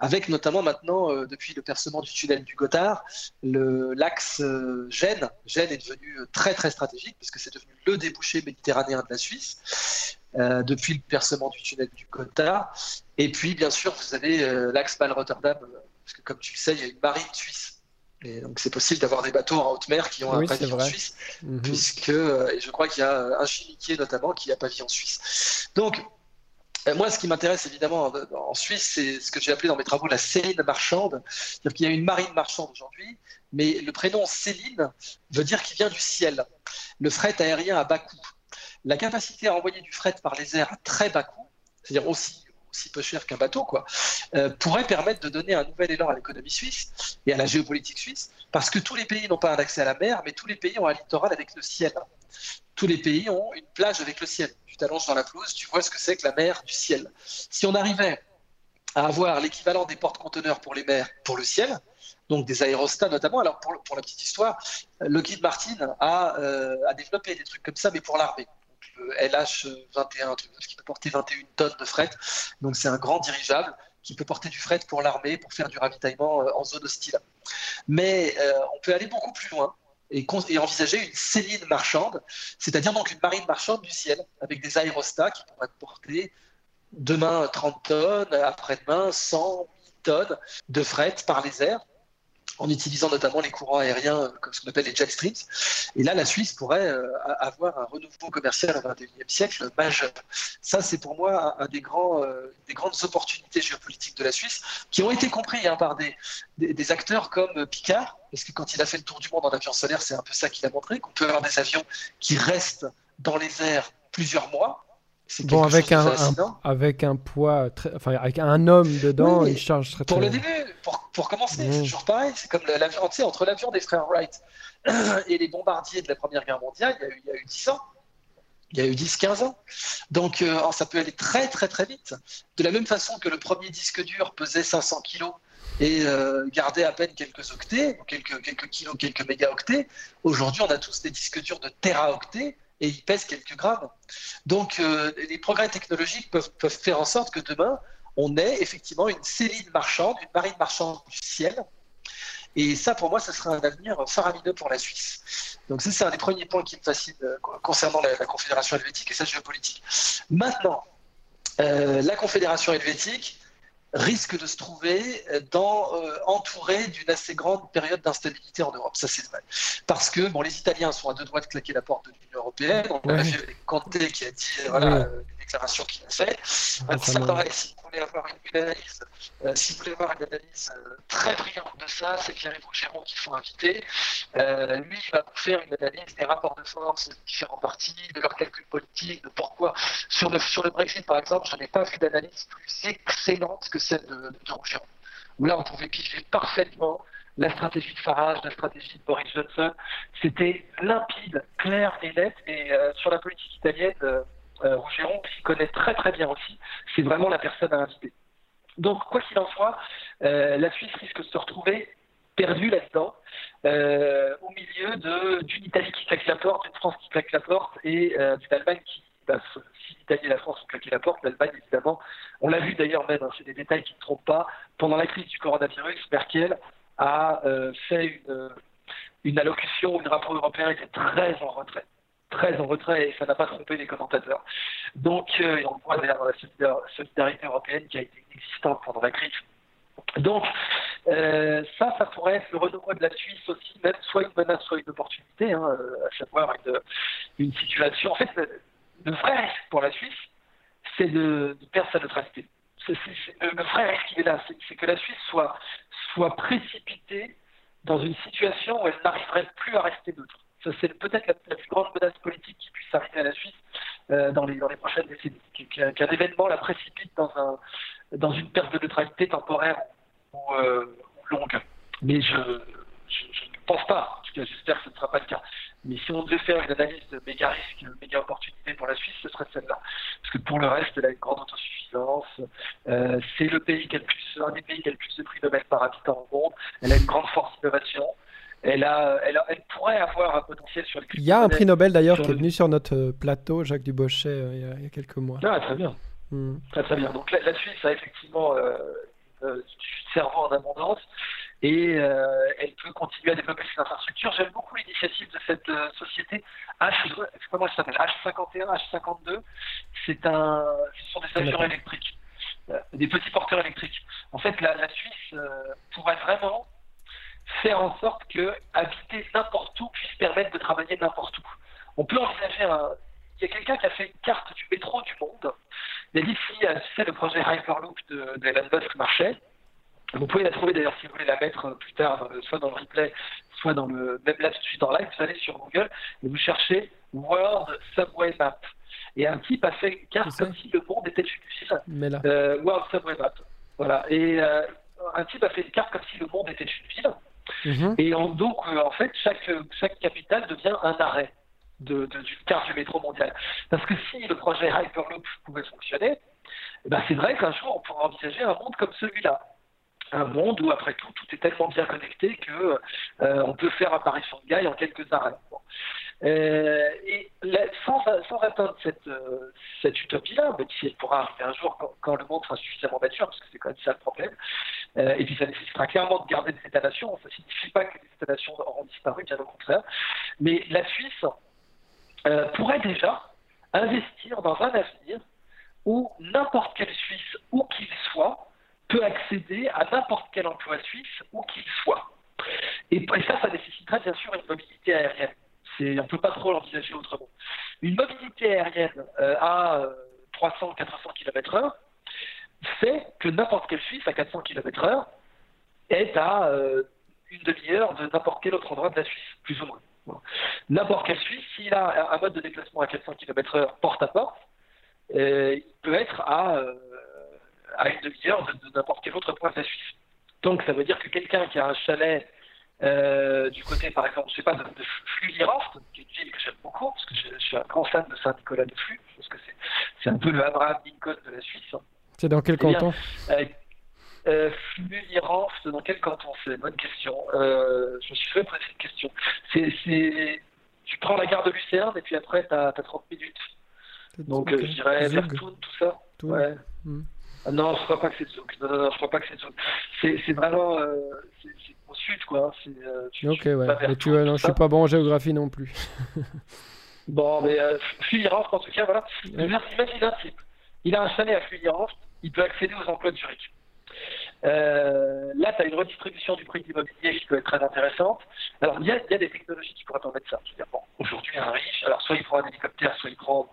avec notamment maintenant, euh, depuis le percement du tunnel du Gothard, l'axe Gênes. Gênes est devenu très très stratégique, puisque c'est devenu le débouché méditerranéen de la Suisse. Depuis le percement du tunnel du Gothard. Et puis, bien sûr, vous avez l'axe Bâle-Rotterdam, parce que comme tu le sais, il y a une marine suisse. Et donc c'est possible d'avoir des bateaux en haute mer qui ont un pavillon suisse, mhm. puisque euh, et je crois qu'il y a un chimiquier notamment qui a pavillon suisse. Donc euh, moi, ce qui m'intéresse évidemment en Suisse, c'est ce que j'ai appelé dans mes travaux la Céline marchande. C'est-à-dire qu'il y a une marine marchande aujourd'hui, mais le prénom Céline veut dire qu'il vient du ciel. Le fret aérien à bas coût. La capacité à envoyer du fret par les airs à très bas coût, c'est-à-dire aussi peu cher qu'un bateau, quoi, euh, pourrait permettre de donner un nouvel élan à l'économie suisse et à la géopolitique suisse, parce que tous les pays n'ont pas un accès à la mer, mais tous les pays ont un littoral avec le ciel. Tous les pays ont une plage avec le ciel. Tu t'allonges dans la pelouse, tu vois ce que c'est que la mer du ciel. Si on arrivait à avoir l'équivalent des porte-conteneurs pour les mers, pour le ciel, donc des aérostats notamment. Alors pour, la petite histoire, le guide Martin euh, a, développé des trucs comme ça, mais pour l'armée. Le LH21, qui peut porter 21 tonnes de fret. Donc c'est un grand dirigeable qui peut porter du fret pour l'armée, pour faire du ravitaillement euh, en zone hostile. Mais euh, on peut aller beaucoup plus loin et, et, envisager une céline marchande, c'est-à-dire donc une marine marchande du ciel, avec des aérostats qui pourraient porter demain 30 tonnes, après-demain 100 tonnes de fret par les airs en utilisant notamment les courants aériens, euh, comme ce qu'on appelle les jet streams. Et là, la Suisse pourrait euh, avoir un renouveau commercial au XXIe siècle majeur. Ça, c'est pour moi un, euh, des grandes opportunités géopolitiques de la Suisse, qui ont été compris hein, par des, des, acteurs comme Picard, parce que quand il a fait le tour du monde en avion solaire, c'est un peu ça qu'il a montré, qu'on peut avoir des avions qui restent dans les airs plusieurs mois, Bon, avec un, avec un poids, très, enfin avec un homme dedans, il charge très Pour le début, pour, pour commencer, c'est toujours pareil. C'est comme l'avion, entre l'avion des frères Wright et les bombardiers de la Première Guerre mondiale, il y a eu, il y a eu 10 ans. Il y a eu 10-15 ans. Donc euh, ça peut aller très très très vite. De la même façon que le premier disque dur pesait 500 kilos et euh, gardait à peine quelques octets, quelques, quelques kilos, quelques mégaoctets, aujourd'hui on a tous des disques durs de teraoctets et il pèse quelques grammes. Donc euh, les progrès technologiques peuvent, faire en sorte que demain, on ait effectivement une céline marchande, une marine marchande du ciel. Et ça, pour moi, ce sera un avenir faramineux pour la Suisse. Donc ça, c'est un des premiers points qui me fascine euh, concernant la, Confédération helvétique et sa géopolitique. Maintenant, euh, la Confédération helvétique, risque de se trouver dans, euh, entouré d'une assez grande période d'instabilité en Europe. Ça, c'est vrai. Parce que bon, les Italiens sont à deux doigts de claquer la porte de l'Union européenne. On a vu avec Conte qui a dit voilà, euh, déclarations qu'il a fait. Si vous voulez avoir une analyse, euh, si vous voulez avoir une analyse euh, très brillante de ça, c'est Pierre-Yves Rougeron qu'il faut inviter. Euh, lui, il va vous faire une analyse des rapports de force des différents partis, de leurs calculs politiques, de pourquoi. Sur le, sur le Brexit, par exemple, je n'ai pas vu d'analyse plus excellente que celle de, de Rougeron. Là, on pouvait piger parfaitement la stratégie de Farage, la stratégie de Boris Johnson. C'était limpide, clair et net. Et euh, sur la politique italienne, euh, Rougeron, qui connaît très très bien aussi, c'est vraiment la personne à inviter. Donc, quoi qu'il en soit, euh, la Suisse risque de se retrouver perdue là-dedans, euh, au milieu d'une Italie qui claque la porte, d'une France qui claque la porte et euh, d'une Allemagne qui, bah, si l'Italie et la France ont claqué la porte, l'Allemagne évidemment, on l'a vu d'ailleurs même, hein, c'est des détails qui ne trompent pas, pendant la crise du coronavirus, Merkel a euh, fait une, une allocution où le rapport européen était très en retrait très en retrait et ça n'a pas trompé les commentateurs. Donc, euh, on voit d'ailleurs la solidarité européenne qui a été existante pendant la crise. Donc, euh, ça, ça pourrait être le renouveau de la Suisse aussi, même soit une menace, soit une opportunité, hein, à savoir une, situation. En fait, le, vrai risque pour la Suisse, c'est de, perdre sa neutralité. Le vrai risque qui est là, c'est que la Suisse soit, soit précipitée dans une situation où elle n'arriverait plus à rester neutre c'est peut-être la, plus grande menace politique qui puisse arriver à la Suisse euh, dans, les, prochaines décennies. Qu'un qu événement la précipite dans, un, dans une perte de neutralité temporaire ou, euh, longue. Mais je, ne pense pas, en tout cas j'espère que ce ne sera pas le cas. Mais si on devait faire une analyse de méga risque, méga opportunité pour la Suisse, ce serait celle-là. Parce que pour le reste, elle a une grande autosuffisance. Euh, c'est le plus, un des pays qui a le plus de prix Nobel par habitant au monde. Elle a une grande force d'innovation elle, a, elle, a, elle, pourrait avoir un potentiel sur les Il y a un prix Nobel d'ailleurs qui est venu sur notre plateau, Jacques Dubochet, euh, il, y a, il, y a, quelques mois. Ah, très bien. Mm. Très, très bien. Donc la, la Suisse a effectivement euh, euh, du cerveau en abondance et euh, elle peut continuer à développer ses infrastructures. J'aime beaucoup l'initiative de cette euh, société H, comment elle s'appelle H51, H52. C'est un, ce sont des avions électriques, euh, des petits porteurs électriques. En fait, la, la Suisse pourrait vraiment faire en sorte que habiter n'importe où puisse permettre de travailler n'importe où. On peut envisager un... Il y a quelqu'un qui a fait une carte du métro du monde. Il a dit si c'est le projet Hyperloop de, de Elon Musk marchait, vous pouvez la trouver d'ailleurs si vous voulez la mettre plus tard, soit dans le replay, soit dans le même là tout de suite en live. Vous allez sur Google et vous cherchez World Subway Map. Et un type a fait carte comme si le monde était. Mais là. Euh, wow, Subway Map. Voilà. Et euh, un type a fait une carte comme si le monde était une ville. Mhm. Et donc, euh, en fait, chaque, chaque capitale devient un arrêt de, de, du quart du métro mondial. Parce que si le projet Hyperloop pouvait fonctionner, eh ben c'est vrai qu'un jour, on pourrait envisager un monde comme celui-là un monde où, après tout, tout est tellement bien connecté que euh, on peut faire apparition de Gaïa en quelques arrêts. Euh, et sans, sans, atteindre cette, cette utopie-là, mais qui pourra arriver un jour quand, le monde sera suffisamment mature, parce que c'est quand même ça le problème, et puis ça nécessitera clairement de garder des états-nations, ça ne signifie pas que les états-nations auront disparu, bien au contraire, mais la Suisse pourrait déjà investir dans un avenir où n'importe quel Suisse, où qu'il soit, peut accéder à n'importe quel emploi suisse où qu'il soit. Et, ça, ça nécessiterait bien sûr une mobilité aérienne. On ne peut pas trop l'envisager autrement. Une mobilité aérienne euh, à 300-400 km/h fait que n'importe quel Suisse à 400 km/h est à euh, une demi-heure de n'importe quel autre endroit de la Suisse, plus ou moins. N'importe quel Suisse, s'il a un mode de déplacement à 400 km/h porte à porte, euh, il peut être à à une demi-heure de, n'importe quel autre point de la Suisse. Donc ça veut dire que quelqu'un qui a un chalet euh, du côté, par exemple, je sais pas, de, de Flux-Liranst, qui est une ville que j'aime beaucoup, parce que je, suis un grand fan de Saint-Nicolas de Flux, parce que c'est un peu le Abraham Lincoln de la Suisse. C'est dans quel eh canton euh, euh, Flux-Liranst, dans quel canton C'est une bonne question. Euh, je me suis fait poser cette question. C'est, tu prends la gare de Lucerne et puis après, tu as, 30 minutes. Donc, euh, je dirais vers tout ça. Ouais. Hmm. Ah non, je crois pas que c'est Zouk. Non, non, je crois pas que c'est Zouk. C'est vraiment euh, c'est au sud, quoi. Euh, tu, ok, ouais. Mais tu vois, non, je suis pas bon en géographie non plus. bon, mais euh, en tout cas, voilà. Imagine un type. Il a un chalet à Fluirange, il peut accéder aux emplois de Zurich. Euh, là, tu as une redistribution du prix de l'immobilier qui peut être très intéressante. Alors, il y a, des technologies qui pourraient permettre ça. Aujourd'hui, un riche, alors soit il prend un hélicoptère, soit il prend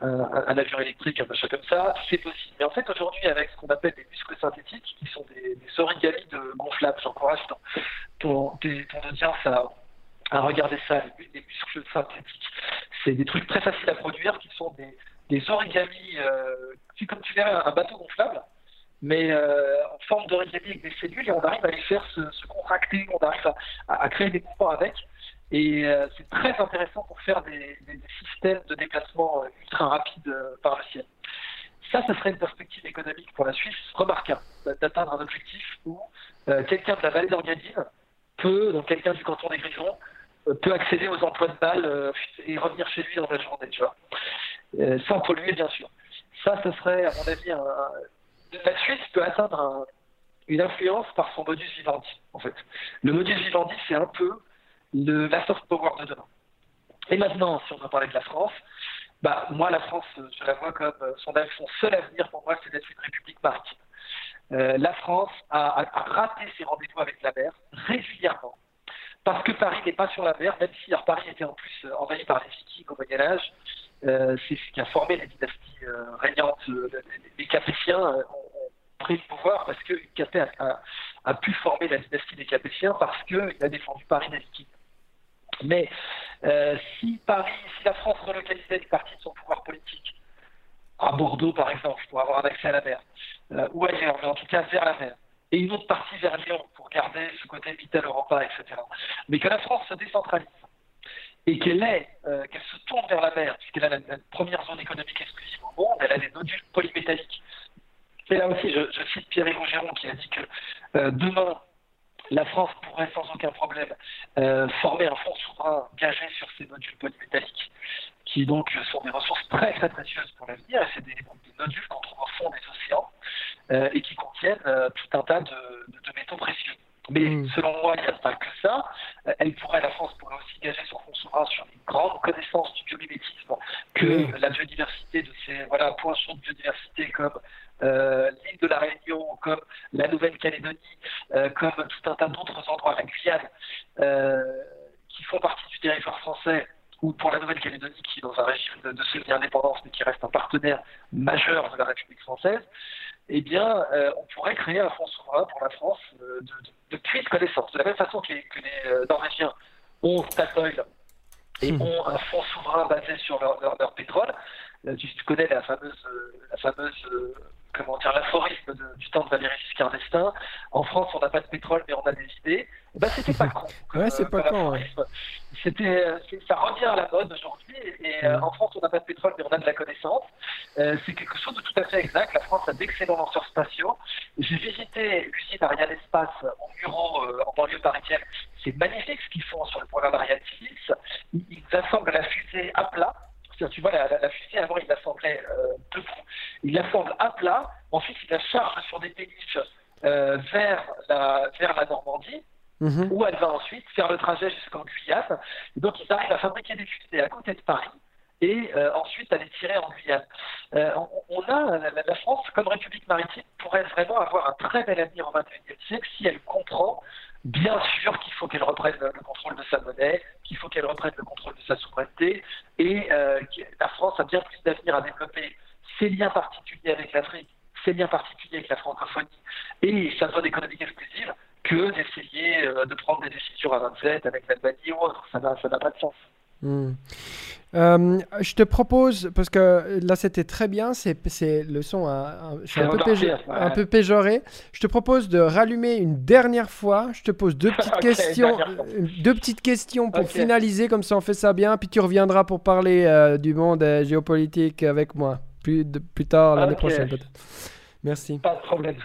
un, avion électrique, un machin comme ça, c'est possible. Mais en fait, aujourd'hui, avec ce qu'on appelle des muscles synthétiques, qui sont des, des origamis de gonflables, j'encourage ton, ton, audience à, à regarder ça, les, muscles synthétiques. C'est des trucs très faciles à produire, qui sont des, des origamis, euh, comme tu verrais un bateau gonflable, mais euh, en forme d'origami avec des cellules, et on arrive à les faire se, contracter, on arrive à, créer des mouvements avec. Et euh, c'est très intéressant pour faire des, systèmes de déplacement euh, ultra rapides par le ciel. Ça, ce serait une perspective économique pour la Suisse remarquable, d'atteindre un objectif où quelqu'un de la vallée d'Orgadine peut, donc quelqu'un du canton des Grisons, peut accéder aux emplois de balle et revenir chez lui dans la journée, tu vois. sans polluer, bien sûr. Ça, ce serait, à mon avis, la Suisse peut atteindre une influence par son modus vivendi, en fait. Le modus vivendi, c'est un peu le, la soft power de demain. Et maintenant, si on veut parler de la France, bah, moi, la France, je la vois comme son, son seul avenir pour moi, c'est d'être une république maritime. Euh, la France a, raté ses rendez-vous avec la mer régulièrement. Parce que Paris n'est pas sur la mer, même si Paris était en plus envahi par les Vikings au Moyen Âge, euh, c'est ce qui a formé la dynastie euh, régnante. Euh, les Capétiens ont, pris le pouvoir parce que Capet a, pu former la dynastie des Capétiens parce qu'il a défendu Paris des Mais si Paris, si la France relocalisait une partie de son pouvoir politique à Bordeaux par exemple pour avoir un accès à la mer, ou ailleurs, mais en tout cas vers la mer, et une autre partie vers Lyon pour garder ce côté vital Europa, etc. Mais que la France se décentralise et qu'elle euh, qu'elle se tourne vers la mer, puisqu'elle a la, première zone économique exclusive au monde, elle a des nodules polymétalliques. Et là aussi, je, cite Pierre Géron qui a dit que euh, demain, la France pourrait sans aucun problème euh, former un fonds souverain gagé sur ces nodules polymétalliques, qui donc sont des ressources très très précieuses pour l'avenir, et c'est des, nodules qu'on trouve au fond des océans et qui contiennent tout un tas de métaux précieux. Mais mm. selon moi, il n'y a pas que ça. Euh, elle pourrait, la France pourrait aussi gager son fonds souverain sur une grande connaissance du biomimétisme, que mm. la biodiversité de ces voilà, points chauds de biodiversité comme euh, l'île de la Réunion, comme la Nouvelle-Calédonie, euh, comme tout un tas d'autres endroits, la Guyane, qui font partie du territoire français, ou pour la Nouvelle-Calédonie qui est dans un régime de, de semi-indépendance mais qui reste un partenaire majeur de la République française, eh bien, on pourrait créer un fonds souverain pour la France de, de de puits de connaissances. De la même façon que les, que les euh, Norvégiens ont Statoil et hmm. ont un fonds souverain basé sur leur, leur, pétrole. Tu, connais la fameuse, la fameuse comment dire, l'aphorisme du temps de Valéry Giscard d'Estaing. En France, on n'a pas de pétrole, mais on a des idées. Ben, c'était pas con. ouais, c'est pas con. C'était, ça revient à la mode aujourd'hui. Et euh, en France, on n'a pas de pétrole, mais on a de la connaissance. Euh, c'est quelque chose de tout à fait exact. La France a d'excellents lanceurs spatiaux. J'ai visité l'usine Ariane Espace en bureau euh, en banlieue parisienne. C'est magnifique ce qu'ils font sur le programme Ariane 6. Ils assemblent la fusée à plat tu vois, la, fusée, avant, il l'assemblait euh, debout. Il l'assemble à plat. Ensuite, il la charge sur des péniches euh, vers, la, vers la Normandie, mhm. où elle va ensuite faire le trajet jusqu'en Guyane. donc, ils arrivent à fabriquer des fusées à côté de Paris et euh, ensuite à les tirer en Guyane. on, a, la, France, comme République maritime, pourrait vraiment avoir un très bel avenir au XXIe siècle si elle comprend Bien sûr qu'il faut qu'elle reprenne le contrôle de sa monnaie, qu'il faut qu'elle reprenne le contrôle de sa souveraineté, et euh, la France a bien plus d'avenir à développer ses liens particuliers avec l'Afrique, ses liens particuliers avec la francophonie et sa zone économique exclusive que d'essayer euh, de prendre des décisions à 27 avec l'Albanie ou autre. Ça n'a pas de sens. Hmm. Euh, je te propose, parce que là c'était très bien, c'est le son un, peu, péjoré. Je te propose de rallumer une dernière fois. Je te pose deux petites questions, euh, deux petites questions pour finaliser, comme ça on fait ça bien. Puis tu reviendras pour parler euh, du monde géopolitique avec moi plus, plus tard l'année prochaine peut-être. Merci. Pas de problème.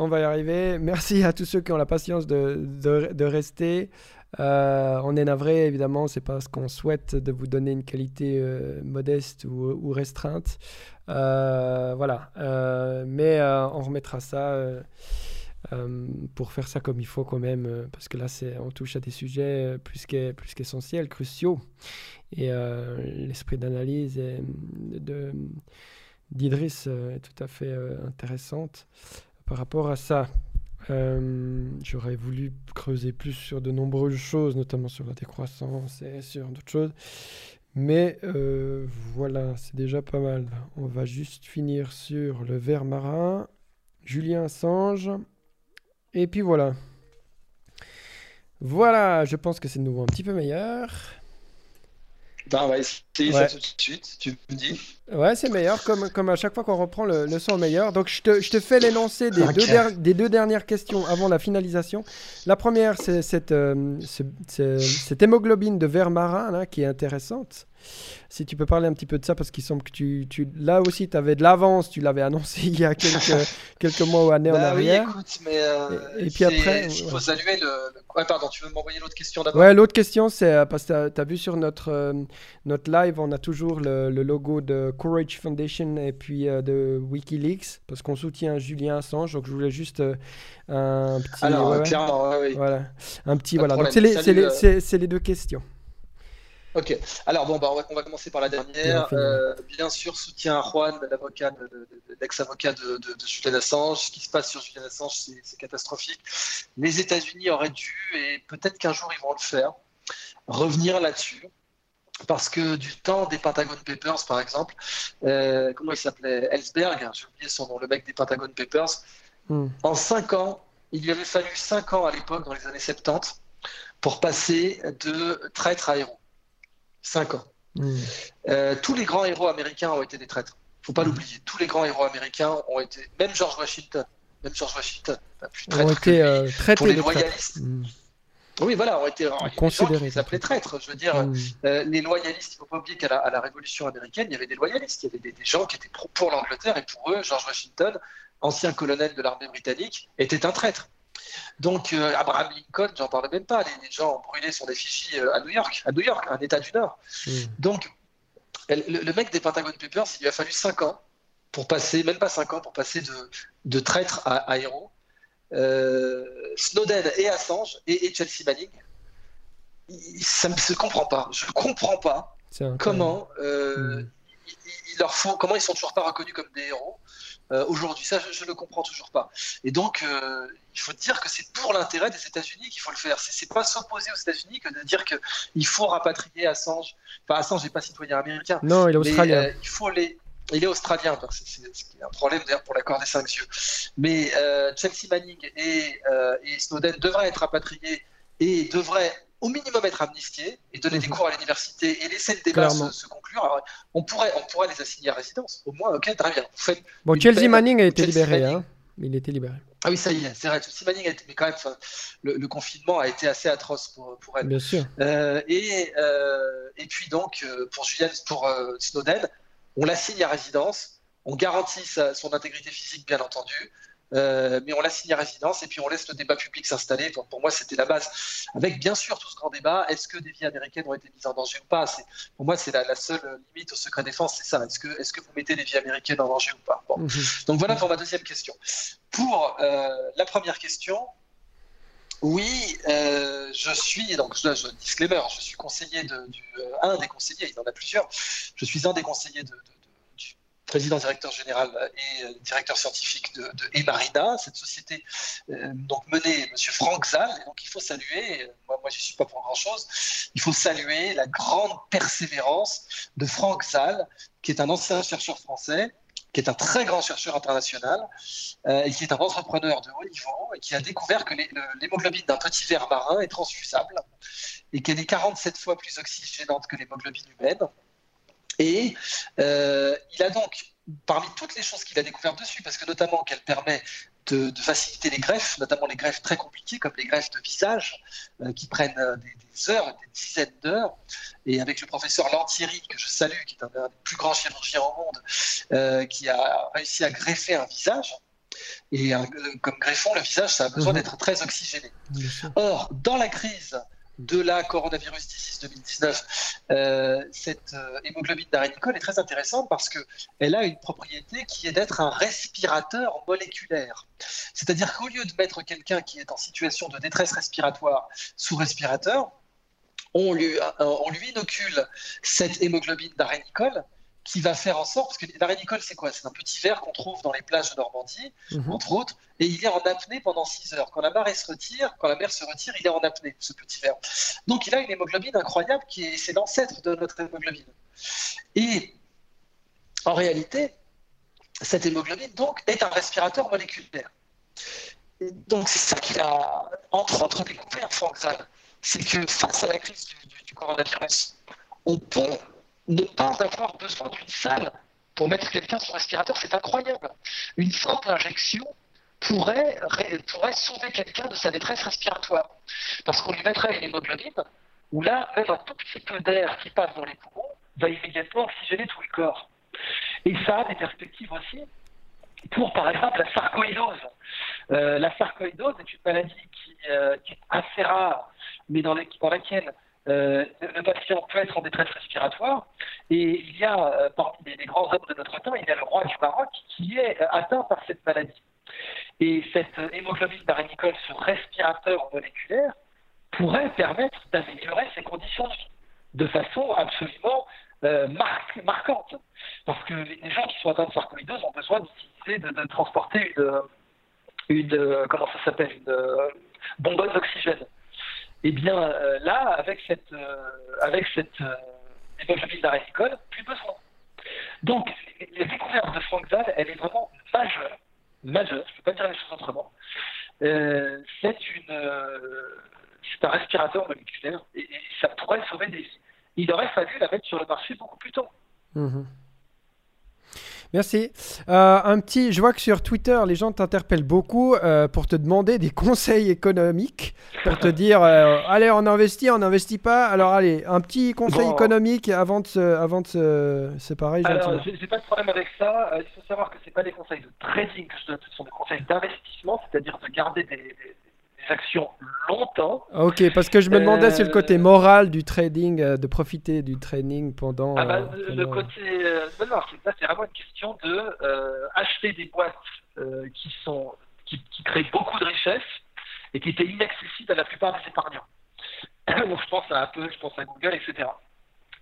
On va y arriver. Merci à tous ceux qui ont la patience de, de, rester. Euh, on est navré, évidemment, c'est pas ce qu'on souhaite de vous donner une qualité euh, modeste ou, restreinte. Euh, voilà. mais on remettra ça pour faire ça comme il faut quand même, parce que là, on touche à des sujets plus qu'essentiels, cruciaux. Et l'esprit d'analyse d'Idriss est tout à fait intéressante par rapport à ça. Euh, j'aurais voulu creuser plus sur de nombreuses choses, notamment sur la décroissance et sur d'autres choses. Mais euh, voilà, c'est déjà pas mal. On va juste finir sur le ver marin, Julien Assange. Et puis voilà. Voilà, je pense que c'est de nouveau un petit peu meilleur. Ben, on va essayer ça tout de suite, tu me dis. Ouais, c'est meilleur, comme, comme à chaque fois qu'on reprend le, le son meilleur. Donc je te, je te fais l'énoncé des, deux des deux dernières questions avant la finalisation. La première, c'est cette, euh, cette hémoglobine de verre marin là, qui est intéressante. Si tu peux parler un petit peu de ça, parce qu'il semble que tu, tu là aussi, tu avais de l'avance, tu l'avais annoncé il y a quelques, quelques mois ou années en bah arrière. Oui, écoute, mais euh, et, puis après, il faut saluer le. Ouais, pardon, tu veux m'envoyer l'autre question d'abord? Ouais, l'autre question, c'est euh, parce que tu as, vu sur notre, euh, notre live, on a toujours le, le, logo de Courage Foundation et puis de Wikileaks, parce qu'on soutient Julien Assange. Donc je voulais juste un petit. Alors, clairement, oui. Voilà. Un petit, voilà. Donc c'est les, les, les deux questions. Ok. Alors bon, bah, on, va, commencer par la dernière. Euh, bien sûr, soutien à Juan, l'avocat, l'ex-avocat de, de, Julian Assange. Ce qui se passe sur Julian Assange, c'est catastrophique. Les États-Unis auraient dû, et peut-être qu'un jour ils vont le faire, revenir là-dessus. Parce que du temps des Pentagon Papers, par exemple, euh, comment il s'appelait? Ellsberg, j'ai oublié son nom, le mec des Pentagon Papers. Hmm. En cinq ans, il lui avait fallu cinq ans à l'époque, dans les années 70, pour passer de traître à héros. 5 ans. Hmm. Euh, tous les grands héros américains ont été des traîtres. faut pas hmm. l'oublier. Tous les grands héros américains ont été, même George Washington, même George Washington, plus ont été euh, traités pour les loyalistes. Hmm. Oui, voilà, ont été considérés. Ils s'appelaient traîtres. Je veux dire, euh, les loyalistes, il ne faut pas oublier qu'à la, Révolution américaine, il y avait des loyalistes. Il y avait des, des gens qui étaient pour, pour l'Angleterre et pour eux, George Washington, ancien colonel de l'armée britannique, était un traître. Donc, euh, Abraham Lincoln, j'en parle même pas. Les, gens ont brûlé son effigie euh, à New York, à New York, un État du Nord. Hmm. Donc, le, mec des Pentagon Papers, il lui a fallu 5 ans pour passer, même pas 5 ans, pour passer de, de traître à, héros. Euh, Snowden et Assange et, Chelsea Manning, ça ne se comprend pas. Je ne comprends pas comment hmm. il, leur faut, comment ils sont toujours pas reconnus comme des héros. Euh, aujourd'hui. Ça, je ne le comprends toujours pas. Et donc, euh, il faut dire que c'est pour l'intérêt des États-Unis qu'il faut le faire. C'est pas s'opposer aux États-unis que de dire qu'il faut rapatrier Assange. Enfin, Assange n'est pas citoyen américain. Non, il est australien. Euh, il faut les. Il est australien, c'est un problème d'ailleurs pour l'accord des cinq yeux. Mais Chelsea Manning et, et, Snowden devraient être rapatriés et devrait au minimum être amnistiés et donner des mhm. cours à l'université et laisser le débat se, conclure. on, pourrait, on pourrait les assigner à résidence. Au moins, ok, très bien. bon, Chelsea Manning a été libéré. Hein. Il a été libéré. Ah oui, ça y est, c'est vrai. Chelsea Manning a été, mais quand même, le, confinement a été assez atroce pour, pour elle. Bien sûr. Euh, et, euh, et puis donc, euh, pour Julian, pour Snowden, on l'assigne à résidence, on garantit son intégrité physique, bien entendu. Euh, mais on l'assigne à résidence et puis on laisse le débat public s'installer. Pour, pour, moi, c'était la base. Avec bien sûr tout ce grand débat, est-ce que des vies américaines ont été mises en danger ou pas? Pour moi, c'est la, seule limite au secret défense, c'est ça. Est-ce que, est que vous mettez des vies américaines en danger ou pas? Mhm. Donc voilà pour ma deuxième question. Pour euh, la première question, oui, euh, je suis, donc je, je, disclaimer, je suis conseiller de, du, un des conseillers, il y en a plusieurs, je suis un des conseillers de président directeur général et euh, directeur scientifique de, de Emarina, cette société euh, donc menée M. Franck Zal. Et donc il faut saluer, euh, moi, moi je suis pas pour grand chose, il faut saluer la grande persévérance de Franck Zal, qui est un ancien chercheur français, qui est un très grand chercheur international et qui est un entrepreneur de haut niveau et qui a découvert que l'hémoglobine d'un petit ver marin est transfusable et qu'elle est 47 fois plus oxygénante que l'hémoglobine humaine et euh, il a donc, parmi toutes les choses qu'il a découvertes dessus, parce que notamment qu'elle permet de, faciliter les greffes, notamment les greffes très compliquées, comme les greffes de visage, euh, qui prennent euh, des, heures, des dizaines d'heures. Et avec le professeur Lantieri, que je salue, qui est un, des plus grands chirurgiens au monde, qui a réussi à greffer un visage. Et comme greffon, le visage, ça a besoin mhm. d'être très oxygéné. Or, dans la crise de la coronavirus disease 2019, euh, cette euh, hémoglobine d'arénicole est très intéressante parce qu'elle a une propriété qui est d'être un respirateur moléculaire. C'est-à-dire qu'au lieu de mettre quelqu'un qui est en situation de détresse respiratoire sous respirateur, on lui, euh, inocule cette hémoglobine d'arénicole qui va faire en sorte, parce que l'arénicole, c'est quoi? C'est un petit verre qu'on trouve dans les plages de Normandie, mhm. entre autres, et il est en apnée pendant 6 heures. Quand la marée se retire, quand la mer se retire, il est en apnée, ce petit verre. Donc il a une hémoglobine incroyable, qui est, c'est l'ancêtre de notre hémoglobine. Et en réalité, cette hémoglobine, donc, est un respirateur moléculaire. donc c'est ça qu'il a, entre autres, découvert, Frank C'est que face à la crise du, du coronavirus, on peut ne pas avoir besoin d'une salle pour mettre quelqu'un sur respirateur, c'est incroyable. Une simple injection pourrait, pourrait sauver quelqu'un de sa détresse respiratoire. Parce qu'on lui mettrait une hémoglobine où là, même un tout petit peu d'air qui passe dans les poumons va immédiatement oxygéner tout le corps. Et ça a des perspectives aussi pour, par exemple, la sarcoïdose. Euh, la sarcoïdose est une maladie qui, euh, est assez rare, mais dans laquelle euh, le patient peut être en détresse respiratoire. Et il y a, euh, parmi les, grands hommes de notre temps, il y a le roi du Maroc qui est euh, atteint par cette maladie. Et cette hémoglobine d'arénicole, ce respirateur moléculaire, pourrait permettre d'améliorer ses conditions de vie de façon absolument marquante. Parce que les gens qui sont atteints de sarcoïdose ont besoin d'utiliser, de, transporter une, une comment ça s'appelle, une bonbonne d'oxygène. Et eh bien euh, là, avec cette, euh, avec cette euh, plus besoin. Donc, la découverte de Frank Zahl, elle est vraiment majeure. Majeure, je ne peux pas dire les choses autrement. c'est une, c'est un respirateur moléculaire et, ça pourrait sauver des vies. Il aurait fallu la mettre sur le marché beaucoup plus tôt. Mmh. Merci. Euh, un petit, je vois que sur Twitter, les gens t'interpellent beaucoup euh, pour te demander des conseils économiques, pour te dire, euh, allez, on investit, on n'investit pas. Alors, allez, un petit conseil économique avant de se, avant de se séparer. Alors, j'ai pas de problème avec ça. il faut savoir que c'est pas des conseils de trading que je donne, ce sont des conseils d'investissement, c'est-à-dire de garder des actions longtemps. Ok, parce que je me demandais sur le côté euh, moral du trading, euh, de profiter du trading pendant. Ah bah, Le côté. Euh, non, c'est vraiment une question de acheter des boîtes qui, sont, qui, créent beaucoup de richesses et qui étaient inaccessibles à la plupart des épargnants. Donc je pense à Apple, je pense à Google, etc.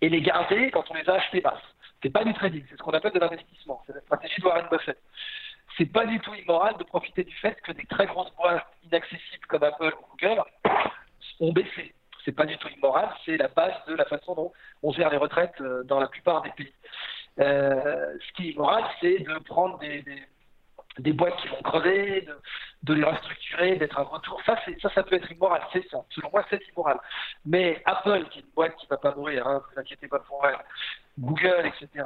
Et les garder quand on les a achetés basses. C'est pas du trading, c'est ce qu'on appelle de l'investissement. C'est la stratégie de Warren Buffett c'est pas du tout immoral de profiter du fait que des très grosses boîtes inaccessibles comme Apple ou Google ont baissé. C'est pas du tout immoral, c'est la base de la façon dont on gère les retraites euh, dans la plupart des pays. Euh, ce qui est immoral, c'est de prendre des, des boîtes qui vont crever, de, les restructurer, d'être un retour. Ça, ça, ça peut être immoral, c'est ça. Selon moi, c'est immoral. Mais Apple, qui est une boîte qui ne va pas mourir, hein, vous inquiétez pas pour elle, Google, etc.,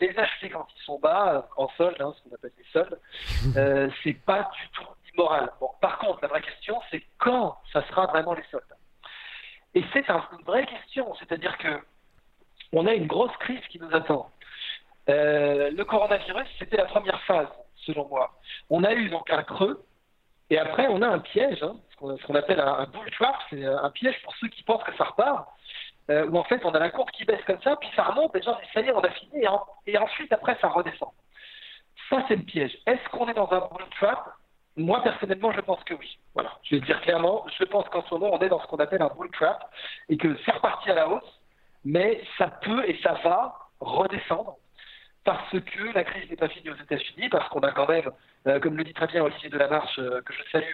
les acheter quand ils sont bas, en solde, hein, ce qu'on appelle les soldes, euh, c'est pas du tout immoral. Bon, par contre, la vraie question, c'est quand ça sera vraiment les soldes. Et c'est une vraie question, c'est-à-dire que on a une grosse crise qui nous attend. Euh, le coronavirus, c'était la première phase selon moi. On a eu donc un creux, et après on a un piège, hein, ce qu'on appelle un, bull trap, c'est un piège pour ceux qui pensent que ça repart, euh, où en fait on a la courbe qui baisse comme ça, puis ça remonte, et ça y est, on a fini, et, ensuite après ça redescend. Ça c'est le piège. Est-ce qu'on est dans un bull trap moi, personnellement, je pense que oui. Voilà, je vais dire clairement, je pense qu'en ce moment, on est dans ce qu'on appelle un bull trap et que c'est reparti à la hausse, mais ça peut et ça va redescendre parce que la crise n'est pas finie aux États-Unis, parce qu'on a quand même, euh, comme le dit très bien Olivier Delamarche, euh, que je salue,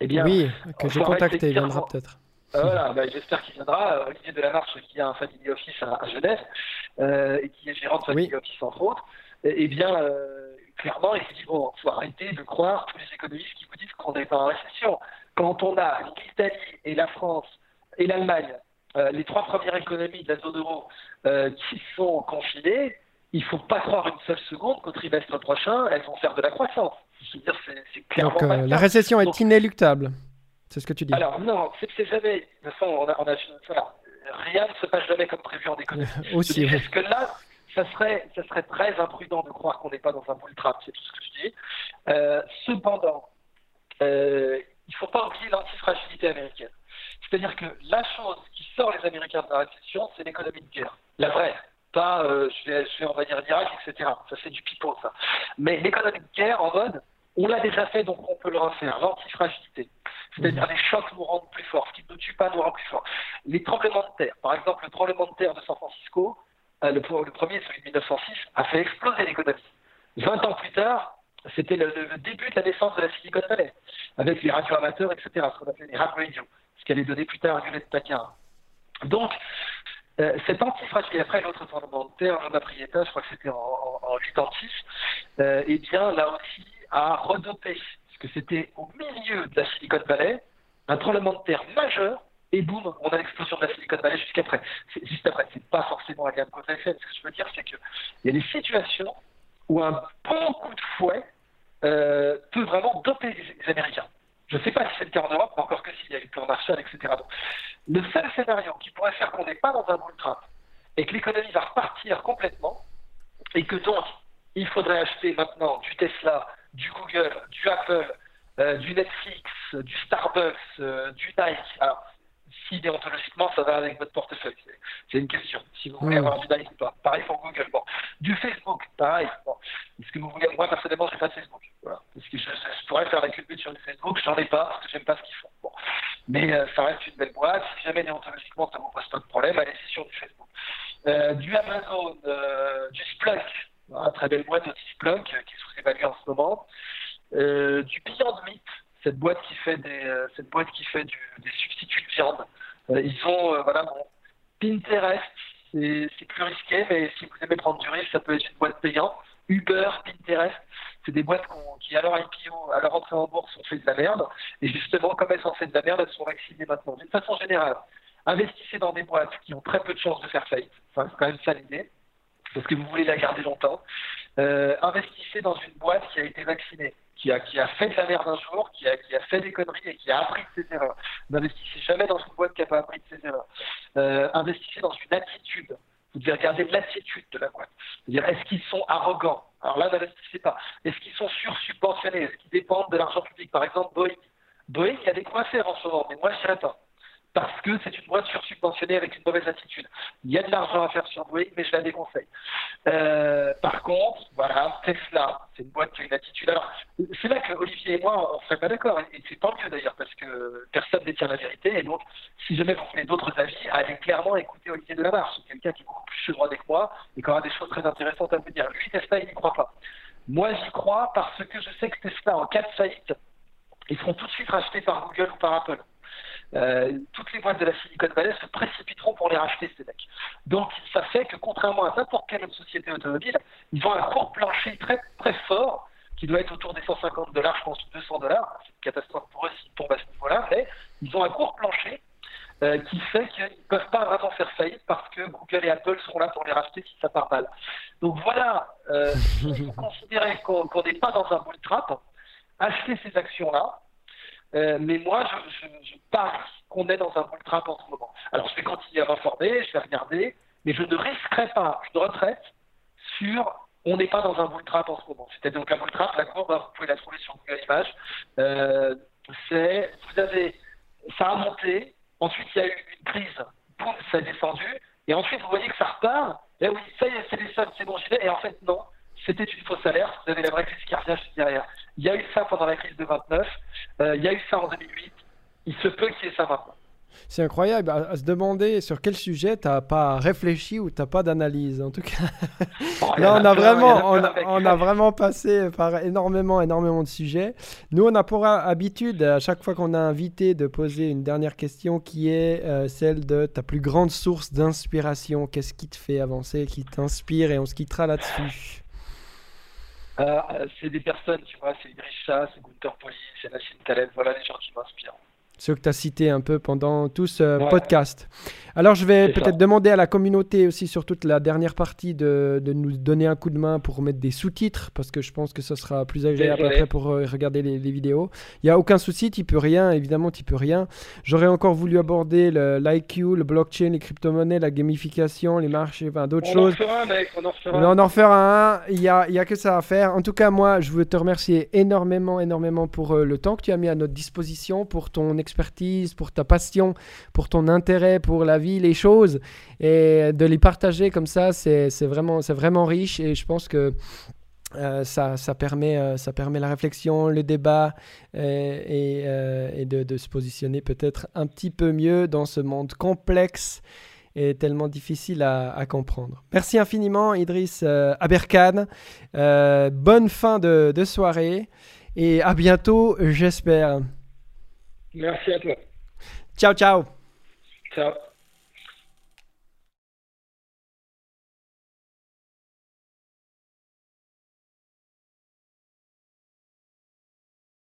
eh bien, oui, que j'ai contacté, il viendra peut-être. Euh, voilà, bah, j'espère qu'il viendra. Olivier Delamarche, qui a un family office à, Genève et qui est gérant de family office entre autres, eh, eh bien, clairement, il dit bon, il faut arrêter de croire tous les économistes qui vous disent qu'on n'est pas en récession. Quand on a l'Italie et la France et l'Allemagne, les trois premières économies de la zone euro, qui sont confinées, il ne faut pas croire une seule seconde qu'au trimestre prochain, elles vont faire de la croissance. Je veux dire, c'est clairement Donc, euh, la récession est inéluctable. C'est ce que tu dis. Alors, non, c'est jamais. De toute façon, on a, on a, rien ne se passe jamais comme prévu en économie. Aussi, Parce que là, ça serait, ça serait très imprudent de croire qu'on n'est pas dans un bull trap, c'est tout ce que je dis. Euh, cependant, euh, il ne faut pas oublier l'antifragilité américaine. C'est-à-dire que la chose qui sort les Américains de la récession, c'est l'économie de guerre. La vraie pas, euh, je, vais, je, on va dire, l'Irak, etc. Ça, c'est du pipeau, ça. Mais l'économie de guerre, en mode, on l'a déjà fait, donc on peut le refaire. L'antifragilité. C'est-à-dire les chocs nous rendent plus forts. Ce qui ne tue pas nous rend plus forts. Les tremblements de terre. Par exemple, le tremblement de terre de San Francisco, euh, le, premier, celui de 1906, a fait exploser l'économie. 20 ans plus tard, c'était le, début de la naissance de la Silicon Valley, avec les radioamateurs, etc., ce qu'on appelait les rap radio, ce qui allait donner plus tard à Hewlett Packard. Donc, euh, cet antifragile, après l'autre tremblement de terre, je je crois que c'était en, en, en 86, euh, eh bien là aussi a redopé, parce que c'était au milieu de la Silicon Valley, un tremblement de terre majeur, et boum, on a l'explosion de la Silicon Valley jusqu'après. Juste après, c'est pas forcément un lien de cause. Ce que je veux dire, c'est qu'il y a des situations où un bon coup de fouet euh, peut vraiment doper les Américains. Je ne sais pas si c'est le cas en Europe, mais encore que s'il y a eu le plan Marshall, etc. le seul scénario qui pourrait faire qu'on n'est pas dans un bull trap et que l'économie va repartir complètement, et que donc il faudrait acheter maintenant du Tesla, du Google, du Apple, euh, du Netflix, du Starbucks, euh, du Nike. Si déontologiquement ça va avec votre portefeuille, c'est une question. Si vous voulez avoir du Nike ou pas. Pareil pour Google. Bon. Du Facebook, pareil. Bon. Est-ce que vous voulez Moi, personnellement, j'ai pas de Facebook. Voilà. Parce que je, pourrais faire la culture sur le Facebook, j'en ai pas parce que j'aime pas ce qu'ils font. Bon. Mais euh, ça reste une belle boîte. Si jamais déontologiquement ça ne vous pose pas de problème, allez-y sur du Facebook. Euh, du Amazon, euh, du Splunk, très belle boîte aussi Splunk qui est sous-évaluée en ce moment. du Beyond Meat, cette boîte qui fait des, cette boîte qui fait du, des substituts de viande. ils ont, voilà, bon, Pinterest, c'est plus risqué, mais si vous aimez prendre du risque, ça peut être une boîte payante. Uber, Pinterest, c'est des boîtes qui, à leur IPO, à leur entrée en bourse, ont fait de la merde. Et justement, comme elles ont fait de la merde, elles sont vaccinées maintenant. D'une façon générale, investissez dans des boîtes qui ont très peu de chances de faire faillite. Enfin, c'est quand même ça l'idée, parce que vous voulez la garder longtemps. Euh, investissez dans une boîte qui a été vaccinée, qui a, fait de la merde un jour, qui a, qui a fait des conneries et qui a appris de ses erreurs. N'investissez jamais dans une boîte qui n'a pas appris de ses erreurs. Euh, investissez dans une attitude vous devez regarder l'attitude de la boîte. C'est-à-dire, est-ce qu'ils sont arrogants? Alors là, n'investissez pas. Est-ce qu'ils sont sursubventionnés? Est-ce qu'ils dépendent de l'argent public? Par exemple, Boeing. Boeing, il y a des quoi faire en ce moment, mais moi, je ne dirais pas parce que c'est une boîte sursubventionnée avec une mauvaise attitude. Il y a de l'argent à faire sur Boeing, mais je la déconseille. Euh, par contre, voilà, Tesla, c'est une boîte qui a une attitude. Alors, c'est là que Olivier et moi, on ne serait pas d'accord, et c'est tant mieux d'ailleurs, parce que personne ne détient la vérité, et donc, si jamais vous voulez d'autres avis, allez clairement écouter Olivier Delamarche, c'est quelqu'un qui est beaucoup plus chevronné que moi, et qui aura des choses très intéressantes à vous dire. Lui, Tesla, il n'y croit pas. Moi, j'y crois parce que je sais que Tesla, en cas de faillite, ils seront tout de suite rachetés par Google ou par Apple. Euh, toutes les boîtes de la Silicon Valley se précipiteront pour les racheter, ces mecs. Donc, ça fait que contrairement à n'importe quelle autre société automobile, ils ont un court plancher très, très fort qui doit être autour des 150 dollars, je pense, 200 dollars. C'est une catastrophe pour eux s'ils tombent à ce niveau-là, mais ils ont un court plancher euh, qui fait qu'ils ne peuvent pas vraiment faire faillite parce que Google et Apple sont là pour les racheter si ça part mal. Donc voilà, euh, si vous considérez qu'on n'est pas dans un bull trap, achetez ces actions-là. Euh, mais moi, je, je, parie qu'on est dans un bull trap en ce moment. Alors, je vais continuer à m'informer, je vais regarder, mais je ne risquerai pas une retraite sur on n'est pas dans un bull trap en ce moment. C'est-à-dire donc un bull trap, la courbe, vous pouvez la trouver sur Google Images. Euh, c'est, vous avez, ça a monté, Ensuite, il y a eu une crise, boum, ça a descendu. Et ensuite, vous voyez que ça repart. Et oui, ça y est, c'est des sommes, c'est bon, j'y vais. Et en fait, non, c'était une fausse alerte. Vous avez la vraie crise revient derrière. Il y a eu ça pendant la crise de 29. Euh, il y a eu ça en 2008. Il se peut qu'il y ait ça maintenant. C'est incroyable à, se demander sur quel sujet tu n'as pas réfléchi ou tu n'as pas d'analyse. En tout cas, là, on a, vraiment, on, a, vraiment passé par énormément, énormément de sujets. Nous, on a pour habitude, à chaque fois qu'on a invité, de poser une dernière question qui est euh, celle de ta plus grande source d'inspiration. Qu'est-ce qui te fait avancer, qui t'inspire et on se quittera là-dessus. Euh, c'est des personnes, tu vois, c'est Idriss c'est Gunther Poli, c'est Nassim Taleb, voilà les gens qui m'inspirent ceux que tu as cités un peu pendant tout ce podcast. Alors, je vais peut-être demander à la communauté aussi, sur toute la dernière partie, de, de, nous donner un coup de main pour mettre des sous-titres, parce que je pense que ce sera plus agréable après pour euh, regarder les, vidéos. Il n'y a aucun souci, tu peux rien, évidemment, tu peux rien. J'aurais encore voulu aborder l'IQ, le, blockchain, les crypto-monnaies, la gamification, les marchés, enfin d'autres choses. En fera mec, on en fera Mais on en fera un, il n'y a, y a que ça à faire. En tout cas, moi, je veux te remercier énormément, énormément pour euh, le temps que tu as mis à notre disposition, pour ton expertise, pour ta passion, pour ton intérêt pour la vie, les choses, et de les partager comme ça, c'est vraiment, vraiment riche et je pense que euh, ça, ça, permet, euh, ça permet la réflexion, le débat euh, et, de, se positionner peut-être un petit peu mieux dans ce monde complexe et tellement difficile à, comprendre. Merci infiniment Idriss Aberkan. bonne fin de soirée et à bientôt, j'espère. Merci à toi. Ciao, ciao. Ciao.